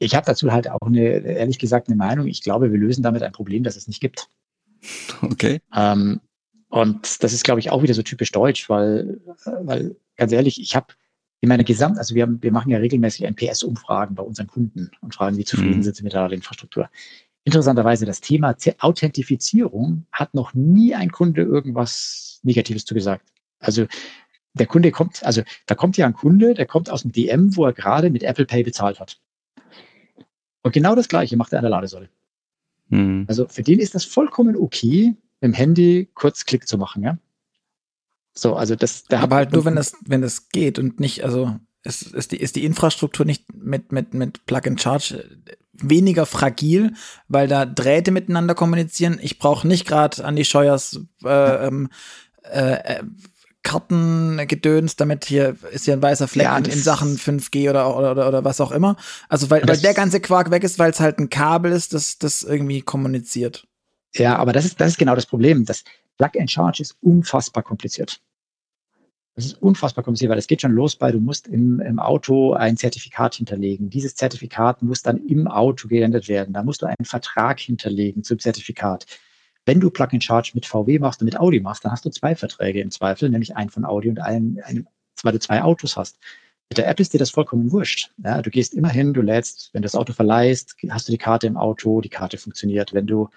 ich habe dazu halt auch eine, ehrlich gesagt, eine Meinung. Ich glaube, wir lösen damit ein Problem, das es nicht gibt. Okay. Ähm, und das ist, glaube ich, auch wieder so typisch deutsch, weil, weil ganz ehrlich, ich habe in meiner Gesamt, also wir, haben, wir machen ja regelmäßig NPS-Umfragen bei unseren Kunden und fragen, wie zufrieden mhm. sind sie mit der Infrastruktur. Interessanterweise, das Thema Authentifizierung hat noch nie ein Kunde irgendwas Negatives zu gesagt. Also der Kunde kommt, also da kommt ja ein Kunde, der kommt aus dem DM, wo er gerade mit Apple Pay bezahlt hat. Und genau das Gleiche macht er an der Ladesäule. Mhm. Also für den ist das vollkommen okay, im Handy kurz Klick zu machen, ja. So, also das. Da Aber halt nur, wenn es, wenn es geht und nicht, also ist, ist, die, ist die Infrastruktur nicht mit, mit, mit Plug and Charge weniger fragil, weil da Drähte miteinander kommunizieren. Ich brauche nicht gerade an die Scheuers äh, ähm, äh, äh, Kartengedöns, damit hier ist ja ein weißer Fleck ja, in, Sachen 5G oder, oder, oder was auch immer. Also weil, weil der ganze Quark weg ist, weil es halt ein Kabel ist, das, das irgendwie kommuniziert. Ja, aber das ist, das ist genau das Problem. Das Plug and Charge ist unfassbar kompliziert. Das ist unfassbar kompliziert, weil es geht schon los bei, du musst im, im Auto ein Zertifikat hinterlegen. Dieses Zertifikat muss dann im Auto geändert werden. Da musst du einen Vertrag hinterlegen zum Zertifikat. Wenn du Plug and Charge mit VW machst und mit Audi machst, dann hast du zwei Verträge im Zweifel, nämlich einen von Audi und einen, einen weil du zwei Autos hast. Mit der App ist dir das vollkommen wurscht. Ja, du gehst immer hin, du lädst, wenn du das Auto verleihst, hast du die Karte im Auto, die Karte funktioniert. Wenn du,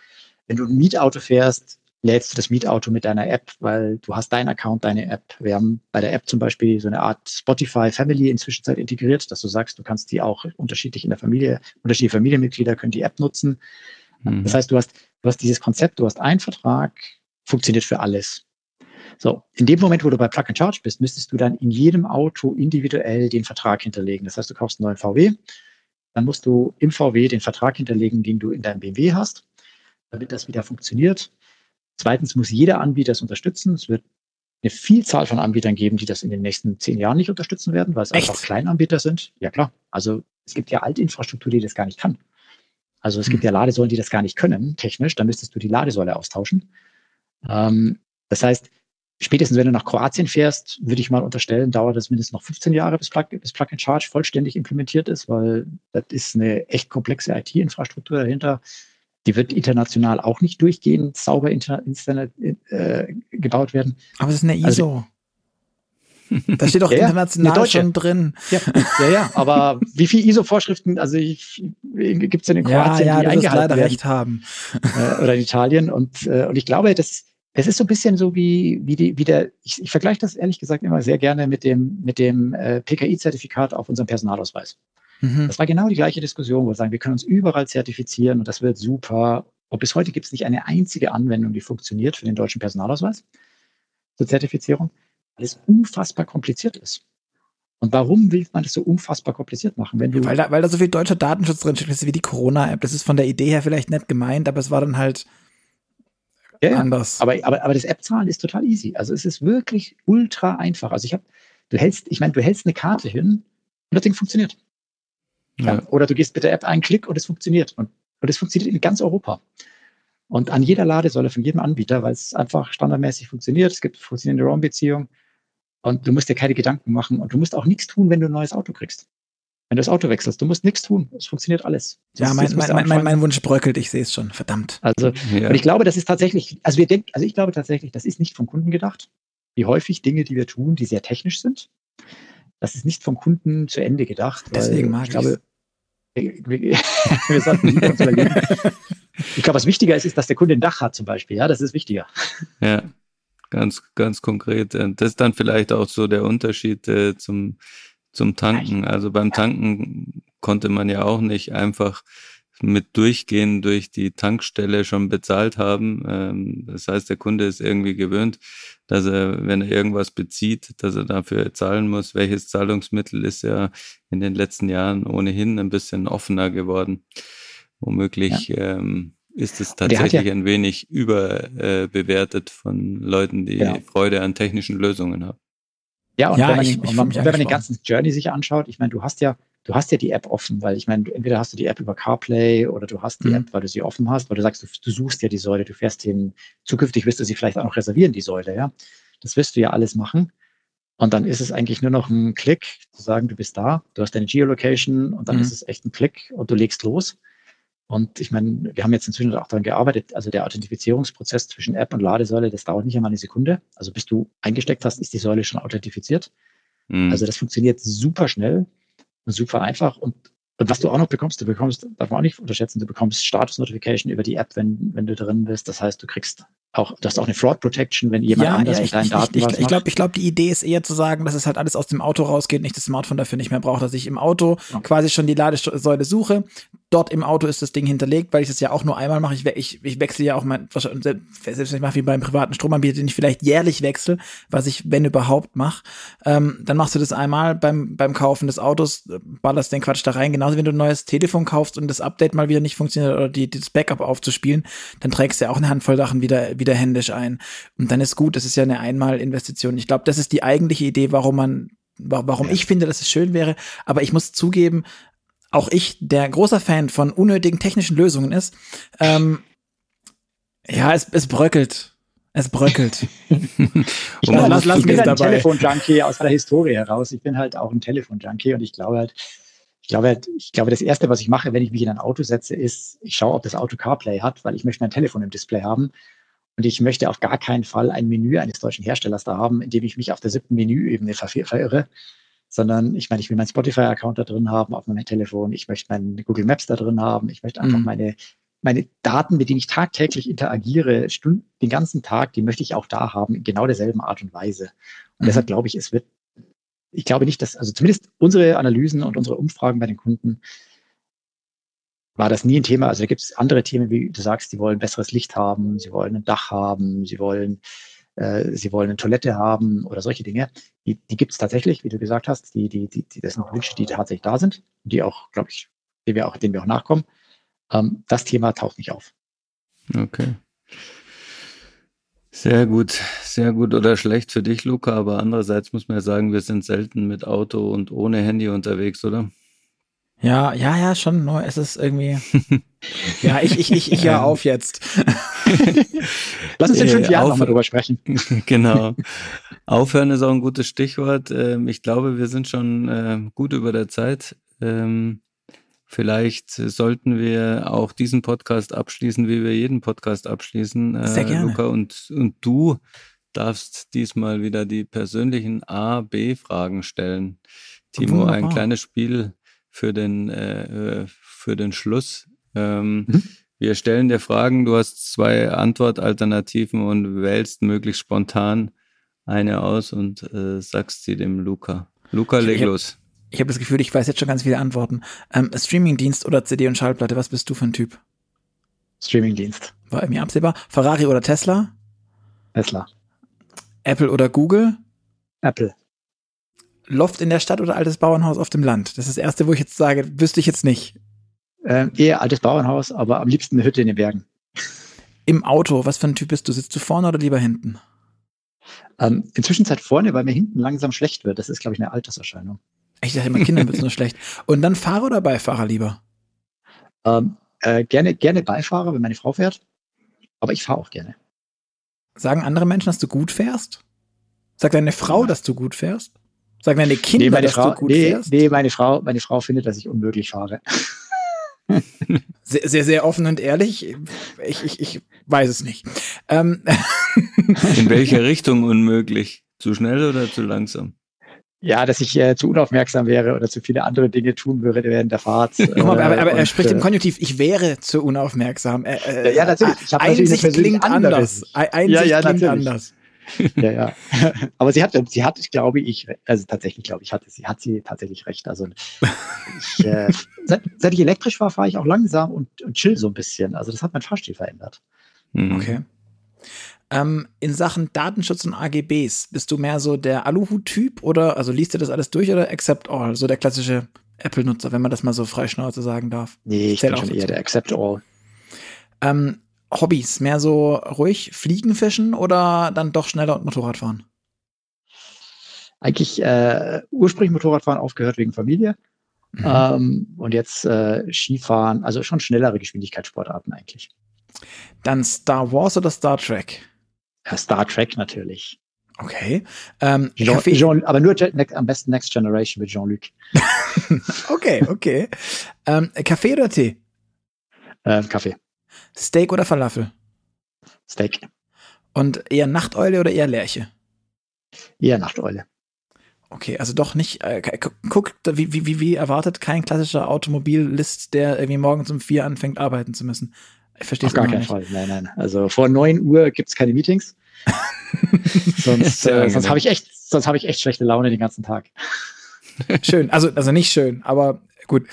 wenn du ein Mietauto fährst, lädst du das Mietauto mit deiner App, weil du hast deinen Account, deine App. Wir haben bei der App zum Beispiel so eine Art Spotify Family inzwischen integriert, dass du sagst, du kannst die auch unterschiedlich in der Familie, unterschiedliche Familienmitglieder können die App nutzen. Mhm. Das heißt, du hast Du hast dieses Konzept, du hast einen Vertrag, funktioniert für alles. So, in dem Moment, wo du bei Plug and Charge bist, müsstest du dann in jedem Auto individuell den Vertrag hinterlegen. Das heißt, du kaufst einen neuen VW, dann musst du im VW den Vertrag hinterlegen, den du in deinem BMW hast, damit das wieder funktioniert. Zweitens muss jeder Anbieter es unterstützen. Es wird eine Vielzahl von Anbietern geben, die das in den nächsten zehn Jahren nicht unterstützen werden, weil es Echt? einfach Kleinanbieter sind. Ja klar. Also es gibt ja Altinfrastruktur, die das gar nicht kann. Also es gibt hm. ja Ladesäulen, die das gar nicht können, technisch. Dann müsstest du die Ladesäule austauschen. Ähm, das heißt, spätestens wenn du nach Kroatien fährst, würde ich mal unterstellen, dauert es mindestens noch 15 Jahre, bis Plug, bis Plug and Charge vollständig implementiert ist, weil das ist eine echt komplexe IT-Infrastruktur dahinter. Die wird international auch nicht durchgehend sauber Internet äh, gebaut werden. Aber es ist eine ISO. Also, [LAUGHS] da steht doch ja, international schon drin. Ja, ja, ja, aber wie viele ISO-Vorschriften, also gibt es denn in Kroatien, ja, ja, die eingehalten leider werden? recht haben. Äh, oder in Italien. Und, äh, und ich glaube, das, das ist so ein bisschen so wie, wie, die, wie der, ich, ich vergleiche das ehrlich gesagt immer sehr gerne mit dem, mit dem äh, PKI-Zertifikat auf unserem Personalausweis. Mhm. Das war genau die gleiche Diskussion, wo wir sagen, wir können uns überall zertifizieren und das wird super. Und bis heute gibt es nicht eine einzige Anwendung, die funktioniert für den deutschen Personalausweis zur Zertifizierung weil es unfassbar kompliziert ist. Und warum will man das so unfassbar kompliziert machen? Wenn du weil, da, weil da so viel deutscher Datenschutz drin steht, wie die Corona-App. Das ist von der Idee her vielleicht nett gemeint, aber es war dann halt ja, anders. Aber, aber, aber das App-Zahlen ist total easy. Also es ist wirklich ultra einfach. Also ich habe, du hältst, ich meine, du hältst eine Karte hin und das Ding funktioniert. Ja. Oder du gehst mit der App einen Klick und es funktioniert. Und, und es funktioniert in ganz Europa. Und an jeder Ladesäule von jedem Anbieter, weil es einfach standardmäßig funktioniert. Es gibt funktionierende ROM-Beziehungen. Und du musst dir keine Gedanken machen und du musst auch nichts tun, wenn du ein neues Auto kriegst. Wenn du das Auto wechselst, du musst nichts tun. Es funktioniert alles. Das ja, mein, mein, mein, mein, Wunsch bröckelt, ich sehe es schon, verdammt. Also, ja. und ich glaube, das ist tatsächlich, also wir denken, also ich glaube tatsächlich, das ist nicht vom Kunden gedacht. Wie häufig Dinge, die wir tun, die sehr technisch sind, das ist nicht vom Kunden zu Ende gedacht. Deswegen mag ich glaube, wir [LAUGHS] sollten uns überlegen. Ich glaube, was wichtiger ist, ist, dass der Kunde ein Dach hat zum Beispiel. Ja, das ist wichtiger. Ja. Ganz, ganz konkret. Das ist dann vielleicht auch so der Unterschied äh, zum, zum Tanken. Also beim Tanken konnte man ja auch nicht einfach mit Durchgehen durch die Tankstelle schon bezahlt haben. Ähm, das heißt, der Kunde ist irgendwie gewöhnt, dass er, wenn er irgendwas bezieht, dass er dafür zahlen muss. Welches Zahlungsmittel ist ja in den letzten Jahren ohnehin ein bisschen offener geworden. Womöglich ja. ähm, ist es tatsächlich ja, ein wenig überbewertet äh, von Leuten, die genau. Freude an technischen Lösungen haben. Ja, und ja, wenn man, ich, ich wenn man den ganzen Journey sich anschaut, ich meine, du hast ja, du hast ja die App offen, weil ich meine, entweder hast du die App über CarPlay oder du hast die mhm. App, weil du sie offen hast, weil du sagst, du, du, suchst ja die Säule, du fährst hin, zukünftig wirst du sie vielleicht auch noch reservieren, die Säule, ja. Das wirst du ja alles machen. Und dann ist es eigentlich nur noch ein Klick, zu sagen, du bist da, du hast deine Geolocation und dann mhm. ist es echt ein Klick und du legst los. Und ich meine, wir haben jetzt inzwischen auch daran gearbeitet, also der Authentifizierungsprozess zwischen App und Ladesäule, das dauert nicht einmal eine Sekunde. Also bis du eingesteckt hast, ist die Säule schon authentifiziert. Mhm. Also das funktioniert super schnell super einfach. Und, und was du auch noch bekommst, du bekommst, darf man auch nicht unterschätzen, du bekommst Status Notification über die App, wenn, wenn du drin bist. Das heißt, du kriegst auch, du hast auch eine Fraud Protection, wenn jemand ja, anders ja, mit deinen Daten ich, ich, ich glaube, ich glaube, die Idee ist eher zu sagen, dass es halt alles aus dem Auto rausgeht, nicht das Smartphone dafür nicht mehr braucht, dass ich im Auto ja. quasi schon die Ladesäule suche. Dort im Auto ist das Ding hinterlegt, weil ich das ja auch nur einmal mache. Ich, ich, ich wechsle ja auch mein, selbst wenn ich mache wie beim privaten Stromanbieter, den ich vielleicht jährlich wechsle, was ich, wenn überhaupt, mache, ähm, dann machst du das einmal beim, beim Kaufen des Autos, ballerst den Quatsch da rein. Genauso, wenn du ein neues Telefon kaufst und das Update mal wieder nicht funktioniert oder die, das Backup aufzuspielen, dann trägst du ja auch eine Handvoll Sachen wieder, wieder händisch ein. Und dann ist gut, das ist ja eine Einmalinvestition. Ich glaube, das ist die eigentliche Idee, warum man, warum ja. ich finde, dass es schön wäre. Aber ich muss zugeben, auch ich, der großer Fan von unnötigen technischen Lösungen ist, ähm, ja, es, es bröckelt. Es bröckelt. ich, [LAUGHS] lass, lass, lass ich bin halt ein Telefon-Junkie aus der Historie heraus. Ich bin halt auch ein Telefon-Junkie und ich glaube halt, ich glaube, halt, ich glaube, das erste, was ich mache, wenn ich mich in ein Auto setze, ist, ich schaue, ob das Auto CarPlay hat, weil ich möchte mein Telefon im Display haben. Und ich möchte auf gar keinen Fall ein Menü eines deutschen Herstellers da haben, in dem ich mich auf der siebten Menüebene verirre, sondern ich meine, ich will meinen Spotify-Account da drin haben auf meinem Telefon, ich möchte meinen Google Maps da drin haben, ich möchte einfach mhm. meine, meine Daten, mit denen ich tagtäglich interagiere, Stunden, den ganzen Tag, die möchte ich auch da haben, in genau derselben Art und Weise. Und mhm. deshalb glaube ich, es wird, ich glaube nicht, dass, also zumindest unsere Analysen und unsere Umfragen bei den Kunden war das nie ein Thema. Also da gibt es andere Themen, wie du sagst, die wollen besseres Licht haben, sie wollen ein Dach haben, sie wollen, äh, sie wollen eine Toilette haben oder solche Dinge. Die, die gibt es tatsächlich, wie du gesagt hast. Die, die, die, das sind Wünsche, die tatsächlich da sind, die auch, glaube ich, denen wir auch, denen wir auch nachkommen. Ähm, das Thema taucht nicht auf. Okay. Sehr gut, sehr gut oder schlecht für dich, Luca, aber andererseits muss man ja sagen, wir sind selten mit Auto und ohne Handy unterwegs, oder? Ja, ja, ja, schon. Nur es ist irgendwie. [LAUGHS] ja, ich, ich, ich, ich höre auf jetzt. [LAUGHS] Lass uns in fünf Jahren nochmal drüber sprechen. [LAUGHS] genau. Aufhören ist auch ein gutes Stichwort. Ähm, ich glaube, wir sind schon ähm, gut über der Zeit. Ähm, vielleicht sollten wir auch diesen Podcast abschließen, wie wir jeden Podcast abschließen. Äh, Sehr gerne. Luca, und, und du darfst diesmal wieder die persönlichen A, B-Fragen stellen. Timo, Wunderbar. ein kleines Spiel für den, äh, äh, für den Schluss. Ähm, mhm. Wir stellen dir Fragen, du hast zwei Antwortalternativen und wählst möglichst spontan eine aus und äh, sagst sie dem Luca. Luca, leg ich los. ich habe das Gefühl, ich weiß jetzt schon ganz viele Antworten. Ähm, Streamingdienst oder CD und Schallplatte, was bist du für ein Typ? Streamingdienst. War mir absehbar. Ferrari oder Tesla? Tesla. Apple oder Google? Apple. Loft in der Stadt oder altes Bauernhaus auf dem Land? Das ist das erste, wo ich jetzt sage, wüsste ich jetzt nicht. Ähm, eher altes Bauernhaus, aber am liebsten eine Hütte in den Bergen. Im Auto, was für ein Typ bist du? Sitzt du vorne oder lieber hinten? Ähm, inzwischen Zeit vorne, weil mir hinten langsam schlecht wird. Das ist, glaube ich, eine Alterserscheinung. Ich dachte immer, Kindern wird es nur [LAUGHS] schlecht. Und dann Fahrer oder Beifahrer lieber? Ähm, äh, gerne, gerne Beifahrer, wenn meine Frau fährt. Aber ich fahre auch gerne. Sagen andere Menschen, dass du gut fährst? Sagt deine Frau, ja. dass du gut fährst? Sagen deine Kinder, nee, meine dass Frau, du gut nee, fährst? Nee, meine Frau, meine Frau findet, dass ich unmöglich fahre. [LAUGHS] sehr, sehr, sehr offen und ehrlich. Ich, ich, ich weiß es nicht. Ähm. [LAUGHS] In welche Richtung unmöglich? Zu schnell oder zu langsam? Ja, dass ich äh, zu unaufmerksam wäre oder zu viele andere Dinge tun würde während der Fahrt. Äh, aber, aber, aber und, er spricht im äh, Konjunktiv, ich wäre zu unaufmerksam. Äh, ja, natürlich. Ich habe natürlich klingt anders. Einsicht ja, ja, klingt natürlich. anders. Ja, ja. [LAUGHS] Aber sie hat, sie hat, glaube ich, also tatsächlich, glaube ich, hatte sie, hat sie tatsächlich recht. Also ich, äh, [LAUGHS] seit, seit, ich elektrisch war, fahre ich auch langsam und, und chill so ein bisschen. Also das hat mein Fahrstil verändert. Mhm. Okay. Ähm, in Sachen Datenschutz und AGBs, bist du mehr so der Aluhut-Typ oder, also liest du das alles durch oder accept all, so der klassische Apple-Nutzer, wenn man das mal so freischnauze sagen darf? Nee, ich bin schon eher der accept all. Ähm, Hobbys, mehr so ruhig Fliegen, Fischen oder dann doch schneller und Motorradfahren? Eigentlich äh, ursprünglich Motorradfahren aufgehört wegen Familie. Mhm. Ähm, und jetzt äh, Skifahren, also schon schnellere Geschwindigkeitssportarten eigentlich. Dann Star Wars oder Star Trek? Ja, Star Trek natürlich. Okay. Ähm, Jean, Jean, aber nur am besten Next Generation mit Jean-Luc. [LAUGHS] okay, okay. Ähm, Kaffee oder Tee? Ähm, Kaffee. Steak oder Falafel? Steak. Und eher Nachteule oder eher Lerche? Eher Nachteule. Okay, also doch nicht, äh, guck, wie, wie, wie erwartet, kein klassischer Automobillist, der irgendwie morgens um vier anfängt, arbeiten zu müssen. Ich verstehe es gar keinen Fall. Nein, nein. Also vor neun Uhr gibt es keine Meetings. [LAUGHS] sonst äh, sonst habe ich echt, sonst habe ich echt schlechte Laune den ganzen Tag. schön, also also nicht schön, aber gut.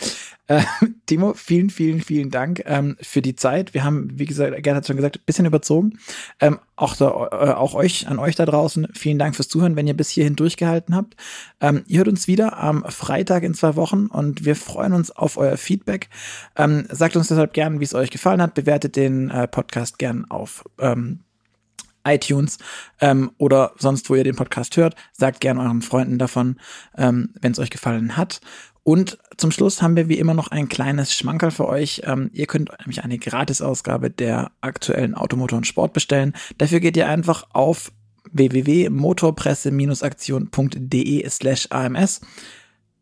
Äh, [LAUGHS] Timo, vielen, vielen, vielen Dank ähm, für die Zeit. Wir haben, wie gesagt, Gerd hat schon gesagt, ein bisschen überzogen. Ähm, auch, da, äh, auch euch, an euch da draußen, vielen Dank fürs Zuhören, wenn ihr bis hierhin durchgehalten habt. Ähm, ihr hört uns wieder am Freitag in zwei Wochen und wir freuen uns auf euer Feedback. Ähm, sagt uns deshalb gern, wie es euch gefallen hat. Bewertet den äh, Podcast gern auf ähm, iTunes ähm, oder sonst, wo ihr den Podcast hört. Sagt gern euren Freunden davon, ähm, wenn es euch gefallen hat. Und zum Schluss haben wir wie immer noch ein kleines Schmankerl für euch. Ähm, ihr könnt nämlich eine Gratisausgabe der aktuellen Automotor und Sport bestellen. Dafür geht ihr einfach auf www.motorpresse-aktion.de slash AMS.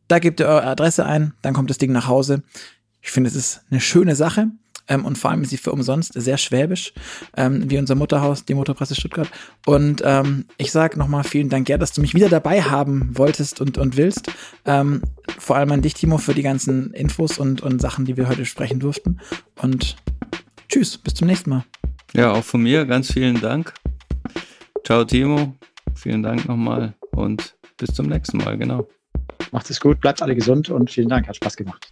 Da gebt ihr eure Adresse ein, dann kommt das Ding nach Hause. Ich finde, es ist eine schöne Sache ähm, und vor allem ist sie für umsonst sehr schwäbisch, ähm, wie unser Mutterhaus, die Motorpresse Stuttgart. Und ähm, ich sage nochmal vielen Dank, Gerd, dass du mich wieder dabei haben wolltest und, und willst. Ähm, vor allem an dich, Timo, für die ganzen Infos und, und Sachen, die wir heute sprechen durften. Und tschüss, bis zum nächsten Mal. Ja, auch von mir ganz vielen Dank. Ciao, Timo. Vielen Dank nochmal und bis zum nächsten Mal, genau. Macht es gut, bleibt alle gesund und vielen Dank, hat Spaß gemacht.